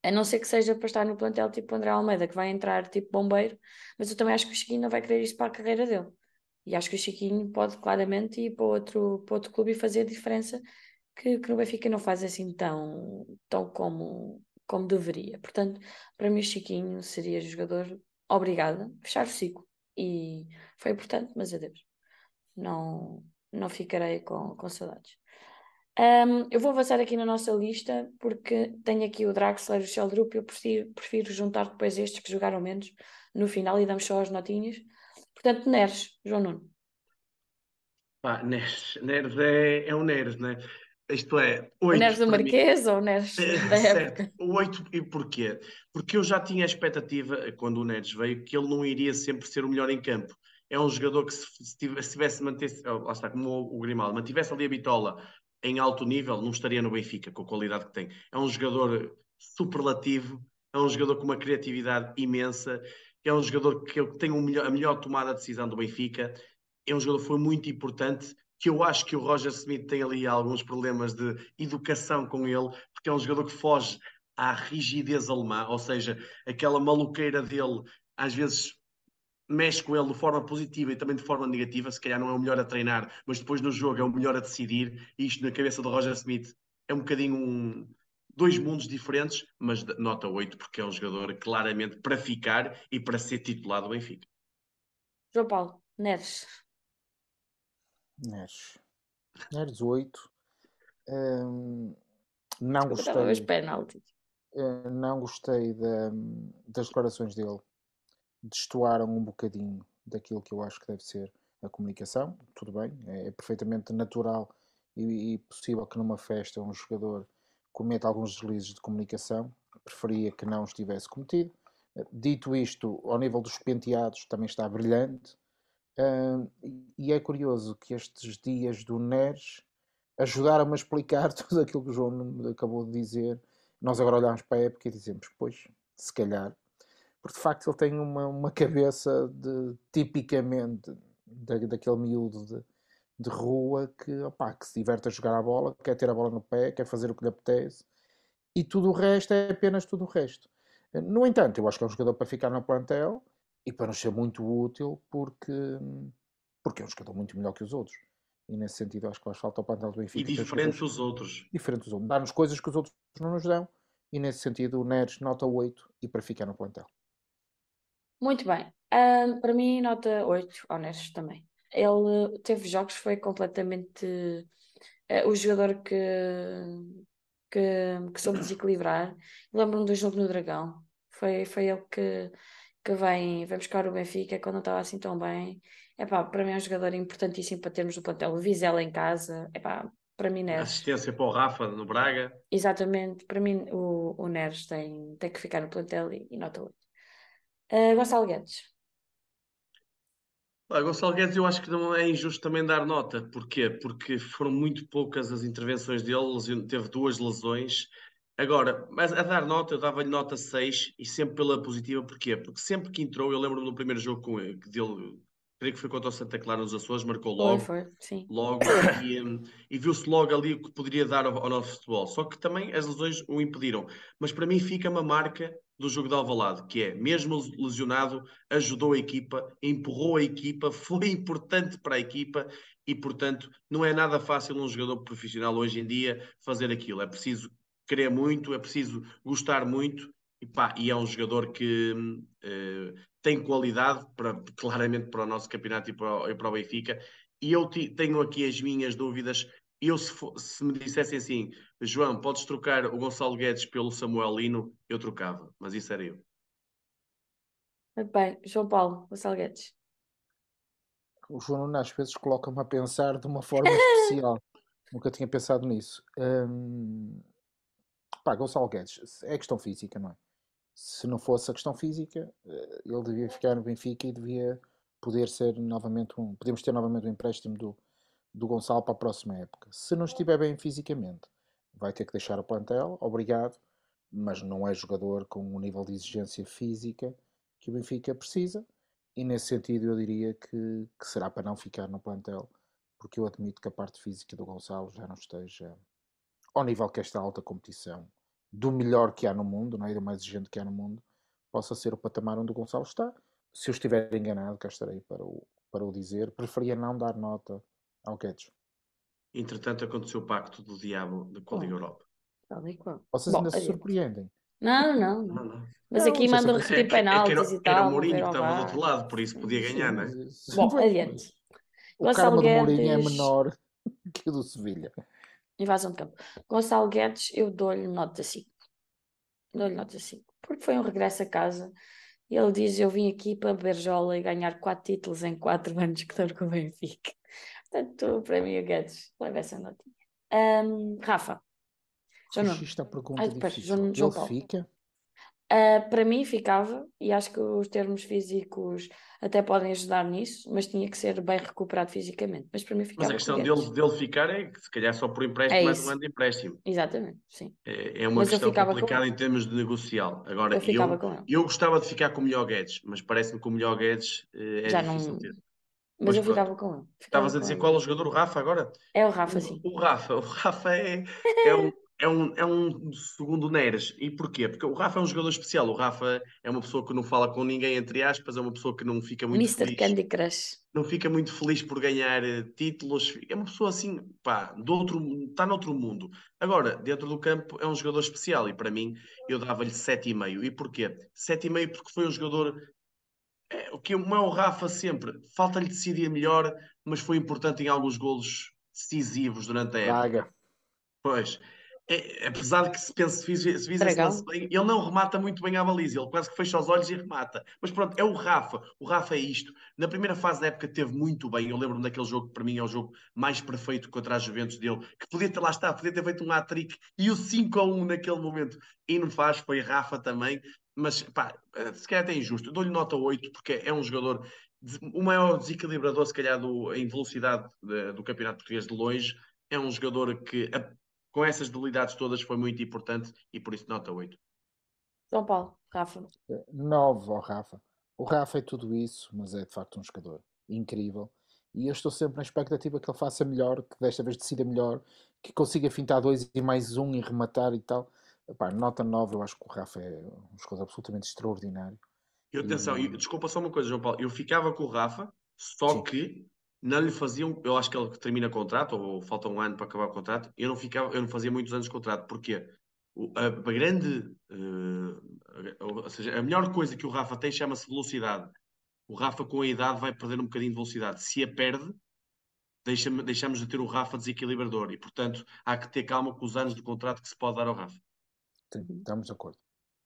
A não ser que seja para estar no plantel tipo André Almeida, que vai entrar tipo bombeiro, mas eu também acho que o Chiquinho não vai querer isso para a carreira dele. E acho que o Chiquinho pode claramente ir para outro, para outro clube e fazer a diferença que, que no Benfica não faz assim tão, tão como, como deveria. Portanto, para mim o Chiquinho seria jogador obrigada, fechar o ciclo. E foi importante, mas adeus. Não, não ficarei com, com saudades. Um, eu vou avançar aqui na nossa lista porque tenho aqui o Draxler e o Sheldrup. Eu prefiro, prefiro juntar depois estes que jogaram menos no final e damos só as notinhas. Portanto, Neres, João Nuno. Pá, Neres, Neres é, é um Neres, né? Isto é, 8. O Neres do Marquês mim... ou o Neres da época? O 8, e porquê? Porque eu já tinha a expectativa, quando o Neres veio, que ele não iria sempre ser o melhor em campo. É um jogador que, se, se tivesse manter oh, lá está, como o, o Grimaldo, mantivesse ali a bitola em alto nível, não estaria no Benfica com a qualidade que tem. É um jogador superlativo, é um jogador com uma criatividade imensa, é um jogador que tem um melhor, a melhor tomada de decisão do Benfica, é um jogador que foi muito importante, que eu acho que o Roger Smith tem ali alguns problemas de educação com ele, porque é um jogador que foge à rigidez alemã, ou seja, aquela maluqueira dele, às vezes mexe com ele de forma positiva e também de forma negativa, se calhar não é o melhor a treinar, mas depois no jogo é o melhor a decidir, e isto na cabeça do Roger Smith é um bocadinho um, dois mundos diferentes, mas nota 8 porque é um jogador claramente para ficar e para ser titulado do Benfica. João Paulo, Neres. Neres. Neres 8. Um, não gostei. penaltis. Uh, não gostei da, das declarações dele. Destoaram um bocadinho daquilo que eu acho que deve ser a comunicação. Tudo bem, é, é perfeitamente natural e, e, possível que numa festa um jogador cometa alguns deslizes de comunicação. Preferia que não estivesse cometido. Dito isto, ao nível dos penteados também está brilhante. Uh, e é curioso que estes dias do NERS ajudaram-me a explicar [laughs] tudo aquilo que o João acabou de dizer. Nós agora olhamos para a época e dizemos, pois, se calhar. Porque de facto ele tem uma, uma cabeça de tipicamente da, daquele miúdo de, de rua que, opá, que se diverte a jogar a bola, quer ter a bola no pé, quer fazer o que lhe apetece. E tudo o resto é apenas tudo o resto. No entanto, eu acho que é um jogador para ficar no plantel e para nos ser muito útil porque, porque é um jogador muito melhor que os outros. E nesse sentido acho que faz falta ao plantel do Benfica. E diferente dos outros. diferentes dos outros. Dar-nos coisas que os outros não nos dão. E nesse sentido o Neres nota 8 e para ficar no plantel. Muito bem. Para mim, nota 8, honestos também. Ele teve jogos, foi completamente eh, o jogador que, que, que soube desequilibrar. Lembro-me do jogo no Dragão. Foi, foi ele que, que vem, vem buscar o Benfica quando não estava assim tão bem. Epá, para mim é um jogador importantíssimo para termos no plantel. O Vizela em casa, epá, para mim Neres. Assistência para o Rafa no Braga. Exatamente, para mim o, o Neres tem, tem que ficar no plantel e, e nota 8. Uh, Gonçalo Guedes. Ah, Gonçalo Guedes, eu acho que não é injusto também dar nota. Porquê? Porque foram muito poucas as intervenções dele, teve duas lesões. Agora, mas a dar nota, eu dava-lhe nota 6 e sempre pela positiva. Porquê? Porque sempre que entrou, eu lembro-me do primeiro jogo com ele, que dele, creio que foi contra o Santa Clara nos Açores, marcou logo. foi, sim. logo e, hum, e viu-se logo ali o que poderia dar ao, ao nosso futebol. Só que também as lesões o impediram. Mas para mim fica uma marca do jogo de Alvalade, que é, mesmo lesionado, ajudou a equipa, empurrou a equipa, [laughs] foi importante para a equipa e, portanto, não é nada fácil um jogador profissional hoje em dia fazer aquilo. É preciso querer muito, é preciso gostar muito e, pá, e é um jogador que eh, tem qualidade para, [laughs] claramente para o nosso campeonato e para o, e para o Benfica. E eu tenho aqui as minhas dúvidas. Eu, se, fo- se me dissessem assim, João, podes trocar o Gonçalo Guedes pelo Samuel Lino, eu trocava, mas isso era eu. Muito bem, João Paulo, Gonçalo Guedes. O João Nuno às vezes coloca-me a pensar de uma forma [laughs] especial. Nunca tinha pensado nisso. Hum, pá, Gonçalo Guedes, é questão física, não é? Se não fosse a questão física, eh, ele devia ficar no Benfica e devia poder ser novamente um. Podemos ter novamente um empréstimo do, do Gonçalo para a próxima época. Se não estiver bem fisicamente, vai ter que deixar o plantel, obrigado, mas não é jogador com um nível de exigência física que o Benfica precisa. E nesse sentido eu diria que, que será para não ficar no plantel, porque eu admito que a parte física do Gonçalo já não esteja ao nível que esta alta competição, do melhor que há no mundo, não é? do mais exigente que há no mundo, possa ser o patamar onde o Gonçalo está. Se eu estiver enganado, cá estarei para o, para o dizer. Preferia não dar nota ao Guedes. Entretanto, aconteceu o pacto do diabo da com a Liga Bom. Europa. Tal e qual. Vocês Bom, ainda se surpreendem. Não, não, não. Não, não. Mas Não, aqui é mandam É repetir é era, penaltis e era tal, o vão Mourinho que estava do outro lado, por isso podia ganhar, não é? Bom, adiante. O Gonçalo do Mourinho é Guedes. menor [laughs] que o do Sevilha. Invasão de campo. Gonçalo Guedes, eu dou-lhe nota 5. Dou-lhe nota 5. Porque foi um regresso a casa. E ele diz: Eu vim aqui para Berjola e ganhar 4 títulos em 4 [laughs] anos que estou com o Benfica. Portanto, para mim, o Guedes leva essa notinha. Ahm, Rafa, Nuno. Isto uma pergunta Ai, espera, difícil. João- João Ele Paulo. fica? Ah, para mim ficava, e acho que os termos físicos até podem ajudar nisso, mas tinha que ser bem recuperado fisicamente. Mas para mim Mas ficava a com o questão dele, dele ficar é que se calhar só por empréstimo, É mais um ano de empréstimo. Exatamente, sim. É, é uma Mas questão complicada em termos de negocial. Agora, Eu ficava eu, com ele. eu gostava de ficar com o melhor Guedes, mas parece-me que o melhor Guedes eh, é Já difícil não. ter. Mas Mas eu ficava com ele. Estavas a dizer qual é o jogador? O Rafa agora? É o Rafa, sim. O, o Rafa, o Rafa é, é, um, é, um, é um segundo Neres. E porquê? Porque o Rafa é um jogador especial. O Rafa é uma pessoa que não fala com ninguém, entre aspas, é uma pessoa que não fica muito Mr. feliz. Candy Crush. Não fica muito feliz por ganhar eh, títulos. É uma pessoa assim, pá, do outro, está noutro mundo. Agora, dentro do campo, é um jogador especial. E para mim, eu dava-lhe 7,5. E porquê? 7,5 porque foi um jogador é, o que o meu Rafa sempre, falta-lhe decidir melhor, mas foi importante em alguns golos decisivos durante a época. Braga. Pois, é, apesar de que se pense, se vise- se lance bem, ele não remata muito bem à baliza, ele quase que fecha os olhos e remata. Mas pronto, é o Rafa, o Rafa é isto. Na primeira fase da época teve muito bem, eu lembro-me daquele jogo que para mim é o jogo mais perfeito contra a Juventus dele, que podia ter, lá está, podia ter feito um hat-trick e o 5 a 1 naquele momento, e não faz, foi Rafa também, mas pá, se calhar até injusto, eu dou-lhe nota 8 porque é um jogador, de- o maior desequilibrador se calhar do, em velocidade de- do campeonato português de longe, é um jogador que a- com essas debilidades todas foi muito importante e por isso nota 8. São Paulo, Rafa. 9 ao Rafa. O Rafa é tudo isso, mas é de facto um jogador incrível. E eu estou sempre na expectativa que ele faça melhor, que desta vez decida melhor, que consiga fintar dois e mais um e rematar e tal. Epá, nota 9, eu acho que o Rafa é um jogador absolutamente extraordinário. E atenção, E- desculpa só uma coisa, João Paulo, eu ficava com o Rafa, só Sim. que não lhe faziam, eu acho que ele termina contrato, ou falta um ano para acabar o contrato, eu não ficava, eu não fazia muitos anos de contrato, porquê? O- A, a grande, eh, ou seja, a melhor coisa que o Rafa tem chama-se velocidade. O Rafa com a idade vai perder um bocadinho de velocidade. Se a perde, deixa deixamos de ter o Rafa desequilibrador e, portanto, há que ter calma com os anos de contrato que se pode dar ao Rafa. Sim, estamos de acordo.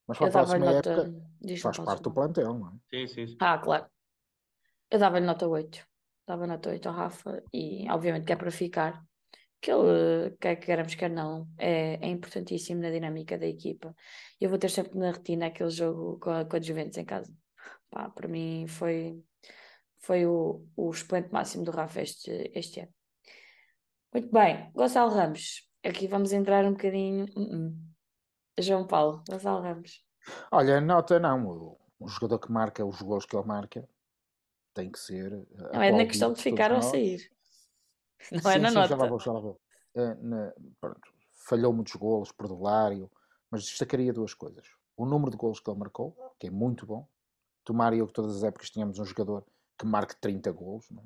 Mas para Eu a próxima nota. época Diz, faz parte do plantel, não é? Sim, sim, sim. Ah, claro. Eu dava-lhe nota 8. Dava nota 8 ao Rafa e, obviamente, que é para ficar. Que ele, quer queremos, quer não, é, é importantíssimo na dinâmica da equipa. Eu vou ter sempre na retina aquele jogo com a, com a Juventus em casa. Pá, para mim foi, foi o, o expoente máximo do Rafa este, este ano. Muito bem, Gonçalo Ramos. Aqui vamos entrar um bocadinho. Uh -uh. João Paulo, Gonçalo Ramos. Olha, nota não. O, jogador que marca os gols que ele marca tem que ser. Não é na questão de ficar ou sair. Não sim, é na sim, nota. Já lá vou, já lá vou. É, na, pronto, falhou muitos golos, perdulário, mas destacaria duas coisas. O número de golos que ele marcou, que é muito bom. Tomaria que todas as épocas tínhamos um jogador que marque 30 golos. Não é?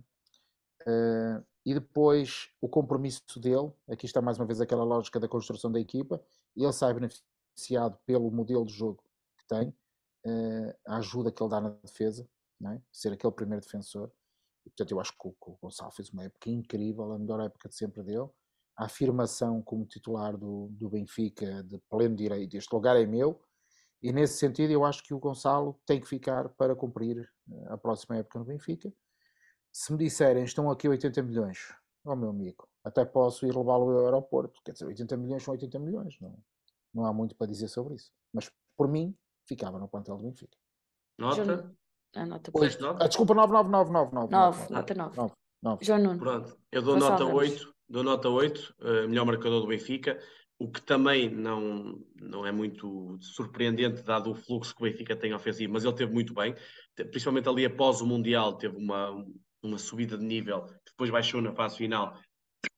Uh, e depois o compromisso dele, aqui está mais uma vez aquela lógica da construção da equipa, ele sai beneficiado pelo modelo de jogo que tem, uh, a ajuda que ele dá na defesa, é? ser aquele primeiro defensor. E, portanto, eu acho que o, o Gonçalo fez uma época incrível, a melhor época de sempre dele. A afirmação como titular do, do Benfica de pleno direito, este lugar é meu, e nesse sentido eu acho que o Gonçalo tem que ficar para cumprir eh, a próxima época no Benfica se me disserem estão aqui 80 milhões, ó oh, meu amigo, até posso ir levá-lo ao aeroporto. Quer dizer, 80 milhões são 80 milhões, não, não há muito para dizer sobre isso. Mas por mim, ficava no plantel do Benfica. Nota? A nota? Ah, desculpa, 99999. 9, nota 9. 9, 9. João Nuno. Pronto, eu dou Gonçalo nota Ramos. 8, dou nota 8, uh, melhor marcador do Benfica, o que também não, não é muito surpreendente, dado o fluxo que o Benfica tem ofensivo, mas ele teve muito bem, principalmente ali após o Mundial, teve uma, uma subida de nível, que depois baixou na fase final,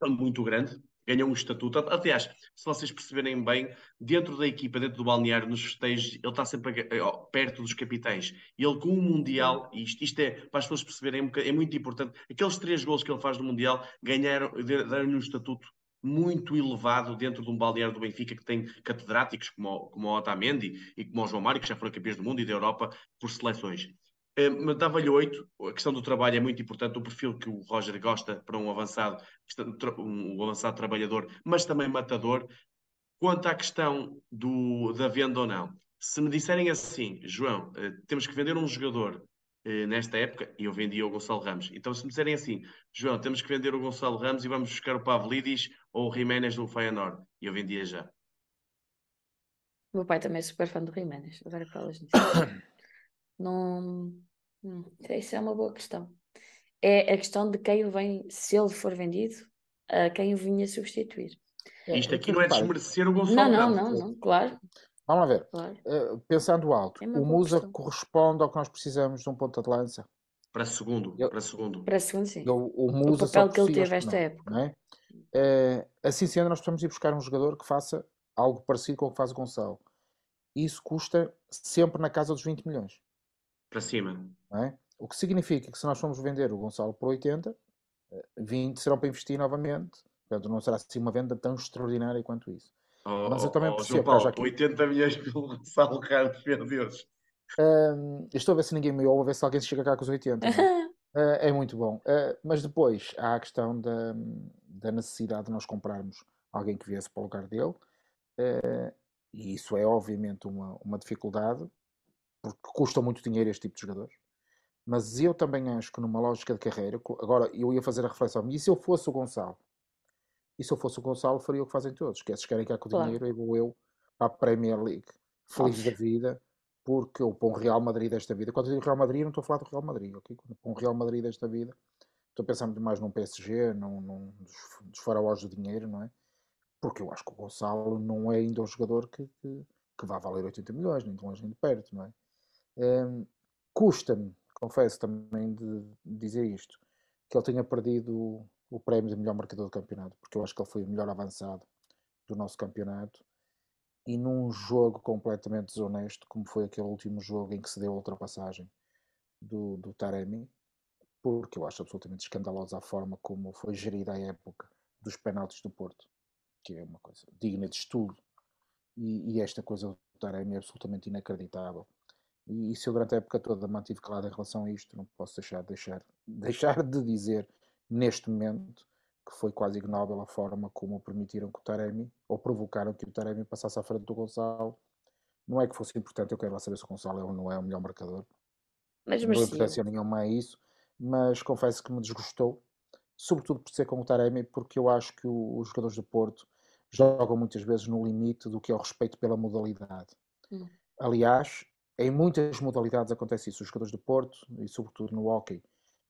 muito grande, ganhou um estatuto. Aliás, se vocês perceberem bem, dentro da equipa, dentro do balneário, nos festejos, ele está sempre perto dos capitães. Ele com o Mundial, isto, isto é, para as pessoas perceberem, é muito importante, aqueles três gols que ele faz no Mundial, ganharam, deram-lhe um estatuto muito elevado dentro de um balneário do Benfica que tem catedráticos como o, como o Otamendi e como o João Mário, que já foram campeões do mundo e da Europa por seleções. Uh, Dava-lhe 8. A questão do trabalho é muito importante. O perfil que o Roger gosta para um avançado, um avançado trabalhador, mas também matador. Quanto à questão do, da venda ou não, se me disserem assim, João, uh, temos que vender um jogador uh, nesta época, e eu vendia o Gonçalo Ramos. Então, se me disserem assim, João, temos que vender o Gonçalo Ramos e vamos buscar o Pavlidis ou o Jiménez do Feyenoord, e eu vendia já. O meu pai também é super fã do Jiménez. Agora que falas nisso. [coughs] Não. Hum, isso é uma boa questão. É a questão de quem o vem, se ele for vendido, a quem o vinha substituir. É, Isto aqui não é desmerecer o Gonçalo Não, não, não, não, claro, Vamos lá ver. claro. Uh, pensando alto, É o Musa questão. corresponde ao que nós precisamos de um ponta de lança. Para segundo, Eu- para segundo. Para segundo, sim. Eu- o Musa papel só que ele teve esta não, época. não é? Eh, assim sendo, nós precisamos ir buscar um jogador que faça algo parecido com o que faz o Gonçalo. Isso custa sempre na casa dos 20 milhões. Para cima. não é? O que significa que se nós formos vender o Gonçalo por 80, eh, 20 serão para investir novamente. Portanto, não será assim uma venda tão extraordinária quanto isso. Oh, Mas eu oh, também oh, percebo que haja Paulo, aqui- 80 milhões [laughs] pelo Gonçalo Ramos, meu Deus. Eu estou a ver se ninguém me ouve, a ver se alguém se chega cá com os 80. não é? [laughs] Ah, é muito bom. Ah, mas depois há a questão da, da necessidade de nós comprarmos alguém que viesse para o lugar dele. Ah, e isso é obviamente uma, uma dificuldade, porque custa muito dinheiro este tipo de jogadores. Mas eu também acho que numa lógica de carreira, agora eu ia fazer a reflexão, e se eu fosse o Gonçalo? E se eu fosse o Gonçalo, faria o que fazem todos, que se querem cá com o Claro. dinheiro, aí vou eu para a Premier League, feliz da vida, porque eu para um Real Madrid desta vida, quando eu digo Real Madrid, não estou a falar do Real Madrid, ok? Quando para um Real Madrid desta vida, estou a pensar muito mais num PSG, num, num dos, dos faraós do dinheiro, não é? Porque eu acho que o Gonçalo não é ainda um jogador que, que, que vá valer 80 milhões, nem de longe nem de perto, não é? Hum, Custa-me, confesso também de dizer isto, que ele tenha perdido o prémio de melhor marcador do campeonato, porque eu acho que ele foi o melhor avançado do nosso campeonato e num jogo completamente desonesto, como foi aquele último jogo em que se deu a ultrapassagem do, do Taremi, porque eu acho absolutamente escandalosa a forma como foi gerida a época dos penaltis do Porto, que é uma coisa digna de estudo. E, e esta coisa do Taremi é absolutamente inacreditável. E, se eu durante a época toda mantive calado em relação a isto, não posso deixar, deixar, [laughs] deixar de dizer neste momento que foi quase ignóbil a forma como permitiram que o Taremi, ou provocaram que o Taremi passasse à frente do Gonçalo. Não é que fosse importante, eu quero lá saber se o Gonçalo é ou não é o melhor marcador. Mas não merecia. importância nenhuma a isso, mas confesso que me desgostou, sobretudo por ser com o Taremi, porque eu acho que o- os jogadores do Porto jogam muitas vezes no limite do que é o respeito pela modalidade. Hum. Aliás, em muitas modalidades acontece isso. Os jogadores do Porto, e sobretudo no hóquei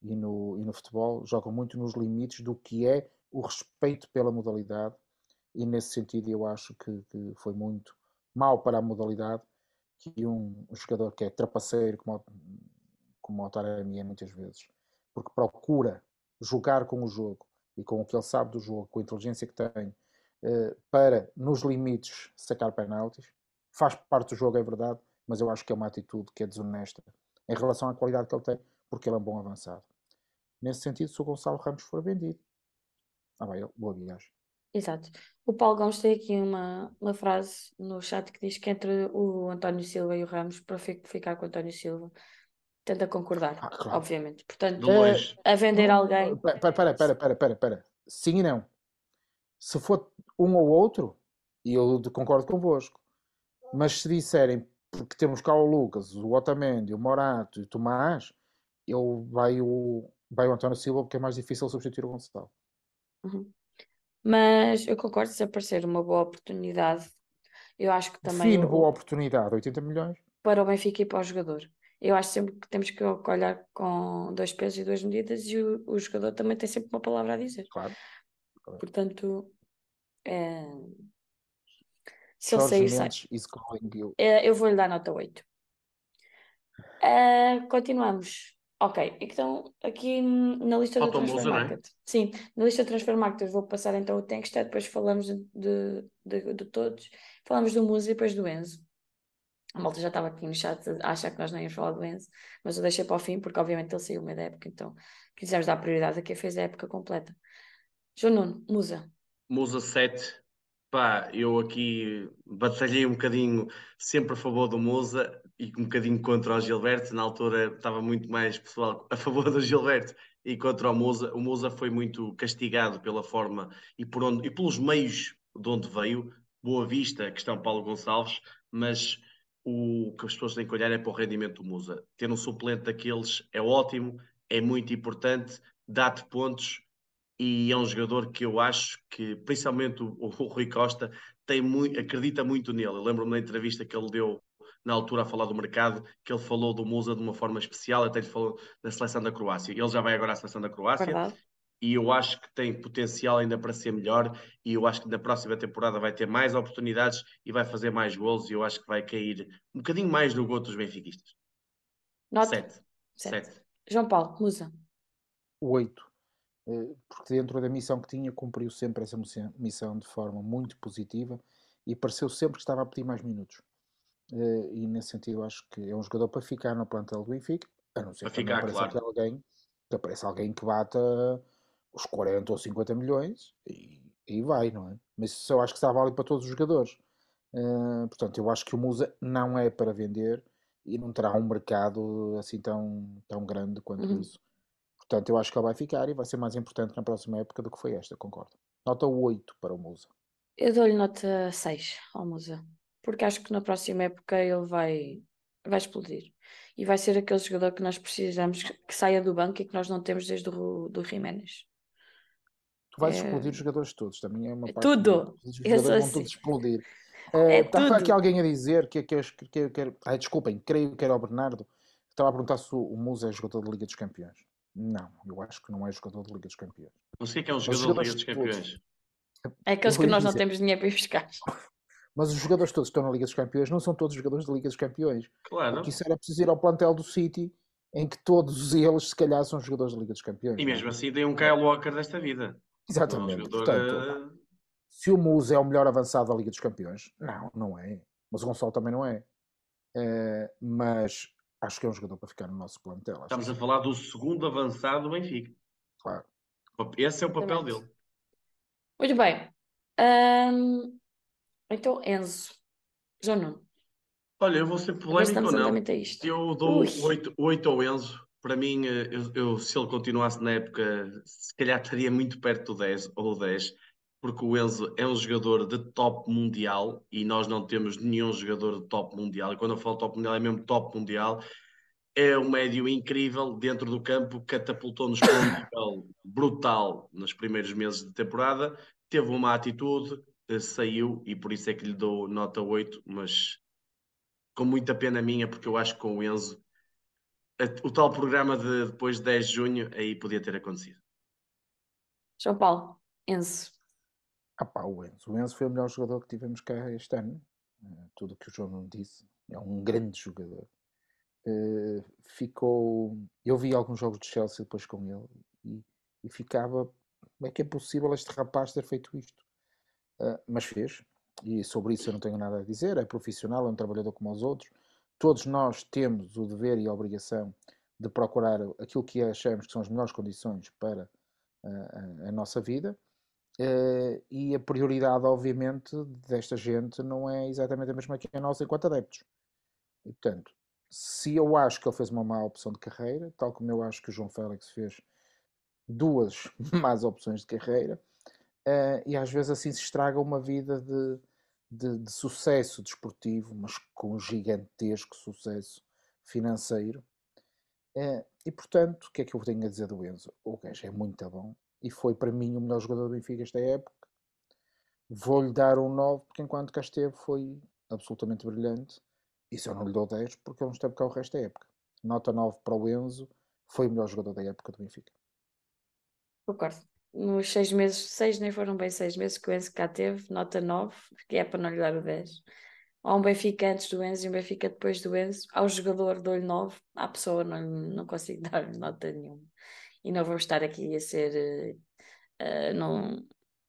e no, e no futebol, jogam muito nos limites do que é o respeito pela modalidade, e nesse sentido eu acho que, que foi muito mal para a modalidade que um, um jogador que é trapaceiro, como, como o é muitas vezes, porque procura jogar com o jogo e com o que ele sabe do jogo, com a inteligência que tem, eh, para, nos limites, sacar penaltis. Faz parte do jogo, é verdade, mas eu acho que é uma atitude que é desonesta em relação à qualidade que ele tem, porque ele é um bom avançado. Nesse sentido, se o Gonçalo Ramos for vendido, ah, bem, boa viagem. Exato. O Paulo Gomes tem aqui uma, uma frase no chat que diz que entre o António Silva e o Ramos, prefiro ficar com o António Silva. Tenta concordar, Ah, claro. obviamente. Portanto, De longe. a vender alguém. Espera, espera, espera, espera, espera, espera. Sim e não. Se for um ou outro, e eu concordo convosco, mas se disserem porque temos cá o Lucas, o Otamendi, o Morato e o Tomás, eu vai o, vai o António Silva porque é mais difícil substituir o Gonçalo. Uhum. Mas eu concordo se aparecer uma boa oportunidade. Eu acho que também o- boa oportunidade, 80 milhões. para o Benfica e para o jogador. Eu acho sempre que temos que olhar com dois pesos e duas medidas e o, o jogador também tem sempre uma palavra a dizer. Claro. Portanto, é, se ele sair, sai. É, eu vou-lhe dar nota 8. Ah, continuamos. Ok, então aqui na lista do Falta o Transfer é? Market. Sim, na lista do Transfer Market eu vou passar então o Tankstead, depois falamos de, de, de, de todos. Falamos do Musa e depois do Enzo. A malta já estava aqui no chat a achar que nós não íamos falar do Enzo, mas eu deixei para o fim porque obviamente ele saiu meio da época, então quisemos dar prioridade a quem fez a época completa. João Nuno, Musa. Musa 7. Pá, eu aqui batalhei um bocadinho sempre a favor do Musa e um bocadinho contra o Gilberto. Na altura estava muito mais pessoal a favor do Gilberto e contra o Musa. O Musa foi muito castigado pela forma e, por onde, e pelos meios de onde veio. Boa Vista, questão Paulo Gonçalves, mas o que as pessoas têm que olhar é para o rendimento do Musa. Ter um suplente daqueles é ótimo, é muito importante, dá-te pontos e é um jogador que eu acho que, principalmente o, o Rui Costa, tem muito, acredita muito nele. Eu lembro-me da entrevista que ele deu na altura a falar do mercado, que ele falou do Musa de uma forma especial, até lhe falou da seleção da Croácia. Ele já vai agora à seleção da Croácia Verdade? e eu acho que tem potencial ainda para ser melhor e eu acho que na próxima temporada vai ter mais oportunidades e vai fazer mais gols e eu acho que vai cair um bocadinho mais no gol dos benfiquistas. Nota? Sete. Sete. Sete. João Paulo, Musa. 8. Eh, Porque dentro da missão que tinha, cumpriu sempre essa missão- de forma muito positiva e pareceu sempre que estava a pedir mais minutos. Eh, E nesse sentido, acho que é um jogador para ficar no plantel do Benfica, a não ser Para que ficar, apareça claro. alguém, que apareça alguém que bata os 40 ou 50 milhões e aí vai, não é? Mas isso eu acho que está válido para todos os jogadores. Eh, portanto, eu acho que o Musa não é para vender e não terá um mercado assim tão, tão grande quanto Uhum. isso. Portanto, eu acho que ele vai ficar e vai ser mais importante na próxima época do que foi esta, concordo. Nota 8 para o Musa. Eu dou-lhe nota 6 ao Musa, porque acho que na próxima época ele vai, vai explodir. E vai ser aquele jogador que nós precisamos que saia do banco e que nós não temos desde o do Jiménez. Tu vais É- explodir os jogadores todos, também é uma É parte tudo. Os jogadores vão assim. todos explodir. [laughs] É Eh, Estava aqui tudo. alguém a dizer que, que, que, que, que ai, desculpem, creio que era o Bernardo. Estava a perguntar se o Musa é jogador da Liga dos Campeões. Não, eu acho que não é jogador da Liga dos Campeões. Não sei que é um Os jogador da Liga dos Campeões. É aqueles que nós não dizer. temos dinheiro para ir buscar. [laughs] Mas os jogadores todos que estão na Liga dos Campeões não são todos jogadores da Liga dos Campeões. Claro. Porque isso era preciso ir ao plantel do City, em que todos eles, se calhar, são jogadores da Liga dos Campeões. E não é? mesmo assim tem um Kyle Walker desta vida. Não é um Exatamente. jogador. Portanto, eh, se o Musa é o melhor avançado da Liga dos Campeões, não, não é. Mas o Gonçalo também não é. Eh, mas acho que é um jogador para ficar no nosso plantel. Estamos a falar do segundo avançado do Benfica. claro. Esse é o papel Exatamente. dele. Muito bem. Então, Enzo. João Nuno. Olha, eu vou ser polémico ou não. Eu dou Ui. 8, 8 ao Enzo. Para mim, eh, eu, eu- se ele continuasse na época, se calhar estaria muito perto do 10 ou 10, porque o Enzo é um jogador de top mundial e nós não temos nenhum jogador de top mundial. E quando eu falo top mundial, é mesmo top mundial. É um médio incrível dentro do campo, catapultou-nos para um [coughs] nível brutal nos primeiros meses de temporada. Teve uma atitude, eh, saiu e por isso é que lhe dou nota 8, mas com muita pena minha, porque eu acho que com o Enzo, o tal programa de depois de 10 de junho, aí podia ter acontecido. João Paulo. Enzo. Ah pá, o Enzo. O Enzo foi o melhor jogador que tivemos cá este ano. Eh, tudo o que o João não disse. É um grande jogador. Eh, ficou. Eu vi alguns jogos de Chelsea depois com ele e, e ficava. Como é que é possível este rapaz ter feito isto? Eh, mas fez. E sobre isso eu não tenho nada a dizer. É profissional, é um trabalhador como os outros. Todos nós temos o dever e a obrigação de procurar aquilo que achamos que são as melhores condições para eh, a, a nossa vida. Eh, e a prioridade, obviamente, desta gente não é exatamente a mesma que a nossa enquanto adeptos. E, portanto, se eu acho que ele fez uma má opção de carreira, tal como eu acho que o João Félix fez duas [laughs] más opções de carreira, eh, e às vezes assim se estraga uma vida de, de, de sucesso desportivo, mas com um gigantesco sucesso financeiro. Eh, e portanto, o que é que eu tenho a dizer do Enzo? O gajo é muito bom e foi para mim o melhor jogador do Benfica esta época. Vou-lhe dar um 9, porque enquanto cá esteve foi absolutamente brilhante. Isso eu não lhe dou 10, porque ele não esteve cá o resto da época. Nota 9 para o Enzo, foi o melhor jogador da época do Benfica. Concordo. Nos seis meses, seis nem foram bem seis meses que o Enzo cá teve, nota 9, que é para não lhe dar o 10. Há um Benfica antes do Enzo e um Benfica depois do Enzo. Ao jogador dou-lhe 9, à pessoa não, não consigo [laughs] dar nota nenhuma. E não vamos estar aqui a ser. eh, não,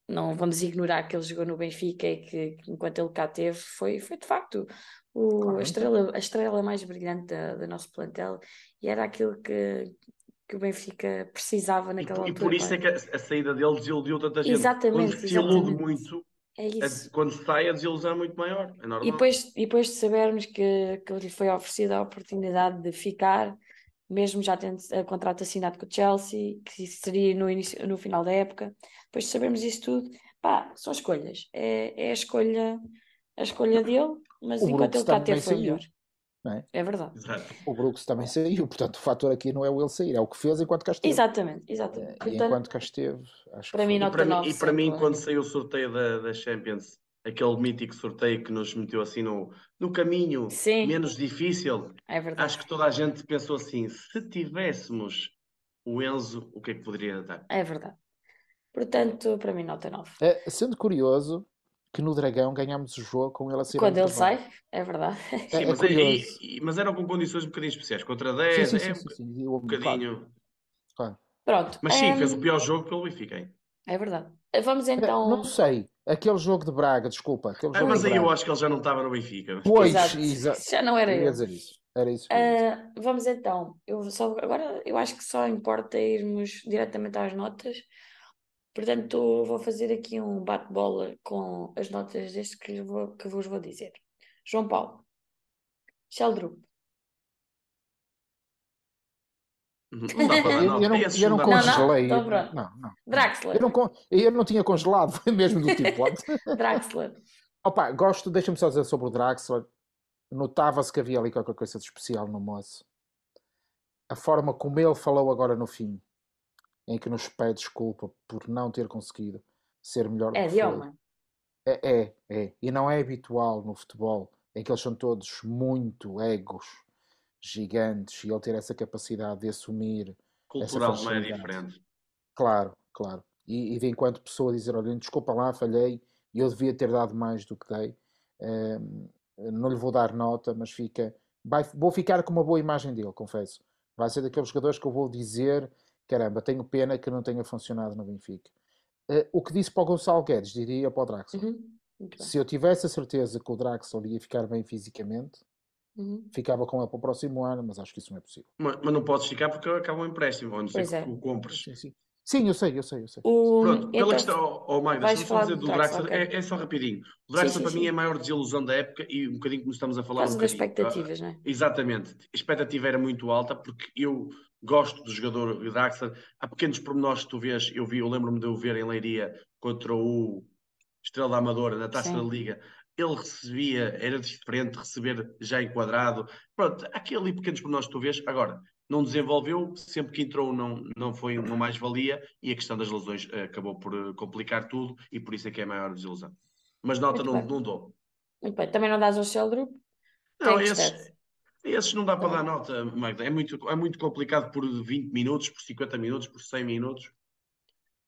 não vamos ignorar que ele jogou no Benfica e que, que enquanto ele cá teve, foi, foi de facto o, a, estrela, a estrela mais brilhante da, do nosso plantel e era aquilo que, que o Benfica precisava E, naquela e altura. por isso pá. é que a, a saída dele desiludiu tanta gente. Exatamente, Quando se ilude muito, É a- quando sai, a desilusão é muito maior. É E depois, e depois de sabermos que, que lhe foi oferecida a oportunidade de ficar, mesmo já tendo a contrato assinado com o Chelsea, que isso seria no início, no final da época, depois de sabermos isso tudo, pá, são escolhas. É, é a escolha, a escolha dele, mas O enquanto Brooks ele cá também teve foi saiu. melhor. é? É verdade. Exato. O Brooks também saiu, portanto o fator aqui não é o ele sair, é o que fez enquanto cá esteve. Exatamente, Eh, exatamente. E Portanto, enquanto cá esteve, acho que para mim, foi. E para nota mim, 9 e para mim quando saiu o sorteio da, da Champions, aquele mítico sorteio que nos meteu assim no, no caminho Sim, menos difícil, é verdade. acho que toda a gente pensou assim: se tivéssemos o Enzo, o que é que poderia dar? É verdade. Portanto, para mim, nota 9. Eh, sendo curioso que no Dragão ganhámos o jogo com ele a ao Quando ele sai, é verdade. Sim, É, é mas, e- mas eram com condições um bocadinho especiais. Contra Sim, 10, sim, é sim, um sim, sim. um Claro, bocadinho. claro. Pronto, Mas sim, fez o hum, pior jogo pelo Benfica. hein? É verdade. Vamos então. Não sei, aquele jogo de Braga, desculpa, aquele Ah, mas de aí eu acho que ele já não estava no Benfica. Pois, Exato, exato. [laughs] já não era Eu dizer isso. Era isso. Ah, vamos então. Eu só, agora eu acho que só importa irmos diretamente às notas. Portanto, vou fazer aqui um bate-bola com as notas deste que, vou- que vos vou dizer. João Paulo, Sheldrup, Não dá para dar [laughs] Eu, não, Esses eu não não dar. Não, não? congelei. Não, não. não. Draxler, Eu não, eu não tinha congelado, [laughs] foi mesmo do tipo. [laughs] Draxler. Opa, gosto, deixa-me só dizer sobre o Draxler. Notava-se que havia ali qualquer coisa de especial no moço. A forma como ele falou agora no fim, em que nos pede desculpa por não ter conseguido ser melhor do É que de foi. homem. É, é, é. E não é habitual no futebol, em que eles são todos muito egos gigantes e ele ter essa capacidade de assumir essa Cultural é diferente. Claro, claro. E, e de enquanto pessoa dizer, olha, desculpa lá, falhei, e eu devia ter dado mais do que dei. Ehm, não lhe vou dar nota, mas fica. vai- vou ficar com uma boa imagem dele, confesso. Vai ser daqueles jogadores que eu vou dizer, caramba, tenho pena que não tenha funcionado no Benfica. Eh, o que disse para o Gonçalo Guedes, diria para o Draxler. Uhum, bem. Se eu tivesse a certeza que o Draxler ia ficar bem fisicamente, Uhum. ficava com ele para o próximo ano, mas acho que isso não é possível. Mas, mas não podes ficar porque acaba o empréstimo, a não ser Pois que é. tu o compres. Sim, sim. Sim, eu sei, eu sei, eu sei. O... Pronto, pela então, questão, oh, Magda, deixa-me só dizer do Draxler, Draxler, ok. é, é só rapidinho. O Draxler sim, para mim sim. é a maior desilusão da época e um bocadinho como estamos a Por falar um das expectativas, não é? Exatamente, a expectativa era muito alta porque eu gosto do jogador Draxler. Há pequenos pormenores que tu vês, eu vi, eu lembro-me de eu ver em Leiria contra o Estrela da Amadora na Taça Sim. da Liga. Ele recebia, era diferente receber já enquadrado. Pronto, ali pequenos pormenores que tu vês. Agora, não desenvolveu, sempre que entrou não, não foi uma mais-valia e a questão das lesões eh, acabou por eh, complicar tudo e por isso é que é a maior desilusão. Mas nota Muito não, bem. não dou. Muito bem. Também não dás ao Sheldrup? Não, esses, esses não dá para dar nota, Magda. É muito, é muito complicado por 20 minutos, por 50 minutos, por 100 minutos.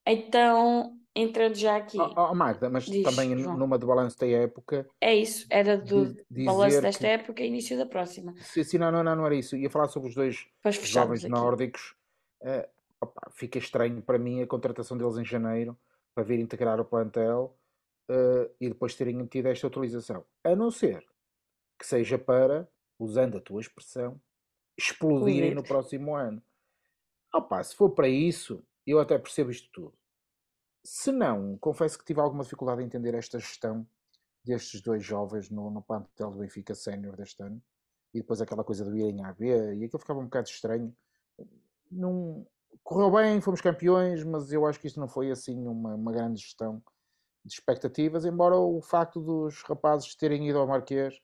Então, entrando já aqui, Oh, oh, Magda, mas Diz, também João. numa de balanço da época, é isso. Era do balanço desta que. época e início da próxima. Sim, sim, não, não, não, não era isso. Ia falar sobre os dois jovens aqui. nórdicos. Eh, opa, fica estranho para mim a contratação deles em janeiro para vir integrar o plantel eh, e depois terem tido esta utilização. A não ser que seja para, usando a tua expressão, explodirem no próximo ano. Opa, se for para isso, eu até percebo isto tudo. Se não, confesso que tive alguma dificuldade em entender esta gestão destes dois jovens no, no plantel do Benfica Sénior deste ano e depois aquela coisa do irem à B e aquilo ficava um bocado estranho. Não, correu bem, fomos campeões, mas eu acho que isto não foi assim uma, uma grande gestão de expectativas, embora o facto dos rapazes terem ido ao Marquês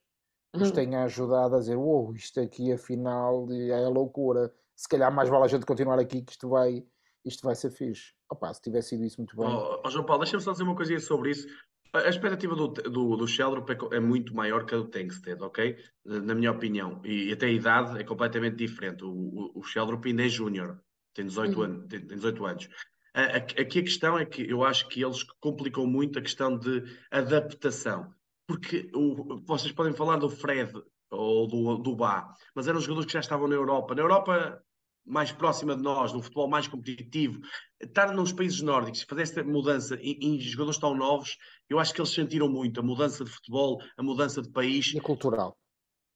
nos Hum. tenha ajudado a dizer, uou, isto aqui afinal é loucura, se calhar mais vale a gente continuar aqui que isto vai, isto vai ser fixe. Opa, se tivesse sido isso muito bem. Oh, oh, João Paulo, deixa-me só dizer uma coisinha sobre isso. A expectativa do, do, do Sheldrup é, é muito maior que a do Tankstead, ok? Na minha opinião. E até a idade é completamente diferente. O, o, o Sheldrup ainda é júnior, tem 18 Uhum. anos. Tem, tem 18 anos. A- a- Aqui a questão é que eu acho que eles complicam muito a questão de adaptação. Porque o- vocês podem falar do Fred ou do, do Bá, mas eram jogadores que já estavam na Europa. Na Europa mais próxima de nós, num futebol mais competitivo, estar nos países nórdicos, fazer esta mudança em, em jogadores tão novos, eu acho que eles sentiram muito a mudança de futebol, a mudança de país. E cultural.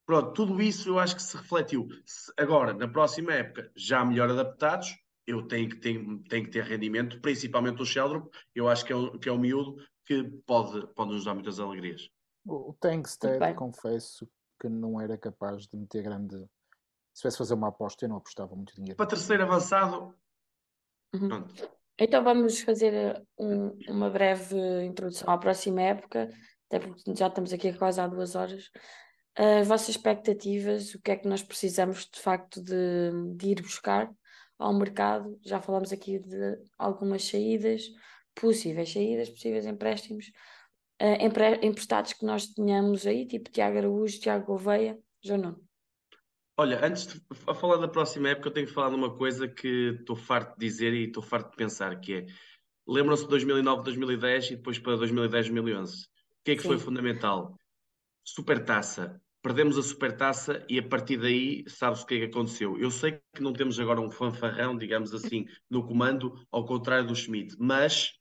Pronto, tudo isso eu acho que se refletiu. Se agora, na próxima época, já melhor adaptados, eu tenho que, tenho, tenho que ter rendimento, principalmente o Sheldrup, eu acho que é um, que é um miúdo que pode, pode nos dar muitas alegrias. O o Tankstead, confesso que não era capaz de meter grande. Se tivesse fazer uma aposta, eu não apostava muito dinheiro. Para terceiro avançado, Uhum. pronto. Então vamos fazer uh, um- uma breve introdução à próxima época, até porque já estamos aqui quase há duas horas. As vossas expectativas, o que é que nós precisamos de facto de, de ir buscar ao mercado? Já falamos aqui de algumas saídas, possíveis saídas, possíveis empréstimos, eh, empre- emprestados que nós tenhamos aí, tipo Tiago Araújo, Tiago Gouveia, João Nuno. Olha, antes de a falar da próxima época, eu tenho que falar de uma coisa que estou farto de dizer e estou farto de pensar, que é, lembram-se de 2009, 2010 e depois para 2010, 2011. O que é que foi Sim. fundamental? Supertaça. Perdemos a Supertaça e a partir daí sabe-se o que é que aconteceu. Eu sei que não temos agora um fanfarrão, digamos assim, no comando, ao contrário do Schmidt, mas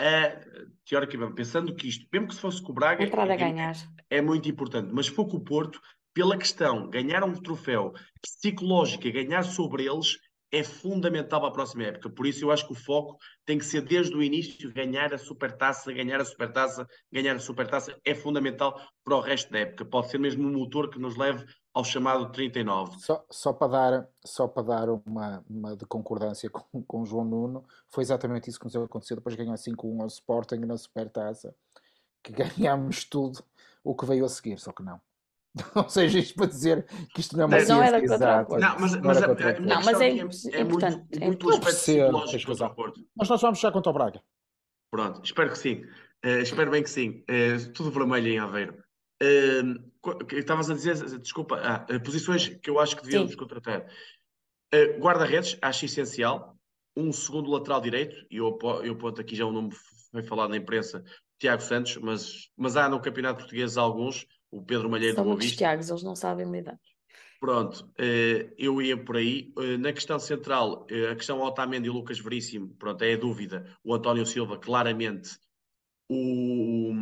é, teoricamente, pensando que isto, mesmo que se fosse com o Braga, a é- é muito importante. Mas se for com o Porto, pela questão, ganhar um troféu psicológico e ganhar sobre eles é fundamental para a próxima época. Por isso eu acho que o foco tem que ser desde o início ganhar a supertaça, ganhar a supertaça, ganhar a supertaça é fundamental para o resto da época. Pode ser mesmo um motor que nos leve ao chamado 39. Só, só para dar, só para dar uma, uma de concordância com, com o João Nuno, foi exatamente isso que nos aconteceu depois de ganhar 5-1 ao Sporting na Supertaça, que [laughs] ganhámos tudo o que veio a seguir, só que não. [laughs] Ou seja, isto para dizer que isto não é uma Mas não ciência o exata. Porto. Não, mas, Não mas era a, contra o a Não, mas é é, muito, importante, é muito o Eu aspecto percebo, psicológico tens contra o razão. Porto. Mas nós vamos já contra o Braga. Pronto, espero que sim. Eh, espero bem que sim. Eh, tudo vermelho em Aveiro. Que estavas a dizer, desculpa, ah, posições que eu acho que devíamos Sim. contratar. Eh, Guarda-redes, acho essencial. Um segundo lateral direito, e eu, eu aponto aqui já um nome foi falado na imprensa, Tiago Santos, mas, mas há no Campeonato Português alguns, o Pedro Malheiro São do Boa muitos Vista. Tiagos, eles não sabem lidar. Pronto, eh, eu ia por aí. Eh, na questão central, eh, a questão Otamendi e Lucas Veríssimo, pronto, é a dúvida. O António Silva, claramente. O,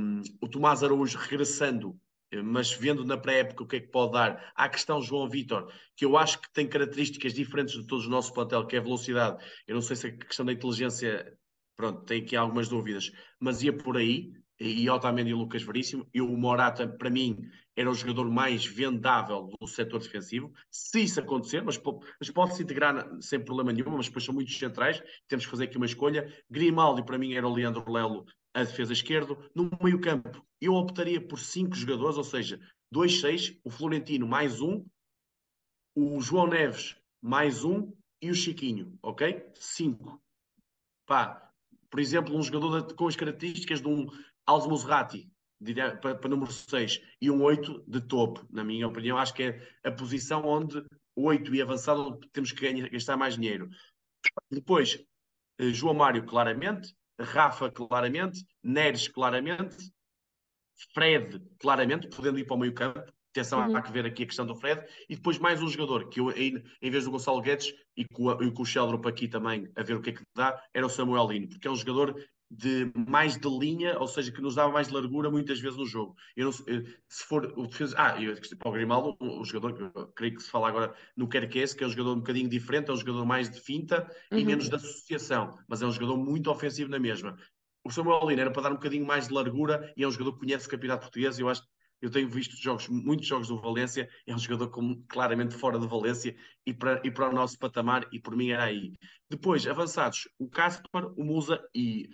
o Tomás Araújo regressando mas vendo na pré-época o que é que pode dar, à questão João Vitor, que eu acho que tem características diferentes de todos o nosso plantel, que é a velocidade. Eu não sei se a questão da inteligência, pronto, tem aqui algumas dúvidas, mas ia por aí, e Otamendi e Lucas Veríssimo, e o Morata, para mim, era o jogador mais vendável do setor defensivo, se isso acontecer, mas, mas pode-se integrar sem problema nenhum, mas depois são muitos centrais, temos que fazer aqui uma escolha. Grimaldi, para mim, era o Leandro Lelo a defesa esquerdo. No meio campo, eu optaria por cinco jogadores, ou seja, 2-6, o Florentino mais um, o João Neves mais um e o Chiquinho, ok? Cinco. Pá, por exemplo, um jogador com as características de um Aldo Muserati, para, para número 6, e um 8 de topo, na minha opinião. Acho que é a posição onde 8 e avançado temos que ganhar, gastar mais dinheiro. Depois, eh, João Mário, claramente. Rafa, claramente. Neres, claramente. Fred, claramente, podendo ir para o meio campo. Atenção, uhum. há que ver aqui a questão do Fred. E depois mais um jogador, que eu, em, em vez do Gonçalo Guedes e com, e com o Sheldrop aqui também, a ver o que é que dá, era o Samuel Lino, porque é um jogador de mais de linha, ou seja, que nos dava mais largura muitas vezes no jogo. Eu não, se for o defesa. Ah, eu, para o Grimaldo, o, jogador que creio que se fala agora no Querquese, que é um jogador um bocadinho diferente, é um jogador mais de finta uhum. e menos de associação, mas é um jogador muito ofensivo na mesma. O Samuel Lino era para dar um bocadinho mais de largura e é um jogador que conhece o campeonato português eu acho eu tenho visto jogos, muitos jogos do Valência, é um jogador com, claramente fora de Valência e para, e para o nosso patamar, e por mim era aí. Depois, avançados, o Casper, o Musa e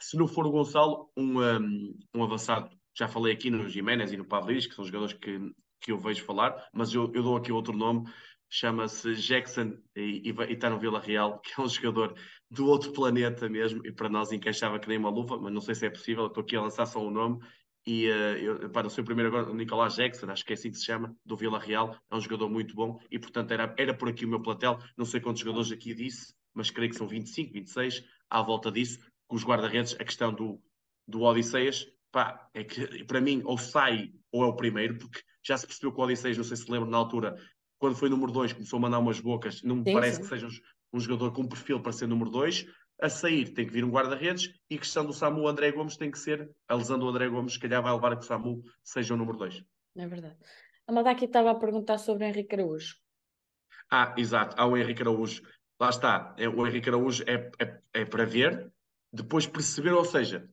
se não for o Gonçalo, um, um, um avançado, já falei aqui no Jiménez e no Pavlis, que são jogadores que, que eu vejo falar, mas eu, eu dou aqui outro nome, chama-se Jackson e, está no Vila Real, que é um jogador do outro planeta mesmo, e para nós encaixava que nem uma luva, mas não sei se é possível, estou aqui a lançar só o nome, e uh, eu, para o seu primeiro agora, o Nicolás Jackson, acho que é assim que se chama, do Vila Real, é um jogador muito bom, e portanto era, era por aqui o meu plantel, não sei quantos jogadores aqui disse, mas creio que são 25, 26, à volta disso, com os guarda-redes, a questão do, do Odisseias, pá, é que para mim ou sai ou é o primeiro, porque já se percebeu que o Odisseias, não sei se lembra na altura, quando foi número 2, começou a mandar umas bocas, não me sim, parece sim. que seja um, jogador com um perfil para ser número 2. A sair tem que vir um guarda-redes e a questão do Samu André Gomes tem que ser, a lesão do André Gomes, se calhar vai levar a que o Samu seja o número 2. É verdade. A Madaki estava a perguntar sobre o Henrique Araújo. Ah, exato, há o Henrique Araújo. Lá está, é, o Henrique Araújo é, é, é para ver, depois perceber, ou seja,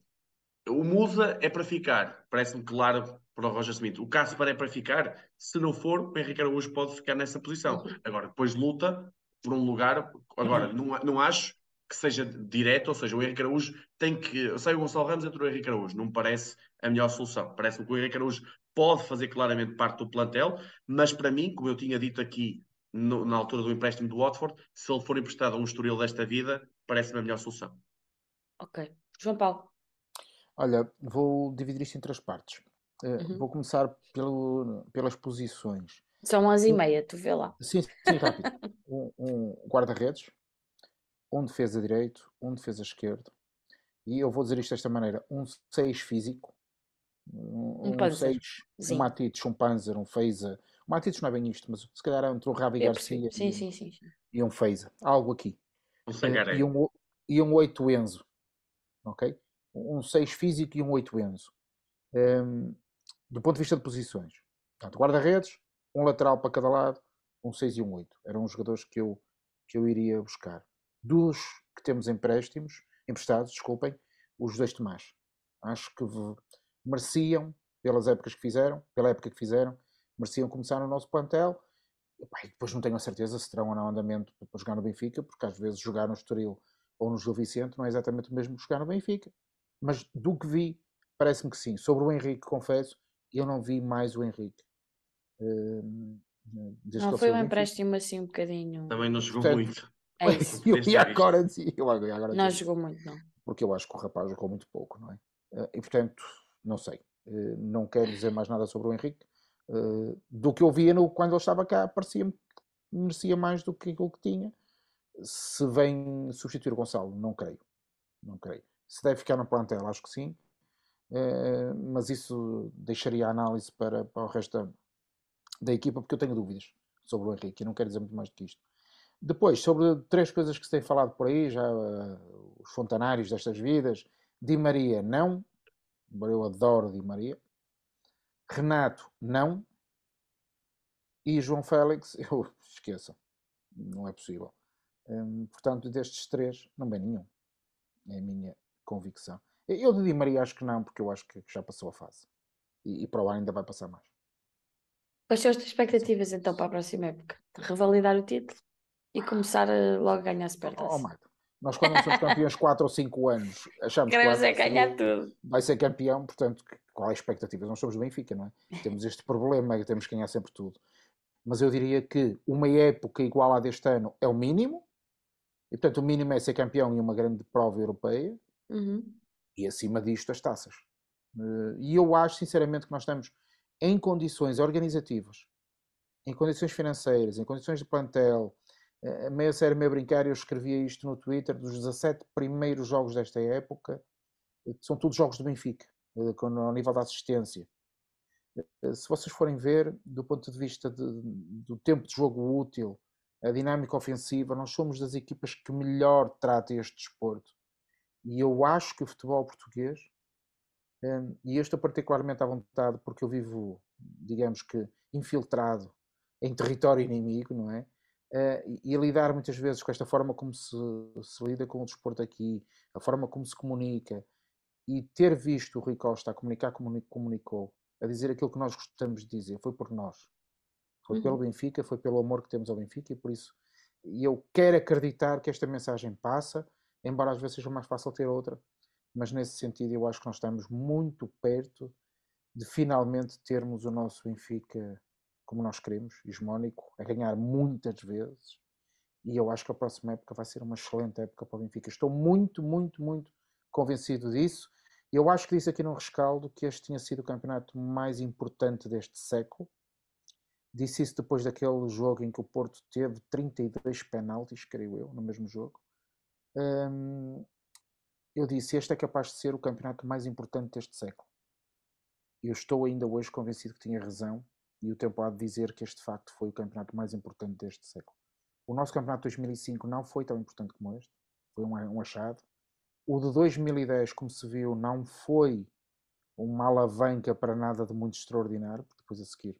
o Musa é para ficar, parece-me claro para o Roger Smith. O Casper é para ficar, se não for, o Henrique Araújo pode ficar nessa posição. Agora, depois luta por um lugar. Agora, não, não acho que seja direto, ou seja, o Henrique Araújo tem que. Sei o Gonçalo Ramos entre o Henrique Araújo, não me parece a melhor solução. Parece-me que o Henrique Araújo pode fazer claramente parte do plantel, mas para mim, como eu tinha dito aqui no, na altura do empréstimo do Watford, se ele for emprestado a um Estoril desta vida, parece-me a melhor solução. Ok. João Paulo. Olha, vou dividir isto em três partes. Uh, uhum. Vou começar pelo, pelas posições. São 11 e meia, tu vê lá. Sim, sim, rápido. [laughs] um, um guarda-redes, um defesa direito, um defesa esquerdo. E eu vou dizer isto desta maneira: um 6 físico, um 6, um, um Matites, um Panzer, um Feiza. O Matites não é bem isto, mas se calhar é entre o Ravi Garcia sim, e, sim, sim, e um Feiza. Algo aqui. Um uh, e, um, e um 8 Enzo ok? Um 6 físico e um 8 Enzo. Um, do ponto de vista de posições. Portanto, guarda-redes, um lateral para cada lado, um 6 e um 8. Eram os jogadores que eu, que eu iria buscar. Dos que temos empréstimos, emprestados, desculpem, os dois Tomás. Acho que mereciam, pelas épocas que fizeram, pela época que fizeram, mereciam começar no nosso plantel. E depois não tenho a certeza se terão ou não andamento para jogar no Benfica, porque às vezes jogar no Estoril ou no Gil Vicente não é exatamente o mesmo que jogar no Benfica. Mas do que vi, parece-me que sim. Sobre o Henrique, confesso, eu não vi mais o Henrique. Uh, não foi um empréstimo assim um bocadinho. Também não jogou Portanto, muito. É isso. eu, e agora, eu agora não jogou muito, não. Porque eu acho que o rapaz jogou muito pouco, não é? Uh, e portanto, não sei. Uh, não quero dizer mais nada sobre o Henrique. Do que eu via no, quando ele estava cá, parecia-me que merecia mais do que aquilo que tinha. Se vem substituir o Gonçalo, não creio. Não creio. Se deve ficar no plantel, acho que sim. Uh, mas isso deixaria a análise para, para o resto da, da, equipa, porque eu tenho dúvidas sobre o Henrique não quero dizer muito mais do que isto. Depois, sobre três coisas que se tem falado por aí, já uh, os fontanários destas vidas, Di Maria não, eu adoro Di Maria. Renato, não. E João Félix, [laughs] eu esqueçam. Não é possível. Hum, portanto, destes três, não vem nenhum. É a minha convicção. Eu de Di Maria acho que não, porque eu acho que já passou a fase. E, e para o ar ainda vai passar mais. Quais são as tuas expectativas então para a próxima época? De revalidar o título e começar a, logo a ganhar Oh, supertaça? Marco, nós quando não somos campeões [laughs] 4 ou 5 anos, achamos que Queremos vai- é ganhar tudo. vai ser campeão, portanto, que- qual é a expectativa? Nós somos do Benfica, não é? Temos este problema, que temos que ganhar sempre tudo. Mas eu diria que uma época igual à deste ano é o mínimo, e portanto o mínimo é ser campeão em uma grande prova europeia, Uhum. e acima disto as taças. Eh, E eu acho, sinceramente, que nós estamos em condições organizativas, em condições financeiras, em condições de plantel. eh, Meio a sério, meio a brincar, eu escrevia isto no Twitter, dos 17 primeiros jogos desta época, eh, são todos jogos do Benfica, ao nível da assistência. Se vocês forem ver, do ponto de vista de- do tempo de jogo útil, a dinâmica ofensiva, nós somos das equipas que melhor trata este desporto. E eu acho que o futebol português, hum, e eu estou particularmente à vontade porque eu vivo, digamos que, infiltrado em território inimigo, não é? Eh, e, a lidar muitas vezes com esta forma como se, se lida com o desporto aqui, a forma como se comunica, e ter visto o Rui Costa a comunicar como comuni- comunicou, a dizer aquilo que nós gostamos de dizer, foi por nós. Foi pelo Uhum. Benfica, foi pelo amor que temos ao Benfica, e por isso e eu quero acreditar que esta mensagem passa, embora às vezes seja mais fácil ter outra, mas nesse sentido eu acho que nós estamos muito perto de finalmente termos o nosso Benfica como nós queremos, hegemónico, a ganhar muitas vezes. E eu acho que a próxima época vai ser uma excelente época para o Benfica. Estou muito, muito, muito convencido disso. Eu acho que disse aqui no rescaldo que este tinha sido o campeonato mais importante deste século. Disse isso depois daquele jogo em que o Porto teve 32 penaltis, creio eu, no mesmo jogo. Eu disse: Este é capaz de ser o campeonato mais importante deste século. Eu estou ainda hoje convencido que tinha razão, e o tempo há de dizer que este de facto foi o campeonato mais importante deste século. O nosso campeonato de 2005 não foi tão importante como este, foi um, um achado. O de 2010, como se viu, não foi uma alavanca para nada de muito extraordinário, porque depois a seguir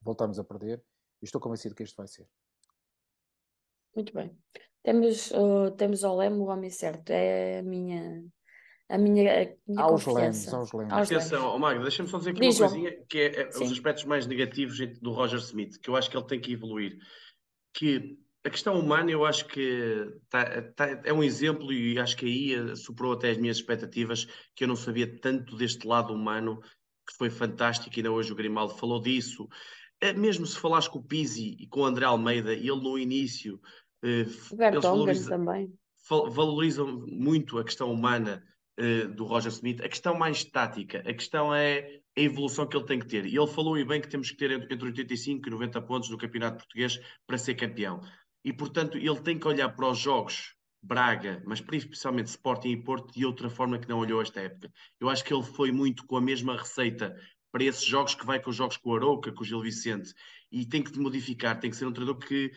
voltámos a perder. E estou convencido que este vai ser. Muito bem. Temos, uh, temos ao Leme o homem certo. É a minha, a minha, a minha Aos confiança. lemes, aos lemes. Atenção, oh, Magda, deixa-me só dizer aqui Diz, uma João. coisinha que é, é os aspectos mais negativos do Roger Smith, que eu acho que ele tem que evoluir. Que a questão humana, eu acho que tá- tá- é um exemplo e acho que aí eh, superou até as minhas expectativas, que eu não sabia tanto deste lado humano, que foi fantástico, e ainda hoje o Grimaldo falou disso. Eh, Mesmo se falares com o Pizzi e com o André Almeida, ele no início, O eles valorizam, também. val- valorizam muito a questão humana eh, do Roger Smith, a questão mais tática, a questão é a evolução que ele tem que ter. E ele falou e bem que temos que ter entre entre 85 e 90 pontos no Campeonato Português para ser campeão. E portanto, ele tem que olhar para os jogos Braga, mas principalmente Sporting e Porto, de outra forma que não olhou esta época. Eu acho que ele foi muito com a mesma receita para esses jogos que vai com os jogos com o Arouca, com o Gil Vicente, e tem que modificar, tem que ser um treinador que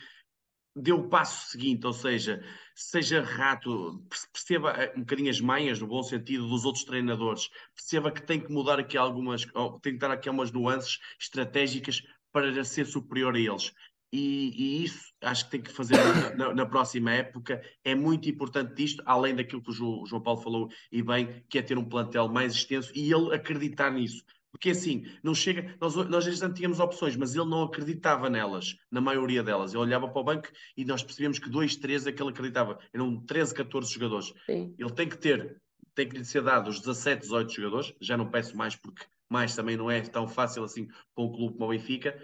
dê o passo seguinte, ou seja, seja rato, perceba eh, um bocadinho as manhas, no bom sentido, dos outros treinadores, perceba que tem que mudar aqui algumas, tem que dar aqui algumas nuances estratégicas para ser superior a eles. E, e isso acho que tem que fazer na, na- próxima época. É muito importante isto, além daquilo que o João Paulo falou e bem, que é ter um plantel mais extenso e ele acreditar nisso. Porque assim, não chega. Nós, nós às vezes tínhamos opções, mas ele não acreditava nelas, na maioria delas. Ele olhava para o banco e nós percebemos que dois, três é que ele acreditava. Eram 13, 14 jogadores. Sim. Ele tem que ter, tem que lhe ser dado os 17, 18 jogadores. Já não peço mais, porque mais também não é tão fácil assim para um clube como o Benfica.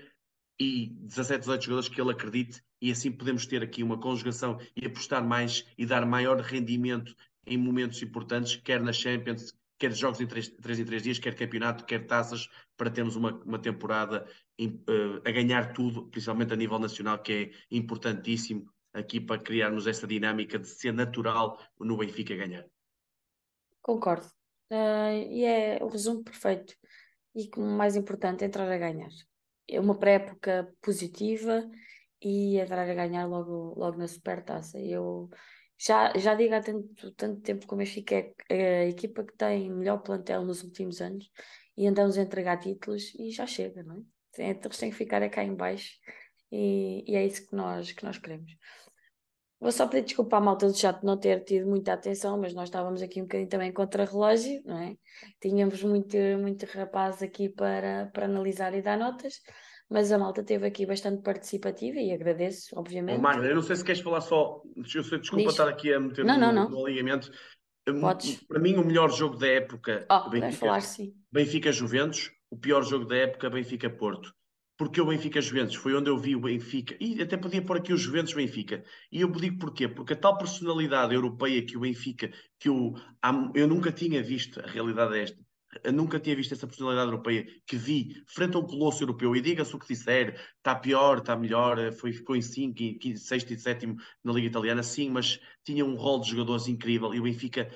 E 17, 18 jogadores que ele acredite, e assim podemos ter aqui uma conjugação e apostar mais e dar maior rendimento em momentos importantes, quer na Champions, quer jogos em 3, em 3 dias, quer campeonato, quer taças, para termos uma, uma temporada em, eh, a ganhar tudo, principalmente a nível nacional, que é importantíssimo aqui para criarmos essa dinâmica de ser natural no Benfica ganhar. Concordo. Ah, e é o resumo perfeito. E como mais importante, entrar a ganhar. É uma pré-época positiva e entrar a ganhar logo, logo na Supertaça. Eu já, já digo há tanto, tanto tempo como eu fico, é a equipa que tem melhor plantel nos últimos anos e andamos a entregar títulos e já chega, não é? Eles têm que ficar é cá em baixo e, e é isso que nós, que nós queremos. Vou só pedir desculpa à malta do chat não ter tido muita atenção, mas nós estávamos aqui um bocadinho também contra relógio, não é? Tínhamos muito, muito rapaz aqui para, para analisar e dar notas, mas a malta esteve aqui bastante participativa e agradeço, obviamente. Ô, Magda, eu não sei se queres falar só. Desculpa Diz. estar aqui a meter Não, no, não, não. no alinhamento. Hum, Podes. Para mim, o melhor jogo da época, Oh, Benfica, falar sim. Benfica Juventus, o pior jogo da época, Benfica Porto. Porque o Benfica Juventus foi onde eu vi o Benfica, e até podia pôr aqui o Juventus Benfica. E eu digo porquê? Porque a tal personalidade europeia que o Benfica, que eu, eu nunca tinha visto, a realidade é esta, nunca tinha visto essa personalidade europeia que vi frente a um colosso europeu. E diga-se o que disser, está pior, está melhor, eh, foi, ficou em 5, 6 e 7 na Liga Italiana, sim, mas tinha um rol de jogadores incrível e o Benfica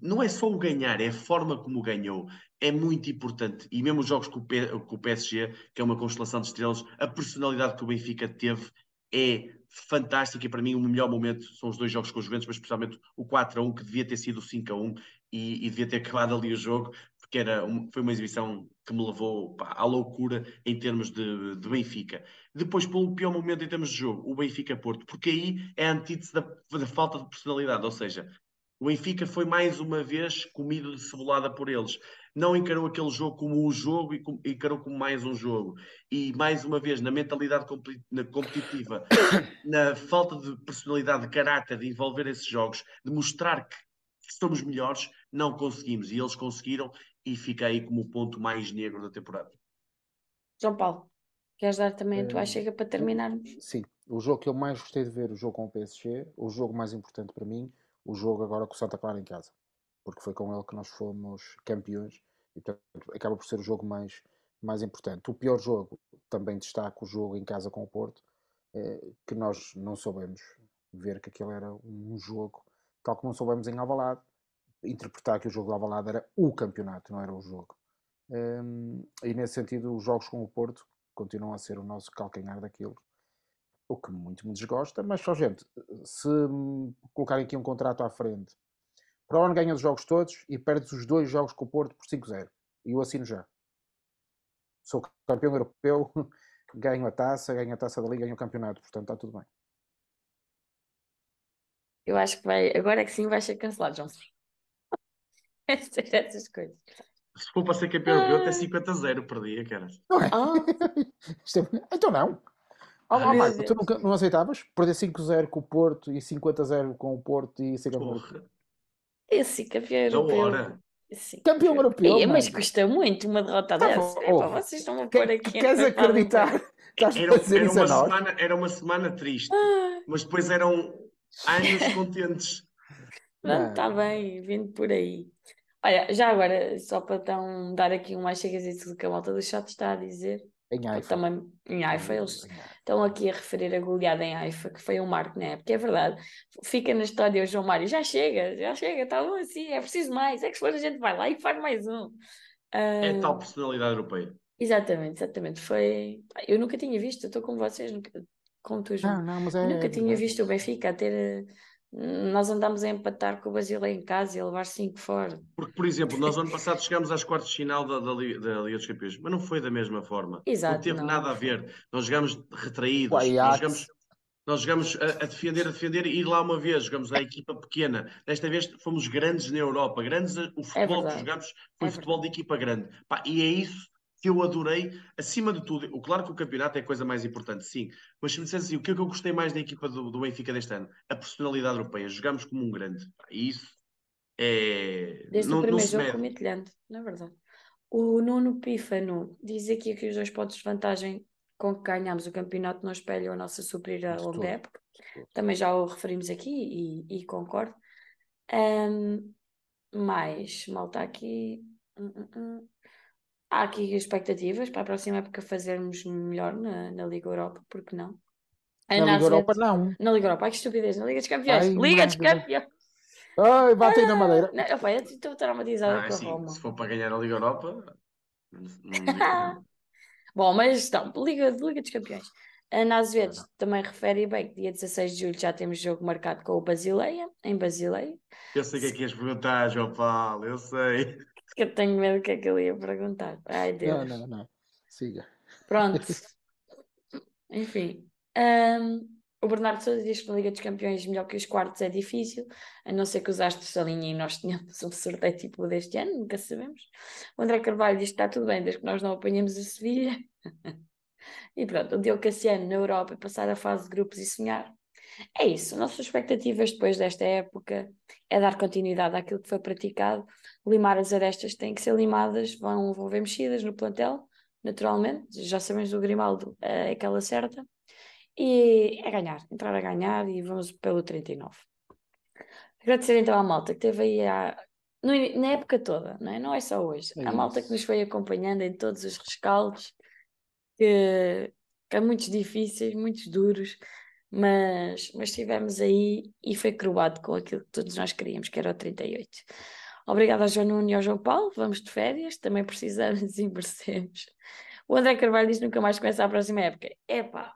não é só o ganhar, é a forma como ganhou. É muito importante. E mesmo os jogos com o, PSG, que é uma constelação de estrelas, a personalidade que o Benfica teve é fantástica. E para mim, o melhor momento são os dois jogos com os Juventus, mas especialmente o 4 a 1, que devia ter sido o 5 a 1 e, e devia ter [laughs] acabado ali o jogo, porque era foi uma exibição que me levou pá, à loucura em termos de, de Benfica. Depois, pelo pior momento em termos de jogo, o Benfica-Porto, porque aí é a antítese da, da falta de personalidade, ou seja, o Benfica foi mais uma vez comido de cebolada por eles. Não encarou aquele jogo como um jogo e com- encarou como mais um jogo. E mais uma vez, na mentalidade competi- na competitiva, [coughs] na falta de personalidade, de caráter, de envolver esses jogos, de mostrar que somos melhores, não conseguimos. E eles conseguiram e fica aí como o ponto mais negro da temporada. João Paulo, queres dar também a tua Eh, chega para terminarmos? Sim, o jogo que eu mais gostei de ver, o jogo com o PSG, o jogo mais importante para mim, o jogo agora com o Santa Clara em casa, porque foi com ele que nós fomos campeões e portanto acaba por ser o jogo mais, mais importante. O pior jogo, também destaco o jogo em casa com o Porto, eh, que nós não soubemos ver que aquele era um jogo, tal como não soubemos em Alvalade, interpretar que o jogo de Alvalade era o campeonato, não era o jogo. Hum, e nesse sentido, os jogos com o Porto continuam a ser o nosso calcanhar daquilo o que muito me desgosta, mas só gente, se colocarem aqui um contrato à frente, para o ano ganhas os jogos todos e perdes os dois jogos com o Porto por 5-0. E eu assino já. Sou campeão europeu, [laughs] ganho a taça, ganho a taça da Liga, ganho o campeonato, portanto está tudo bem. Eu acho que vai, agora é que sim vai ser cancelado, João. [laughs] Essas, essas coisas. Se for para ser campeão europeu, até Ah. 50-0 perdia, cara. Não é? Ah, [laughs] é- Então não. Oh, oh, meu Marco, tu nunca, não aceitavas? Perder 5-0 com o Porto e 50-0 com o Porto e ser campeão europeu. Porra, esse campeão europeu. hora. Sim. Campeão europeu, Ei, mas custa muito uma derrota Tá dessa. Epá, ouve. vocês estão a pôr aqui. queres a acreditar? Estás Era, a dizer era isso a uma semana, era uma semana triste, Ah, mas depois eram anos contentes. Pronto, está Não. bem, vindo por aí. Olha, já agora, só para então dar aqui um mais chegas do que a malta do chat está a dizer, Em Haifa. também em Haifa, eles estão aqui a referir a goleada em Haifa, que foi um marco na época, é verdade. Fica na história o João Mário, já chega, já chega, está bom assim, é preciso mais, é que depois a gente vai lá e faz mais um. É Ah, tal personalidade europeia. exatamente, exatamente, foi... Eu nunca tinha visto, eu estou com vocês, nunca- como tu, João. Não, não, mas é. Nunca tinha visto o Benfica a ter... Nós andámos a empatar com o Basileia em casa e a levar cinco fora. Porque, por exemplo, nós ano passado chegámos às quartas de final da, da, Liga, da Liga dos Campeões, mas não foi da mesma forma. Não Exato, teve não, nada não a ver. Nós jogámos retraídos, nós Ajax. jogamos, nós jogamos a, a defender, a defender e ir lá uma vez, jogamos a equipa pequena. Desta vez fomos grandes na Europa, grandes, o futebol que verdade, jogamos foi é futebol de equipa grande. Pá, e é isso que eu adorei, acima de tudo. O, claro que o campeonato é a coisa mais importante, sim, mas se me dissesse assim, o que é que eu gostei mais da equipa do, do Benfica deste ano? A personalidade europeia. Jogamos como um grande. E isso é. Desde o não, não primeiro jogo mede. com o Midland, não é verdade. O Nuno Pífano diz aqui que os dois pontos de vantagem com que ganhámos o campeonato não espelham a nossa superioridade De ao longo da época. Também já o referimos aqui e, e concordo. Ahm, mais, malta aqui. Hum, hum. Há aqui expectativas para a próxima época fazermos melhor na, na Liga Europa, porque não? A Na Liga Europa, não. Na Liga Europa, ai que estupidez, na Liga dos Campeões, Ai, Liga dos. Campeões. Ai, batem na madeira. Não, opa, eu estou traumatizada Ah, com a sim, Roma. se for para ganhar a Liga Europa, não. [laughs] Bom, mas então, Liga, Liga dos Campeões. A Ana Azevedo também refere bem que dia 16 de julho já temos jogo marcado com o Basileia, em Basileia. Eu sei o que é que ias perguntar, João Paulo, eu sei. Porque eu tenho medo do que é que ele ia perguntar. Ai, Não, Deus. não, não. Siga. Pronto. [laughs] Enfim. Ahm, o Bernardo Souza diz que na Liga dos Campeões melhor que os quartos é difícil, a não ser que os astros alinhem e nós tenhamos um sorteio tipo deste ano, nunca sabemos. O André Carvalho diz que está tudo bem, desde que nós não apanhemos a Sevilha. [laughs] E pronto, o Diogo Cassiano na Europa passar a fase de grupos e sonhar. É isso, nossas expectativas depois desta época é dar continuidade àquilo que foi praticado, limar as arestas têm que ser limadas, vão, vão haver mexidas no plantel, naturalmente, já sabemos do Grimaldo, é aquela certa, e é ganhar, entrar a ganhar e vamos pelo 39. Agradecer então à malta que teve aí a, no na época toda, não é? Não é só hoje. É a malta que nos foi acompanhando em todos os rescaldos, que, que há muitos difíceis, muitos duros, mas, mas estivemos aí e foi coroado com aquilo que todos nós queríamos, que era o 38. Obrigada ao João Nuno e ao João Paulo, vamos de férias, também precisamos [laughs] e merecemos. O André Carvalho diz nunca mais começa a próxima época. Epá,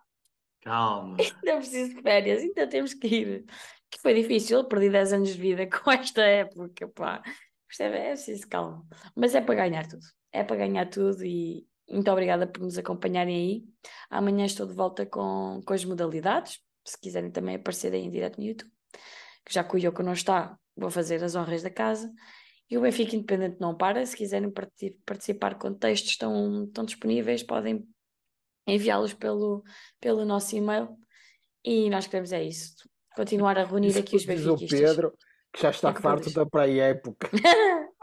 Calma. [laughs] ainda preciso de férias, ainda temos que ir. Que foi difícil, perdi 10 anos de vida [laughs] com esta época, pá. É, é preciso calma. Mas é para ganhar tudo. É para ganhar tudo e muito obrigada por nos acompanharem aí. Amanhã estou de volta com, com as modalidades. Se quiserem também aparecer aí em direto no YouTube. Que já que o Yoko não está, vou fazer as honras da casa. E o Benfica Independente não para. Se quiserem parti- participar com textos, estão, estão disponíveis. Podem enviá-los pelo, pelo nosso e-mail. E nós queremos é isso. Continuar a reunir Isso aqui os diz o benfiquistas. Pedro, que já está É farto da pré-época. [laughs]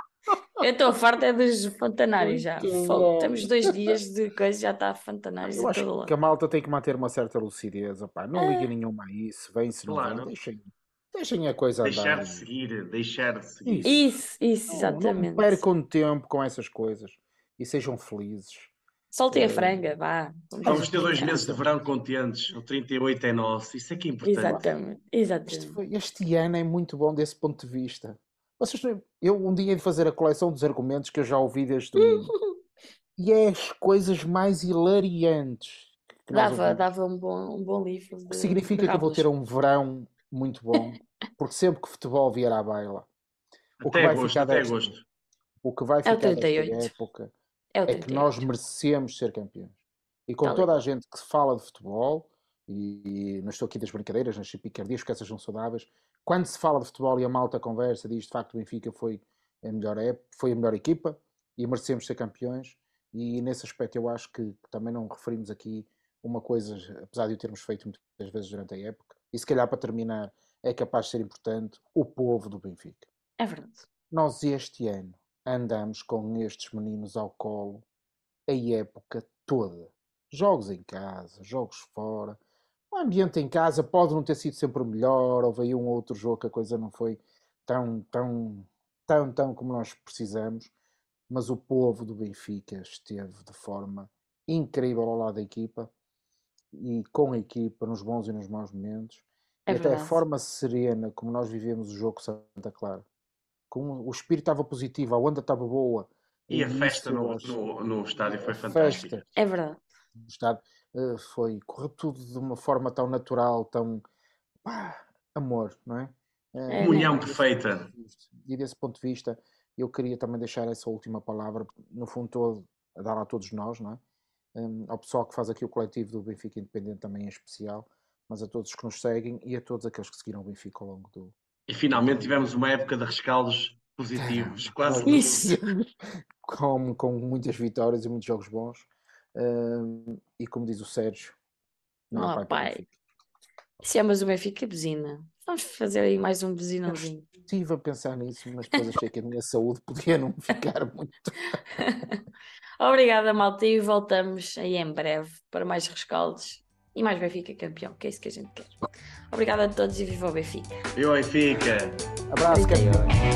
Eu estou farta é dos fontanários já. Fogo. Temos dois dias de coisa, já está fontanários Eu em acho lado. que a malta tem que manter uma certa lucidez. opá. Não Ah. liguem nenhuma a isso. Vem-se, não Claro. vem. Deixem, deixem a coisa Deixar andar. de seguir, deixar de seguir. Isso. Isso, isso, Não- exatamente. Não percam tempo com essas coisas e sejam felizes. Soltem a Eh, franga, vá. Vamos Vamos ter dois meses de verão contentes. O 38 é nosso. Isso é que é importante. Exatamente, Este, exatamente. foi- este ano é muito bom desse ponto de vista. Vocês, eu um dia hei de fazer a coleção dos argumentos que eu já ouvi desde domingo. [laughs] E é as coisas mais hilariantes Dava, dava um bom, um bom livro O que de, significa de que eu vou ter um verão muito bom, [laughs] porque sempre que futebol vier à baila, o que vai agosto, ficar até desta, agosto. o que vai É o ficar desta 38. época É o é que nós 38. merecemos ser campeões. E com Tá toda bem. a gente que fala de futebol, e, e não estou aqui das brincadeiras, nas picardias, porque essas são saudáveis, quando se fala de futebol e a malta conversa, diz de facto o Benfica foi a melhor, ép- foi a melhor equipa e merecemos ser campeões. E nesse aspecto eu acho que também não referimos aqui uma coisa, apesar de o termos feito muitas vezes durante a época, e se calhar para terminar é capaz de ser importante, o povo do Benfica. É verdade. Nós este ano andamos com estes meninos ao colo a época toda. Jogos em casa, jogos fora. O ambiente em casa pode não ter sido sempre o melhor, houve aí um outro jogo que a coisa não foi tão, tão, tão, tão como nós precisamos, mas o povo do Benfica esteve de forma incrível ao lado da equipa e com a equipa nos bons e nos maus momentos. É e até a forma serena como nós vivemos o jogo Santa Clara. Como o espírito estava positivo, a onda estava boa. E a isso festa no, no, no estádio foi a fantástica. festa É verdade. no estádio foi, correu tudo de uma forma tão natural, tão pá, amor, não é? Eh, É, Comunhão desse perfeita. E desse ponto de vista, eu queria também deixar essa última palavra, no fundo, todo, a dar a todos nós, não é? Hum, ao pessoal que faz aqui o coletivo do Benfica Independente também em especial, mas a todos que nos seguem e a todos aqueles que seguiram o Benfica ao longo do. E finalmente tivemos uma época de rescaldos positivos. Quase Nós tudo. Isso. [laughs] com, com muitas vitórias e muitos jogos bons. Hum, e como diz o Sérgio, não, há há pai pai. Benfica. Se amas o Benfica, buzina. Vamos fazer aí mais um buzinãozinho. estive a pensar nisso, mas depois achei que a minha saúde podia não ficar [laughs] muito. Obrigada, malta, e voltamos aí em breve para mais rescaldos e mais Benfica campeão, que é isso que a gente quer. Obrigada a todos e viva o Benfica. E o Benfica. Abraço, 38. campeões.